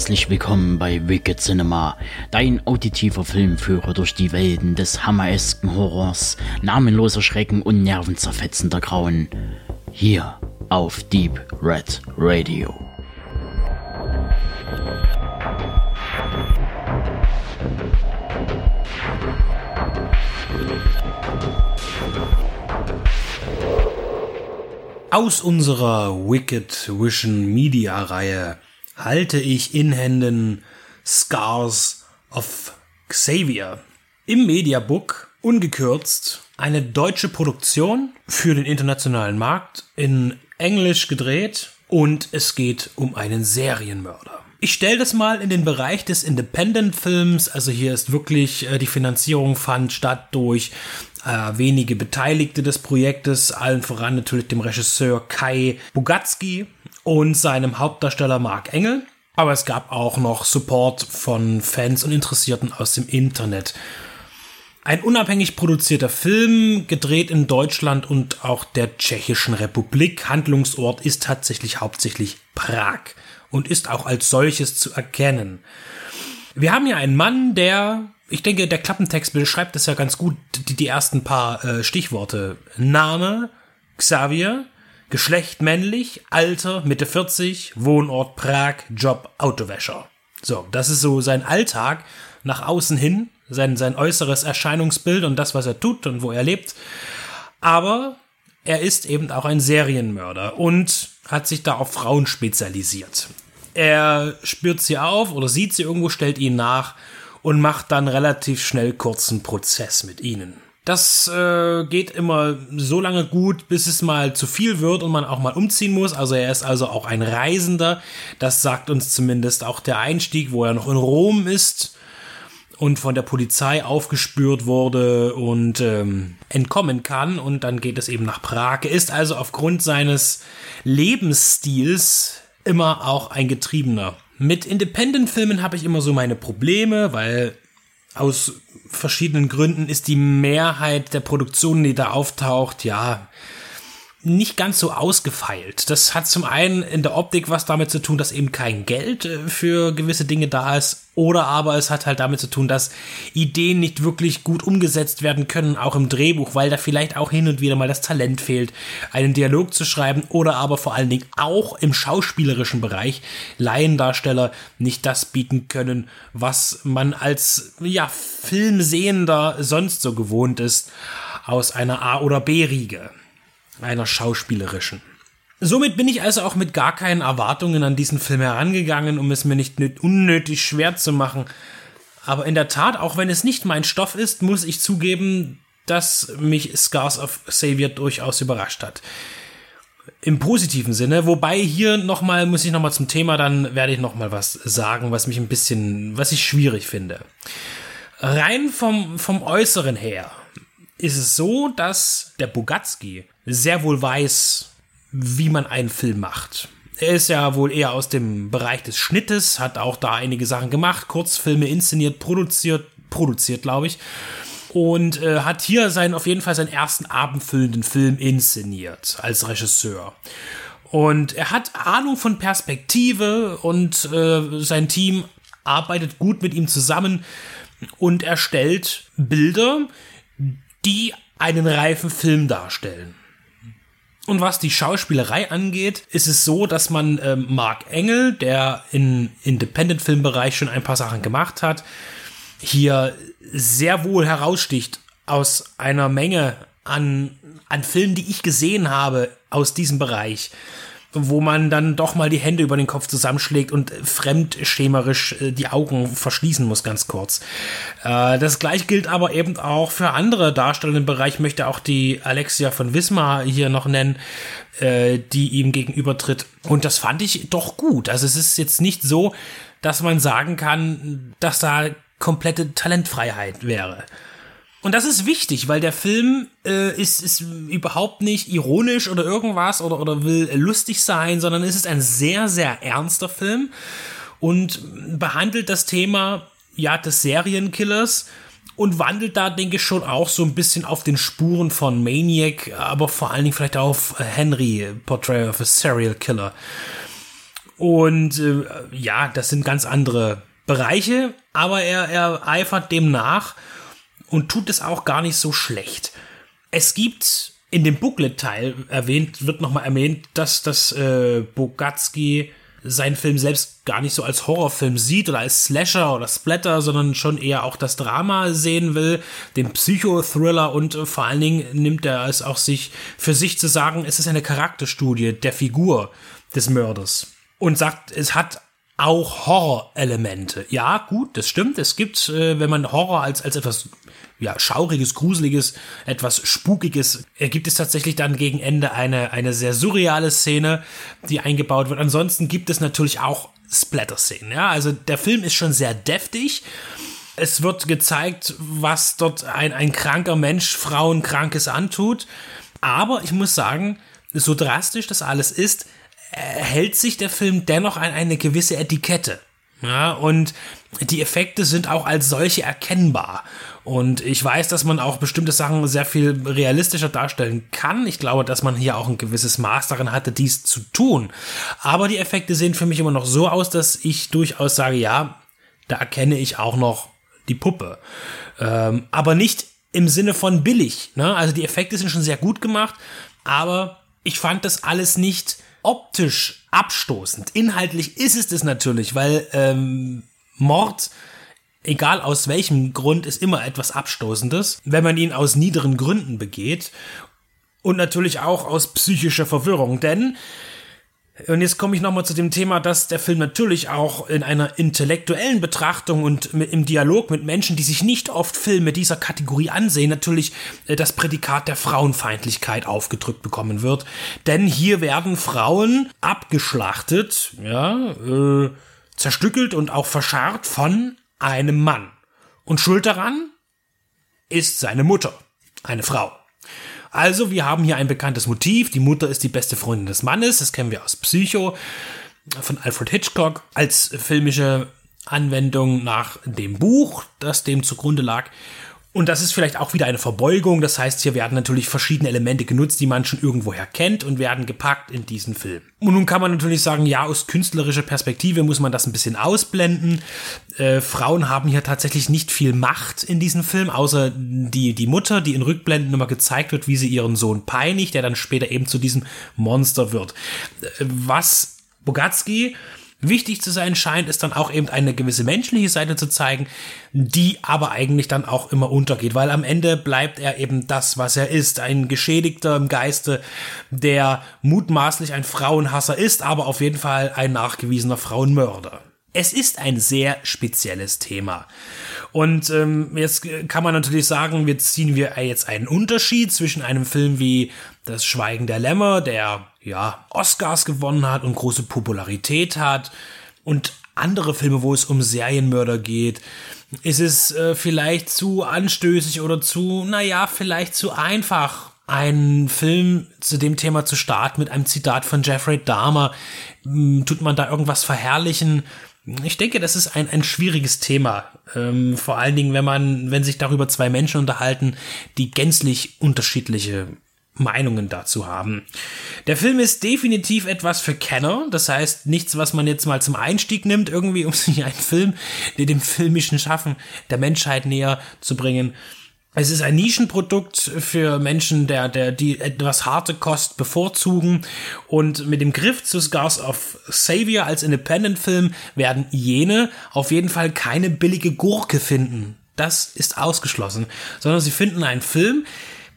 Herzlich willkommen bei Wicked Cinema, dein auditiver Filmführer durch die Welten des hammeresken Horrors, namenloser Schrecken und nervenzerfetzender Grauen. Hier auf Deep Red Radio. Aus unserer Wicked Vision Media Reihe halte ich in Händen Scars of Xavier. Im Mediabook, ungekürzt, eine deutsche Produktion für den internationalen Markt, in Englisch gedreht und es geht um einen Serienmörder. Ich stelle das mal in den Bereich des Independent-Films. Also hier ist wirklich äh, die Finanzierung fand statt durch äh, wenige Beteiligte des Projektes, allen voran natürlich dem Regisseur Kai Bugatski und seinem Hauptdarsteller Mark Engel. Aber es gab auch noch Support von Fans und Interessierten aus dem Internet. Ein unabhängig produzierter Film, gedreht in Deutschland und auch der Tschechischen Republik. Handlungsort ist tatsächlich hauptsächlich Prag und ist auch als solches zu erkennen. Wir haben hier einen Mann, der, ich denke, der Klappentext beschreibt es ja ganz gut, die, die ersten paar äh, Stichworte. Name, Xavier, Geschlecht männlich, Alter, Mitte 40, Wohnort Prag, Job Autowäscher. So, das ist so sein Alltag nach außen hin, sein, sein äußeres Erscheinungsbild und das, was er tut und wo er lebt. Aber er ist eben auch ein Serienmörder und hat sich da auf Frauen spezialisiert. Er spürt sie auf oder sieht sie irgendwo, stellt ihnen nach und macht dann relativ schnell kurzen Prozess mit ihnen. Das äh, geht immer so lange gut, bis es mal zu viel wird und man auch mal umziehen muss. Also er ist also auch ein Reisender. Das sagt uns zumindest auch der Einstieg, wo er noch in Rom ist und von der Polizei aufgespürt wurde und ähm, entkommen kann. Und dann geht es eben nach Prag. Er ist also aufgrund seines Lebensstils immer auch ein Getriebener. Mit Independent-Filmen habe ich immer so meine Probleme, weil aus verschiedenen Gründen ist die Mehrheit der Produktionen, die da auftaucht, ja, nicht ganz so ausgefeilt. Das hat zum einen in der Optik was damit zu tun, dass eben kein Geld äh, für gewisse Dinge da ist, oder aber es hat halt damit zu tun, dass Ideen nicht wirklich gut umgesetzt werden können, auch im Drehbuch, weil da vielleicht auch hin und wieder mal das Talent fehlt, einen Dialog zu schreiben, oder aber vor allen Dingen auch im schauspielerischen Bereich Laiendarsteller nicht das bieten können, was man als ja Filmsehender sonst so gewohnt ist aus einer A- oder B-Riege einer schauspielerischen. Somit bin ich also auch mit gar keinen Erwartungen an diesen Film herangegangen, um es mir nicht unnötig schwer zu machen. Aber in der Tat, auch wenn es nicht mein Stoff ist, muss ich zugeben, dass mich Scars of Xavier durchaus überrascht hat. Im positiven Sinne, wobei hier nochmal, muss ich nochmal zum Thema, dann werde ich nochmal was sagen, was mich ein bisschen, was ich schwierig finde. Rein vom, vom Äußeren her ist es so, dass der Bogatski sehr wohl weiß, wie man einen Film macht. Er ist ja wohl eher aus dem Bereich des Schnittes, hat auch da einige Sachen gemacht, Kurzfilme inszeniert, produziert, produziert, glaube ich. Und äh, hat hier seinen, auf jeden Fall seinen ersten abendfüllenden Film inszeniert als Regisseur. Und er hat Ahnung von Perspektive und äh, sein Team arbeitet gut mit ihm zusammen und erstellt Bilder, die einen reifen Film darstellen. Und was die Schauspielerei angeht, ist es so, dass man ähm, Mark Engel, der im Independent-Filmbereich schon ein paar Sachen gemacht hat, hier sehr wohl heraussticht aus einer Menge an, an Filmen, die ich gesehen habe aus diesem Bereich wo man dann doch mal die Hände über den Kopf zusammenschlägt und fremdschemerisch äh, die Augen verschließen muss, ganz kurz. Äh, das gleich gilt aber eben auch für andere Darsteller im Bereich. Ich möchte auch die Alexia von Wismar hier noch nennen, äh, die ihm gegenübertritt. Und das fand ich doch gut. Also es ist jetzt nicht so, dass man sagen kann, dass da komplette Talentfreiheit wäre. Und das ist wichtig, weil der Film äh, ist, ist überhaupt nicht ironisch oder irgendwas oder, oder will lustig sein, sondern es ist ein sehr, sehr ernster Film und behandelt das Thema ja des Serienkillers und wandelt da, denke ich, schon auch so ein bisschen auf den Spuren von Maniac, aber vor allen Dingen vielleicht auf Henry, Portrait of a Serial Killer. Und äh, ja, das sind ganz andere Bereiche, aber er, er eifert dem nach und tut es auch gar nicht so schlecht. Es gibt in dem Booklet-Teil erwähnt, wird nochmal erwähnt, dass das äh, Bogatski seinen Film selbst gar nicht so als Horrorfilm sieht oder als Slasher oder Splatter, sondern schon eher auch das Drama sehen will, den Psychothriller und äh, vor allen Dingen nimmt er es auch sich für sich zu sagen, es ist eine Charakterstudie der Figur des Mörders und sagt, es hat auch Horrorelemente. Ja, gut, das stimmt. Es gibt, äh, wenn man Horror als, als etwas ja, schauriges, gruseliges, etwas spukiges, gibt es tatsächlich dann gegen Ende eine, eine sehr surreale Szene, die eingebaut wird. Ansonsten gibt es natürlich auch Splatter-Szenen. Ja? Also der Film ist schon sehr deftig. Es wird gezeigt, was dort ein, ein kranker Mensch Frauen Krankes antut. Aber ich muss sagen, so drastisch das alles ist, hält sich der Film dennoch an eine gewisse Etikette. Ja, und die Effekte sind auch als solche erkennbar. Und ich weiß, dass man auch bestimmte Sachen sehr viel realistischer darstellen kann. Ich glaube, dass man hier auch ein gewisses Maß darin hatte, dies zu tun. Aber die Effekte sehen für mich immer noch so aus, dass ich durchaus sage, ja, da erkenne ich auch noch die Puppe. Ähm, aber nicht im Sinne von billig. Ne? Also die Effekte sind schon sehr gut gemacht, aber ich fand das alles nicht optisch abstoßend. Inhaltlich ist es das natürlich, weil ähm, Mord, egal aus welchem Grund, ist immer etwas Abstoßendes, wenn man ihn aus niederen Gründen begeht. Und natürlich auch aus psychischer Verwirrung, denn und jetzt komme ich nochmal zu dem Thema, dass der Film natürlich auch in einer intellektuellen Betrachtung und im Dialog mit Menschen, die sich nicht oft Filme dieser Kategorie ansehen, natürlich äh, das Prädikat der Frauenfeindlichkeit aufgedrückt bekommen wird. Denn hier werden Frauen abgeschlachtet, ja, äh, zerstückelt und auch verscharrt von einem Mann. Und schuld daran ist seine Mutter, eine Frau. Also, wir haben hier ein bekanntes Motiv. Die Mutter ist die beste Freundin des Mannes. Das kennen wir aus Psycho von Alfred Hitchcock als filmische Anwendung nach dem Buch, das dem zugrunde lag. Und das ist vielleicht auch wieder eine Verbeugung. Das heißt, hier werden natürlich verschiedene Elemente genutzt, die man schon irgendwoher kennt und werden gepackt in diesen Film. Und nun kann man natürlich sagen, ja, aus künstlerischer Perspektive muss man das ein bisschen ausblenden. Äh, Frauen haben hier tatsächlich nicht viel Macht in diesem Film, außer die, die Mutter, die in Rückblenden immer gezeigt wird, wie sie ihren Sohn peinigt, der dann später eben zu diesem Monster wird. Äh, was Bogatsky wichtig zu sein scheint, ist dann auch eben eine gewisse menschliche Seite zu zeigen, die aber eigentlich dann auch immer untergeht, weil am Ende bleibt er eben das, was er ist, ein Geschädigter im Geiste, der mutmaßlich ein Frauenhasser ist, aber auf jeden Fall ein nachgewiesener Frauenmörder. Es ist ein sehr spezielles Thema. Und ähm, jetzt kann man natürlich sagen, wir ziehen wir jetzt einen Unterschied zwischen einem Film wie Das Schweigen der Lämmer, der ja Oscars gewonnen hat und große Popularität hat, und andere Filme, wo es um Serienmörder geht. Ist es äh, vielleicht zu anstößig oder zu, naja, vielleicht zu einfach, einen Film zu dem Thema zu starten mit einem Zitat von Jeffrey Dahmer? Hm, tut man da irgendwas verherrlichen? Ich denke, das ist ein, ein schwieriges Thema. Ähm, vor allen Dingen, wenn man, wenn sich darüber zwei Menschen unterhalten, die gänzlich unterschiedliche Meinungen dazu haben. Der Film ist definitiv etwas für Kenner, das heißt nichts, was man jetzt mal zum Einstieg nimmt, irgendwie, um sich einen Film, der dem filmischen Schaffen der Menschheit näher zu bringen. Es ist ein Nischenprodukt für Menschen, der, der, die etwas harte Kost bevorzugen. Und mit dem Griff zu Scars of Savior als Independent-Film werden jene auf jeden Fall keine billige Gurke finden. Das ist ausgeschlossen. Sondern sie finden einen Film,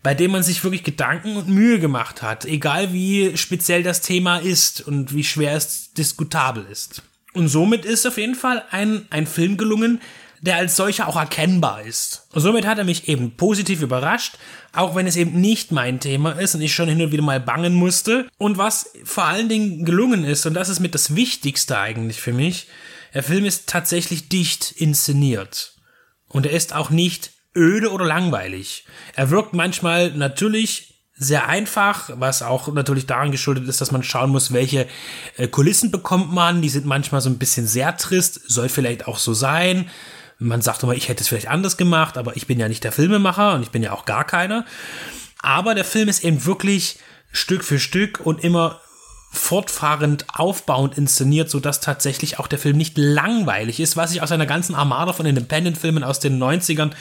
bei dem man sich wirklich Gedanken und Mühe gemacht hat. Egal wie speziell das Thema ist und wie schwer es diskutabel ist. Und somit ist auf jeden Fall ein, ein Film gelungen, der als solcher auch erkennbar ist. Und somit hat er mich eben positiv überrascht, auch wenn es eben nicht mein Thema ist und ich schon hin und wieder mal bangen musste. Und was vor allen Dingen gelungen ist, und das ist mit das Wichtigste eigentlich für mich, der Film ist tatsächlich dicht inszeniert. Und er ist auch nicht öde oder langweilig. Er wirkt manchmal natürlich sehr einfach, was auch natürlich daran geschuldet ist, dass man schauen muss, welche äh, Kulissen bekommt man. Die sind manchmal so ein bisschen sehr trist, soll vielleicht auch so sein. Man sagt immer, ich hätte es vielleicht anders gemacht, aber ich bin ja nicht der Filmemacher und ich bin ja auch gar keiner. Aber der Film ist eben wirklich Stück für Stück und immer fortfahrend aufbauend inszeniert, so dass tatsächlich auch der Film nicht langweilig ist, was ich aus einer ganzen Armada von Independent-Filmen aus den 90ern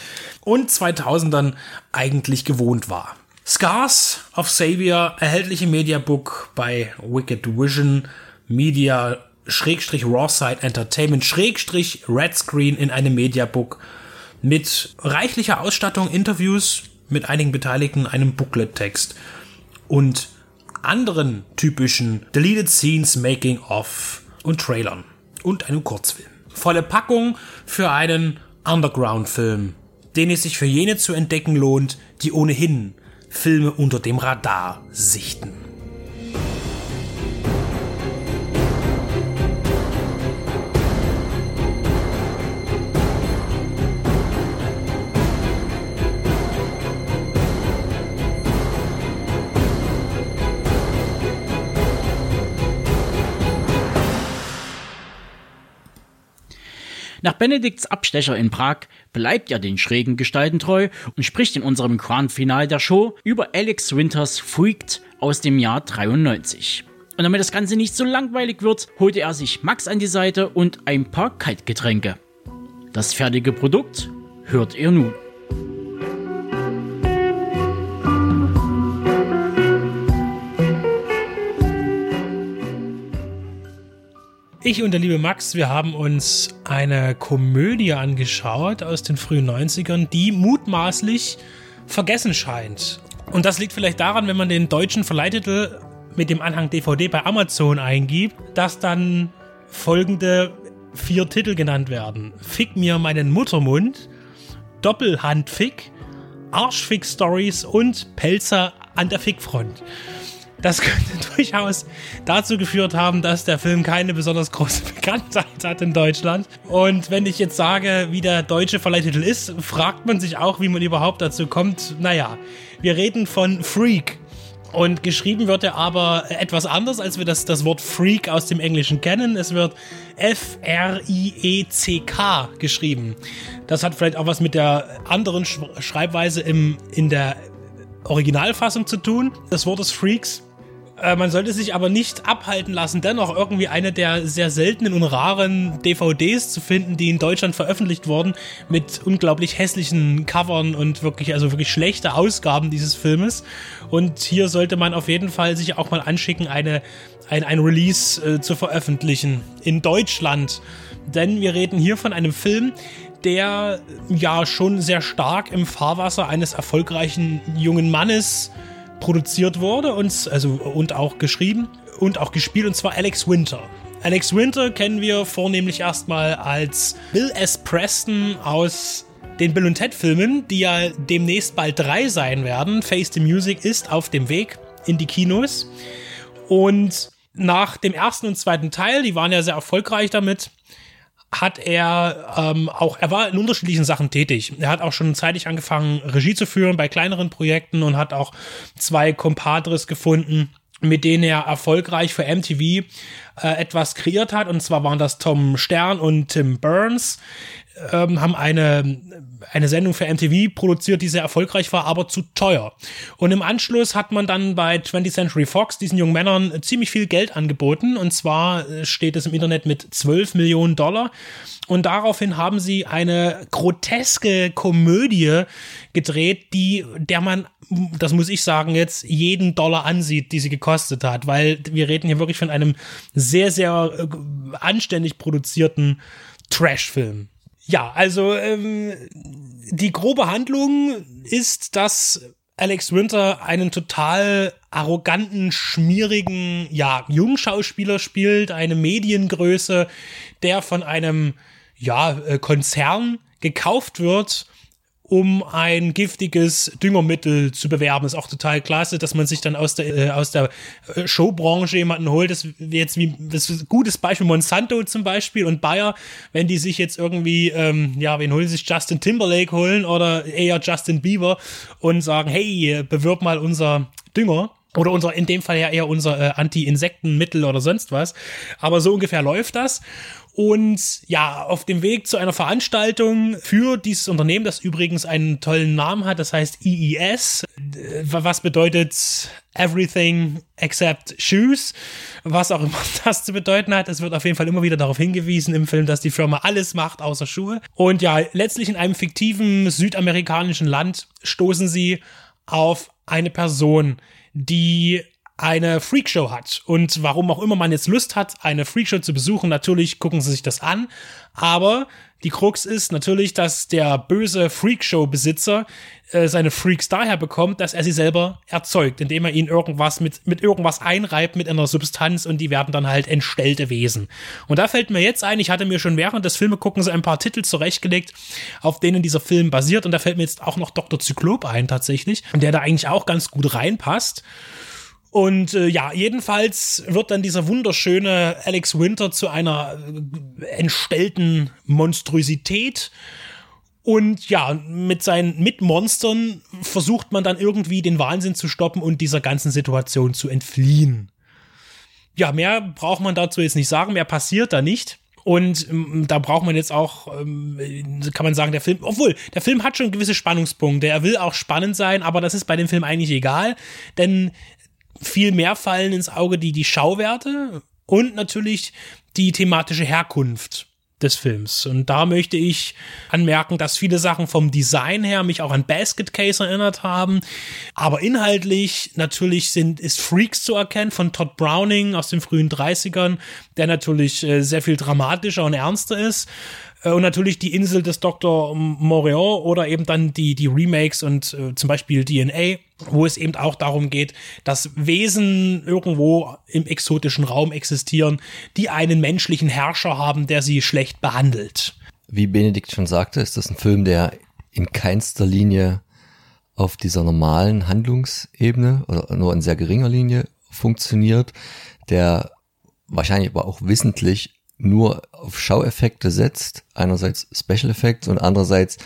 und 2000ern eigentlich gewohnt war. Scars of Savior, erhältliche Mediabook bei Wicked Vision Media Schrägstrich Rawside Entertainment Schrägstrich Red Screen in einem Mediabook mit reichlicher Ausstattung, Interviews mit einigen Beteiligten, einem Booklet-Text und anderen typischen Deleted Scenes, Making of und Trailern und einem Kurzfilm. Volle Packung für einen Underground-Film, den es sich für jene zu entdecken lohnt, die ohnehin Filme unter dem Radar sichten. Nach Benedikts Abstecher in Prag bleibt er den schrägen Gestalten treu und spricht in unserem Grand Finale der Show über Alex Winters Freaked aus dem Jahr 93. Und damit das Ganze nicht so langweilig wird, holte er sich Max an die Seite und ein paar Kaltgetränke. Das fertige Produkt hört ihr nun. Ich und der liebe Max, wir haben uns eine Komödie angeschaut aus den frühen 90ern, die mutmaßlich vergessen scheint. Und das liegt vielleicht daran, wenn man den deutschen Verleihtitel mit dem Anhang DVD bei Amazon eingibt, dass dann folgende vier Titel genannt werden. Fick mir meinen Muttermund, Doppelhandfick, Arschfick Stories und Pelzer an der Fickfront. Das könnte durchaus dazu geführt haben, dass der Film keine besonders große Bekanntheit hat in Deutschland. Und wenn ich jetzt sage, wie der deutsche Verleihtitel ist, fragt man sich auch, wie man überhaupt dazu kommt. Naja, wir reden von Freak. Und geschrieben wird er aber etwas anders, als wir das, das Wort Freak aus dem Englischen kennen. Es wird F-R-I-E-C-K geschrieben. Das hat vielleicht auch was mit der anderen Schreibweise im, in der Originalfassung zu tun, des Wortes Freaks. Äh, man sollte sich aber nicht abhalten lassen, dennoch irgendwie eine der sehr seltenen und raren DVDs zu finden, die in Deutschland veröffentlicht wurden, mit unglaublich hässlichen Covern und wirklich, also wirklich schlechte Ausgaben dieses Filmes. Und hier sollte man auf jeden Fall sich auch mal anschicken, eine, ein, ein Release äh, zu veröffentlichen in Deutschland. Denn wir reden hier von einem Film, der ja schon sehr stark im Fahrwasser eines erfolgreichen jungen Mannes produziert wurde und, also, und auch geschrieben und auch gespielt, und zwar Alex Winter. Alex Winter kennen wir vornehmlich erstmal als Bill S. Preston aus den Bill und Ted Filmen, die ja demnächst bald drei sein werden. Face the Music ist auf dem Weg in die Kinos. Und nach dem ersten und zweiten Teil, die waren ja sehr erfolgreich damit, hat er ähm, auch, er war in unterschiedlichen Sachen tätig. Er hat auch schon zeitig angefangen, Regie zu führen bei kleineren Projekten und hat auch zwei Compadres gefunden, mit denen er erfolgreich für MTV äh, etwas kreiert hat. Und zwar waren das Tom Stern und Tim Burns, ähm, haben eine, eine Sendung für MTV produziert, die sehr erfolgreich war, aber zu teuer. Und im Anschluss hat man dann bei 20th Century Fox diesen jungen Männern ziemlich viel Geld angeboten. Und zwar äh, steht es im Internet mit 12 Millionen Dollar. Und daraufhin haben sie eine groteske Komödie gedreht, die, der man, das muss ich sagen, jetzt jeden Dollar ansieht, die sie gekostet hat, weil wir reden hier wirklich von einem sehr, sehr äh, anständig produzierten Trash-Film. Ja, also ähm, die grobe Handlung ist, dass Alex Winter einen total arroganten, schmierigen, ja, Jungschauspieler spielt, eine Mediengröße, der von einem, ja, äh, Konzern gekauft wird um ein giftiges Düngermittel zu bewerben. Ist auch total klasse, dass man sich dann aus der, äh, aus der äh, Showbranche jemanden holt. Das jetzt wie das ist ein gutes Beispiel Monsanto zum Beispiel und Bayer, wenn die sich jetzt irgendwie, ähm, ja, wen holen sich Justin Timberlake holen oder eher Justin Bieber und sagen, hey, bewirb mal unser Dünger. Oder unser, in dem Fall ja eher unser äh, Anti-Insektenmittel oder sonst was. Aber so ungefähr läuft das. Und ja, auf dem Weg zu einer Veranstaltung für dieses Unternehmen, das übrigens einen tollen Namen hat, das heißt EES, was bedeutet Everything except Shoes, was auch immer das zu bedeuten hat. Es wird auf jeden Fall immer wieder darauf hingewiesen im Film, dass die Firma alles macht außer Schuhe. Und ja, letztlich in einem fiktiven südamerikanischen Land stoßen sie auf eine Person, die eine Freakshow hat. Und warum auch immer man jetzt Lust hat, eine Freakshow zu besuchen, natürlich gucken sie sich das an. Aber die Krux ist natürlich, dass der böse Freakshow-Besitzer äh, seine Freaks daher bekommt, dass er sie selber erzeugt, indem er ihnen irgendwas mit, mit irgendwas einreibt, mit einer Substanz und die werden dann halt entstellte Wesen. Und da fällt mir jetzt ein, ich hatte mir schon während des Filmeguckens ein paar Titel zurechtgelegt, auf denen dieser Film basiert und da fällt mir jetzt auch noch Dr. Zyklop ein tatsächlich, der da eigentlich auch ganz gut reinpasst. Und äh, ja, jedenfalls wird dann dieser wunderschöne Alex Winter zu einer äh, entstellten Monstrosität. Und ja, mit seinen Mitmonstern versucht man dann irgendwie den Wahnsinn zu stoppen und dieser ganzen Situation zu entfliehen. Ja, mehr braucht man dazu jetzt nicht sagen, mehr passiert da nicht. Und ähm, da braucht man jetzt auch, ähm, kann man sagen, der Film, obwohl, der Film hat schon gewisse Spannungspunkte. Er will auch spannend sein, aber das ist bei dem Film eigentlich egal, denn viel mehr fallen ins Auge die, die Schauwerte und natürlich die thematische Herkunft des Films. Und da möchte ich anmerken, dass viele Sachen vom Design her mich auch an Basket Case erinnert haben. Aber inhaltlich natürlich sind, ist Freaks zu erkennen von Todd Browning aus den frühen 30ern, der natürlich äh, sehr viel dramatischer und ernster ist. Äh, und natürlich die Insel des Dr. Moreau oder eben dann die, die Remakes und äh, zum Beispiel DNA, wo es eben auch darum geht, dass Wesen irgendwo im exotischen Raum existieren, die einen menschlichen Herrscher haben, der sie schlecht behandelt. Wie Benedikt schon sagte, ist das ein Film, der in keinster Linie auf dieser normalen Handlungsebene oder nur in sehr geringer Linie funktioniert, der wahrscheinlich aber auch wissentlich nur auf Schaueffekte setzt, einerseits Special Effects und andererseits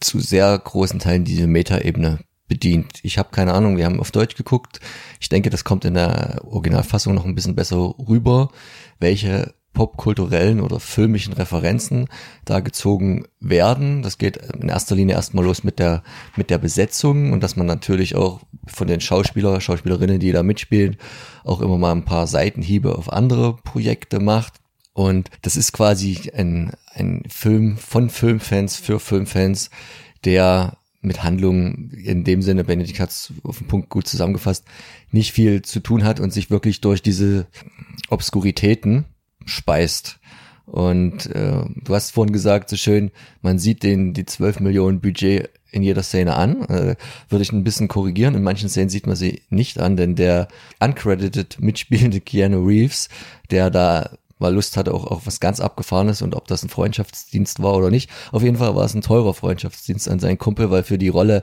zu sehr großen Teilen diese Metaebene bedient. Ich habe keine Ahnung, wir haben auf Deutsch geguckt. Ich denke, das kommt in der Originalfassung noch ein bisschen besser rüber, welche popkulturellen oder filmischen Referenzen da gezogen werden. Das geht in erster Linie erstmal los mit der, mit der Besetzung und dass man natürlich auch von den Schauspieler, Schauspielerinnen, die da mitspielen, auch immer mal ein paar Seitenhiebe auf andere Projekte macht. Und das ist quasi ein, ein Film von Filmfans für Filmfans, der mit Handlungen in dem Sinne, Benedikt hat es auf den Punkt gut zusammengefasst, nicht viel zu tun hat und sich wirklich durch diese Obskuritäten speist. Und äh, du hast vorhin gesagt, so schön, man sieht den die 12 Millionen Budget in jeder Szene an. Äh, würde ich ein bisschen korrigieren. In manchen Szenen sieht man sie nicht an, denn der uncredited mitspielende Keanu Reeves, der da mal Lust hatte, auch, auch was ganz Abgefahrenes und ob das ein Freundschaftsdienst war oder nicht. Auf jeden Fall war es ein teurer Freundschaftsdienst an seinen Kumpel, weil für die Rolle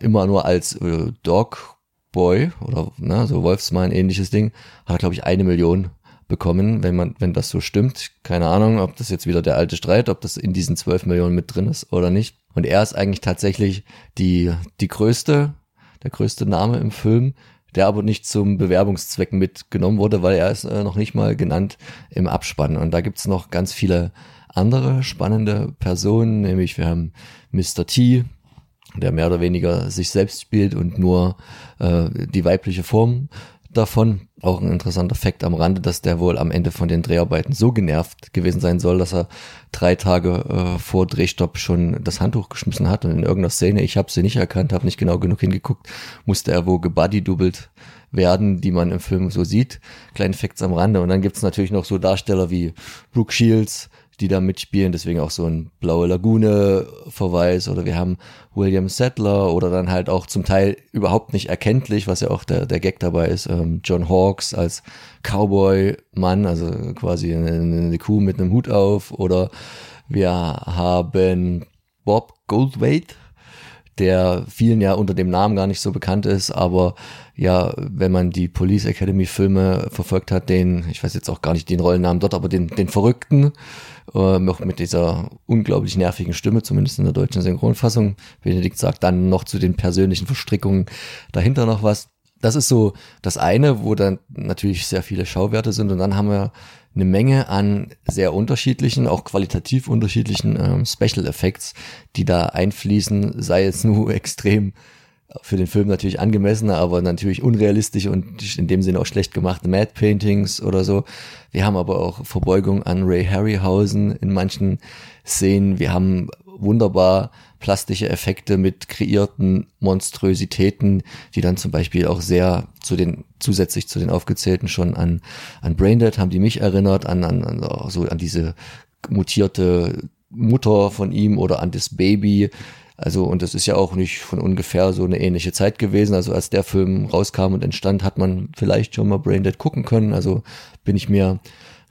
immer nur als äh, Dogboy oder ne, so Wolfsmann ähnliches Ding, hat er, glaube ich, eine Million bekommen, wenn man, wenn das so stimmt. Keine Ahnung, ob das jetzt wieder der alte Streit, ob das in diesen 12 Millionen mit drin ist oder nicht. Und er ist eigentlich tatsächlich die, die größte, der größte Name im Film, der aber nicht zum Bewerbungszweck mitgenommen wurde, weil er ist äh, noch nicht mal genannt im Abspann. Und da gibt's noch ganz viele andere spannende Personen, nämlich wir haben Mr. T, der mehr oder weniger sich selbst spielt und nur äh, die weibliche Form davon. Auch ein interessanter Fakt am Rande, dass der wohl am Ende von den Dreharbeiten so genervt gewesen sein soll, dass er drei Tage äh, vor Drehstopp schon das Handtuch geschmissen hat und in irgendeiner Szene, ich habe sie nicht erkannt, habe nicht genau genug hingeguckt, musste er wohl gebuddy-doubled werden, die man im Film so sieht. Kleine Facts am Rande. Und dann gibt's natürlich noch so Darsteller wie Brooke Shields, die da mitspielen, deswegen auch so ein Blaue Lagune-Verweis oder wir haben William Settler oder dann halt auch zum Teil überhaupt nicht erkenntlich, was ja auch der, der Gag dabei ist, ähm, John Hawkes als Cowboy-Mann, also quasi eine, eine Kuh mit einem Hut auf. Oder wir haben Bob Goldwaite, der vielen ja unter dem Namen gar nicht so bekannt ist, aber ja, wenn man die Police Academy Filme verfolgt hat, den, ich weiß jetzt auch gar nicht den Rollennamen dort, aber den, den Verrückten, äh, noch mit dieser unglaublich nervigen Stimme, zumindest in der deutschen Synchronfassung. Benedikt sagt dann noch zu den persönlichen Verstrickungen dahinter noch was. Das ist so das eine, wo dann natürlich sehr viele Schauwerte sind und dann haben wir eine Menge an sehr unterschiedlichen, auch qualitativ unterschiedlichen ähm, Special Effects, die da einfließen, sei es nur extrem für den Film natürlich angemessene, aber natürlich unrealistisch und in dem Sinne auch schlecht gemachte Mad Paintings oder so. Wir haben aber auch Verbeugung an Ray Harryhausen in manchen Szenen. Wir haben wunderbar plastische Effekte mit kreierten Monströsitäten, die dann zum Beispiel auch sehr zu den, zusätzlich zu den aufgezählten schon an, an Braindead haben die mich erinnert, an, an, an so an diese mutierte Mutter von ihm oder an das Baby. Also, und das ist ja auch nicht von ungefähr so eine ähnliche Zeit gewesen. Also, als der Film rauskam und entstand, hat man vielleicht schon mal Braindead gucken können. Also, bin ich mir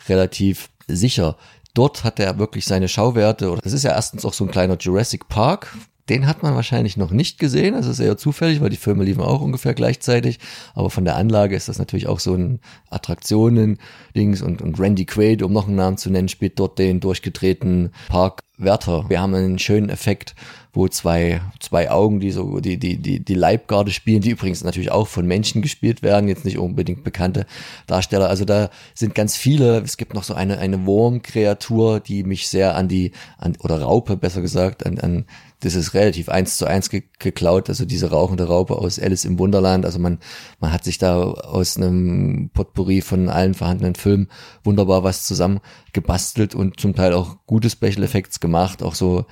relativ sicher. Dort hat er wirklich seine Schauwerte. Das ist ja erstens auch so ein kleiner Jurassic Park, den hat man wahrscheinlich noch nicht gesehen. Das ist eher zufällig, weil die Filme liefen auch ungefähr gleichzeitig. Aber von der Anlage ist das natürlich auch so ein Attraktionen-Dings. Und, und Randy Quaid, um noch einen Namen zu nennen, spielt dort den durchgedrehten Parkwärter. Wir haben einen schönen Effekt, wo zwei, zwei Augen, die so, die, die, die, die Leibgarde spielen, die übrigens natürlich auch von Menschen gespielt werden, jetzt nicht unbedingt bekannte Darsteller. Also da sind ganz viele, es gibt noch so eine, eine Wurmkreatur, die mich sehr an die, an, oder Raupe besser gesagt, an, an das ist relativ eins zu eins ge geklaut, also diese rauchende Raupe aus Alice im Wunderland. Also man, man hat sich da aus einem Potpourri von allen vorhandenen Filmen wunderbar was zusammen gebastelt und zum Teil auch gute Special Effects gemacht, auch so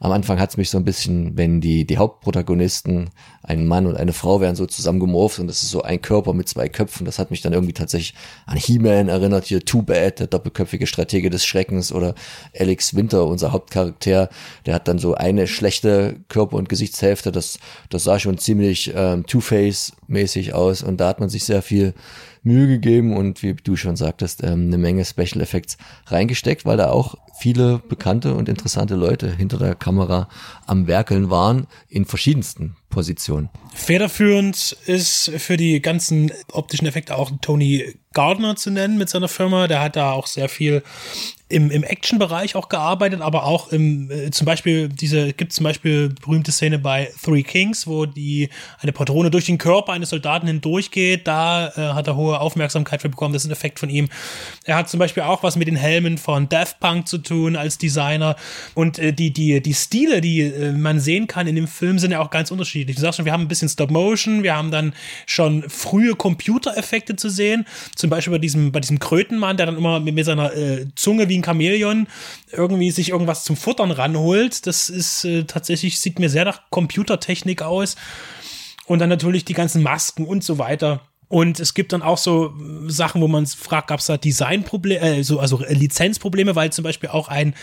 am Anfang hat es mich so ein bisschen, wenn die, die Hauptprotagonisten, ein Mann und eine Frau werden so zusammengemorpht und das ist so ein Körper mit zwei Köpfen. Das hat mich dann irgendwie tatsächlich an He-Man erinnert, hier Too Bad, der doppelköpfige Stratege des Schreckens oder Alex Winter, unser Hauptcharakter, der hat dann so eine schlechte Körper- und Gesichtshälfte. Das, das sah schon ziemlich ähm, Two-Face-mäßig aus und da hat man sich sehr viel Mühe gegeben und wie du schon sagtest, ähm, eine Menge Special Effects reingesteckt, weil da auch viele bekannte und interessante Leute hinter der Kamera am Werkeln waren in verschiedensten Positionen. Federführend ist für die ganzen optischen Effekte auch Tony Gardner zu nennen mit seiner Firma. Der hat da auch sehr viel im, im Action-Bereich auch gearbeitet, aber auch im, äh, zum Beispiel, diese, gibt zum Beispiel berühmte Szene bei Three Kings, wo die, eine Patrone durch den Körper eines Soldaten hindurchgeht, da äh, hat er hohe Aufmerksamkeit für bekommen, das ist ein Effekt von ihm. Er hat zum Beispiel auch was mit den Helmen von Death Punk zu tun als Designer und äh, die, die, die Stile, die äh, man sehen kann in dem Film, sind ja auch ganz unterschiedlich. Du sagst schon, wir haben ein bisschen Stop-Motion, wir haben dann schon frühe Computereffekte zu sehen, zum Beispiel bei diesem, bei diesem Krötenmann, der dann immer mit, mit seiner äh, Zunge wie wie ein Chamäleon irgendwie sich irgendwas zum Futtern ranholt. Das ist äh, tatsächlich, sieht mir sehr nach Computertechnik aus. Und dann natürlich die ganzen Masken und so weiter. Und es gibt dann auch so Sachen, wo man fragt, gab es da Designprobleme, äh, so, also Lizenzprobleme, weil zum Beispiel auch ein,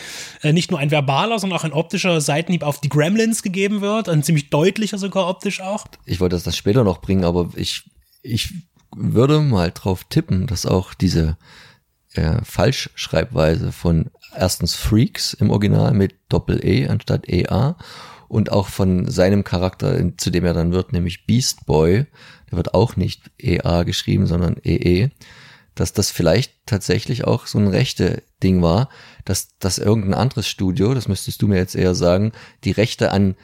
äh, nicht nur ein verbaler, sondern auch ein optischer Seitenhieb auf die Gremlins gegeben wird, ein ziemlich deutlicher sogar optisch auch. Ich wollte das später noch bringen, aber ich, ich würde mal drauf tippen, dass auch diese äh, Falschschreibweise von erstens Freaks im Original mit Doppel-E anstatt EA und auch von seinem Charakter, zu dem er dann wird, nämlich Beast Boy, der wird auch nicht EA geschrieben, sondern EE, dass das vielleicht tatsächlich auch so ein rechte Ding war, dass, dass irgendein anderes Studio, das müsstest du mir jetzt eher sagen, die Rechte an,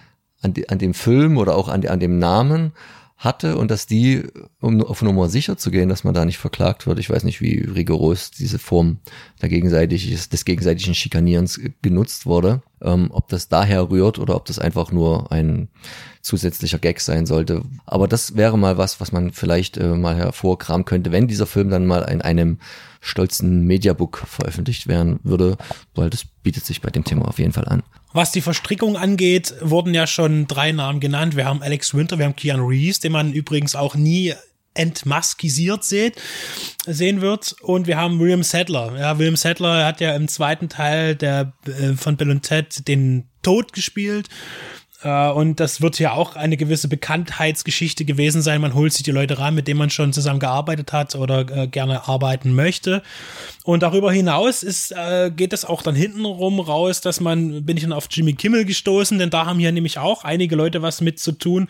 an, an dem Film oder auch an, an dem Namen hatte und dass die, um auf Nummer sicher zu gehen, dass man da nicht verklagt wird, ich weiß nicht, wie rigoros diese Form der gegenseitig, des gegenseitigen Schikanierens genutzt wurde, ähm, ob das daher rührt oder ob das einfach nur ein zusätzlicher Gag sein sollte. Aber das wäre mal was, was man vielleicht äh, mal hervorkramen könnte, wenn dieser Film dann mal in einem stolzen Mediabook veröffentlicht werden würde, weil das bietet sich bei dem Thema auf jeden Fall an. Was die Verstrickung angeht, wurden ja schon drei Namen genannt. Wir haben Alex Winter, wir haben Keanu Reeves, den man übrigens auch nie entmaskisiert sieht, sehen wird. Und wir haben William Sadler. Ja, William Sadler hat ja im zweiten Teil der, äh, von Bill und Ted den Tod gespielt. Äh, und das wird ja auch eine gewisse Bekanntheitsgeschichte gewesen sein. Man holt sich die Leute ran, mit denen man schon zusammen gearbeitet hat oder äh, gerne arbeiten möchte. Und darüber hinaus ist, äh, geht es auch dann hintenrum raus, dass man, bin ich dann auf Jimmy Kimmel gestoßen, denn da haben hier nämlich auch einige Leute was mit zu tun.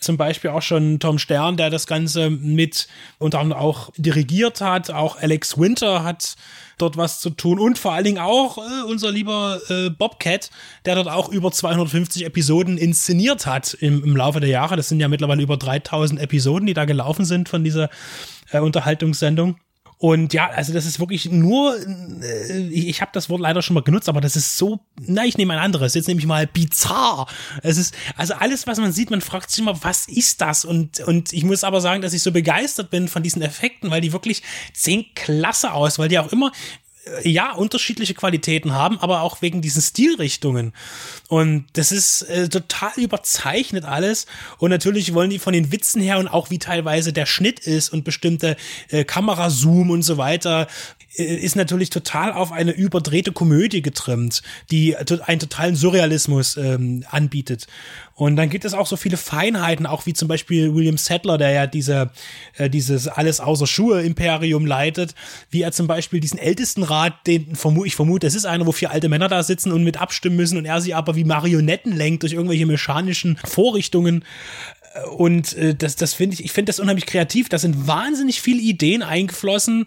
Zum Beispiel auch schon Tom Stern, der das Ganze mit unter anderem auch dirigiert hat. Auch Alex Winter hat dort was zu tun und vor allen Dingen auch äh, unser lieber äh, Bobcat, der dort auch über 250 Episoden inszeniert hat im, im Laufe der Jahre. Das sind ja mittlerweile über 3000 Episoden, die da gelaufen sind von dieser äh, Unterhaltungssendung. Und ja, also das ist wirklich nur, äh, ich habe das Wort leider schon mal genutzt, aber das ist so, na, ich nehme ein anderes, jetzt nehme ich mal bizarr. Es ist, also alles, was man sieht, man fragt sich immer, was ist das? Und, und ich muss aber sagen, dass ich so begeistert bin von diesen Effekten, weil die wirklich sehen klasse aus, weil die auch immer ja unterschiedliche Qualitäten haben, aber auch wegen diesen Stilrichtungen. Und das ist äh, total überzeichnet alles. Und natürlich wollen die von den Witzen her und auch wie teilweise der Schnitt ist und bestimmte äh, Kamerazoom und so weiter äh, ist natürlich total auf eine überdrehte Komödie getrimmt, die einen totalen Surrealismus ähm, anbietet. Und dann gibt es auch so viele Feinheiten, auch wie zum Beispiel William Sadler, der ja diese, äh, dieses alles außer Schuhe Imperium leitet, wie er zum Beispiel diesen Ältestenrat, den vermu ich vermute, es ist einer, wo vier alte Männer da sitzen und mit abstimmen müssen und er sie aber wie Marionetten lenkt durch irgendwelche mechanischen Vorrichtungen. Und äh, das, das finde ich, ich finde das unheimlich kreativ. Da sind wahnsinnig viele Ideen eingeflossen,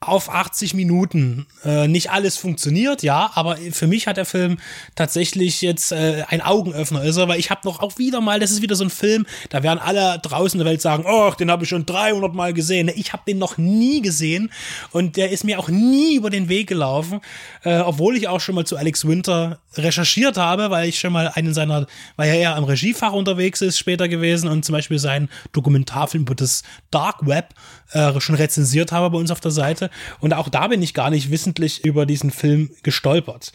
auf 80 Minuten. Äh, nicht alles funktioniert, ja, aber für mich hat der Film tatsächlich jetzt äh, ein Augenöffner, er, weil ich habe noch auch wieder mal, das ist wieder so ein Film, da werden alle draußen in der Welt sagen, oh, den habe ich schon 300 Mal gesehen. Ich habe den noch nie gesehen und der ist mir auch nie über den Weg gelaufen, äh, obwohl ich auch schon mal zu Alex Winter recherchiert habe, weil ich schon mal einen seiner, weil er eher am Regiefach unterwegs ist später gewesen und zum Beispiel seinen Dokumentarfilm über das Dark Web äh, schon rezensiert habe bei uns auf der Seite. Und auch da bin ich gar nicht wissentlich über diesen Film gestolpert.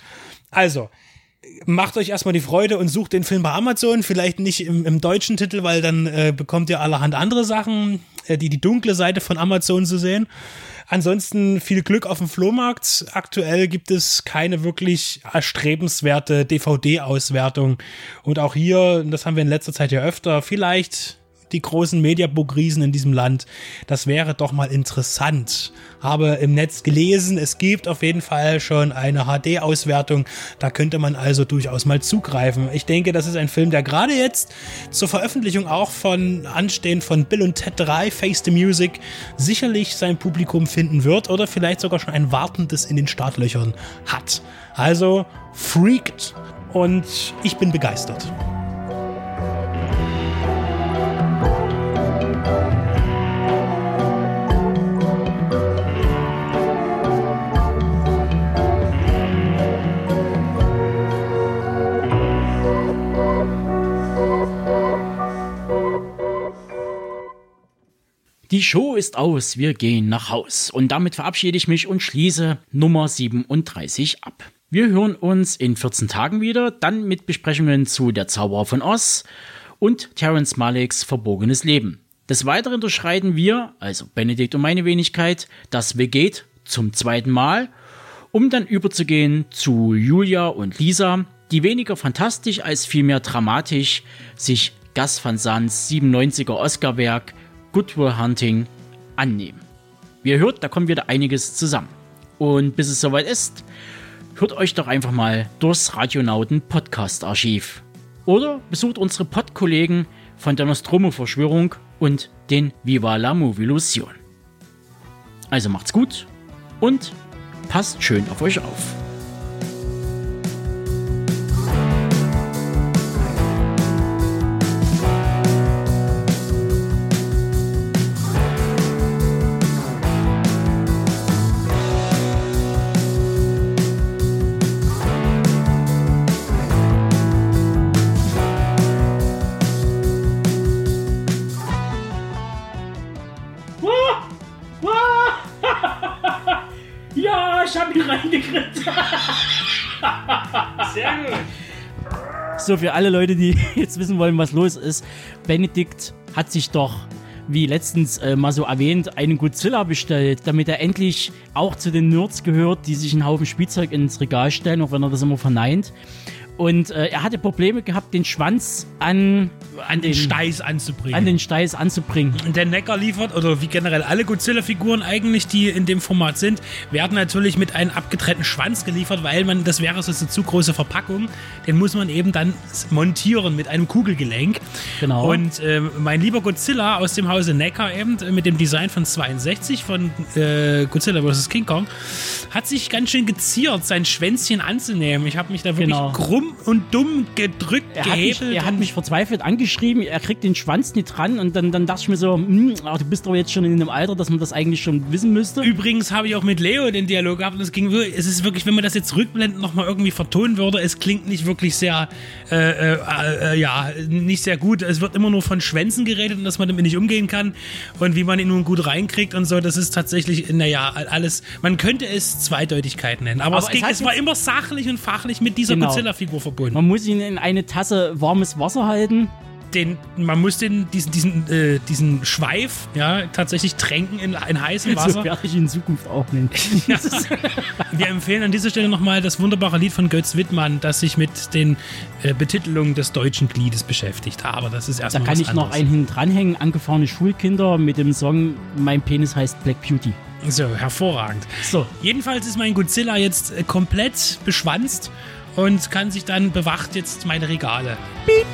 Also, macht euch erstmal die Freude und sucht den Film bei Amazon, vielleicht nicht im, im deutschen Titel, weil dann äh, bekommt ihr allerhand andere Sachen, äh, die die dunkle Seite von Amazon zu sehen. Ansonsten viel Glück auf dem Flohmarkt. Aktuell gibt es keine wirklich erstrebenswerte DVD-Auswertung. Und auch hier, das haben wir in letzter Zeit ja öfter, vielleicht die großen Mediabook-Riesen in diesem Land. Das wäre doch mal interessant. Habe im Netz gelesen, es gibt auf jeden Fall schon eine HD-Auswertung. Da könnte man also durchaus mal zugreifen. Ich denke, das ist ein Film, der gerade jetzt zur Veröffentlichung auch von Anstehen von Bill und Ted 3, Face the Music, sicherlich sein Publikum finden wird oder vielleicht sogar schon ein wartendes in den Startlöchern hat. Also, freaked und ich bin begeistert. Die Show ist aus, wir gehen nach Haus. Und damit verabschiede ich mich und schließe Nummer 37 ab. Wir hören uns in 14 Tagen wieder, dann mit Besprechungen zu Der Zauberer von Oz und Terence Malicks Verbogenes Leben. Des Weiteren unterschreiten wir, also Benedikt und meine Wenigkeit, das Veget zum zweiten Mal, um dann überzugehen zu Julia und Lisa, die weniger fantastisch als vielmehr dramatisch sich Gas van Sands 97er Oscar-Werk Good Will Hunting annehmen. Wie ihr hört, da kommt wieder einiges zusammen. Und bis es soweit ist, hört euch doch einfach mal durchs Radionauten Podcast Archiv. Oder besucht unsere Pod-Kollegen von der Nostromo-Verschwörung und den Viva la Movilusion. Also macht's gut und passt schön auf euch auf. So, für alle Leute, die jetzt wissen wollen, was los ist. Benedikt hat sich doch, wie letztens äh, mal so erwähnt, einen Godzilla bestellt, damit er endlich auch zu den Nerds gehört, die sich einen Haufen Spielzeug ins Regal stellen, auch wenn er das immer verneint. Und äh, er hatte Probleme gehabt, den Schwanz an, an den Steiß anzubringen. an den Steiß anzubringen. der Neckar liefert, oder wie generell alle Godzilla-Figuren eigentlich, die in dem Format sind, werden natürlich mit einem abgetrennten Schwanz geliefert, weil man, das wäre so eine zu große Verpackung, den muss man eben dann montieren mit einem Kugelgelenk. Genau. Und äh, mein lieber Godzilla aus dem Hause Neckar eben, äh, mit dem Design von 62 von äh, Godzilla vs. King Kong, hat sich ganz schön geziert, sein Schwänzchen anzunehmen. Ich habe mich da wirklich Genau. krumm dumm und dumm gedrückt, Er hat, mich, gehebelt. er hat mich verzweifelt angeschrieben, er kriegt den Schwanz nicht dran und dann, dann dachte ich mir so, hm, ach, du bist doch jetzt schon in einem Alter, dass man das eigentlich schon wissen müsste. Übrigens habe ich auch mit Leo den Dialog gehabt und es ging wirklich, es ist wirklich, wenn man das jetzt rückblendend nochmal irgendwie vertonen würde, es klingt nicht wirklich sehr, äh, äh, äh, ja, nicht sehr gut. Es wird immer nur von Schwänzen geredet und dass man damit nicht umgehen kann und wie man ihn nun gut reinkriegt und so. Das ist tatsächlich, naja, alles, man könnte es Zweideutigkeit nennen. Aber, Aber es, ging, es es war immer sachlich und fachlich mit dieser Genau. Godzilla-Figur verbunden. Man muss ihn in eine Tasse warmes Wasser halten. den, man muss den, diesen, diesen, äh, diesen Schweif ja, tatsächlich tränken in, in heißem So Wasser. werde ich in Zukunft auch nennen. Wir empfehlen an dieser Stelle nochmal das wunderbare Lied von Götz Wittmann, das sich mit den äh, Betitelungen des deutschen Gliedes beschäftigt. Aber das ist Da erstmal kann was ich noch anderes. einen hinten dranhängen, angefahrene Schulkinder mit dem Song Mein Penis heißt Black Beauty. So, hervorragend. So, Jedenfalls ist mein Godzilla jetzt äh, komplett beschwanzt und kann sich dann bewacht jetzt meine Regale. Piep.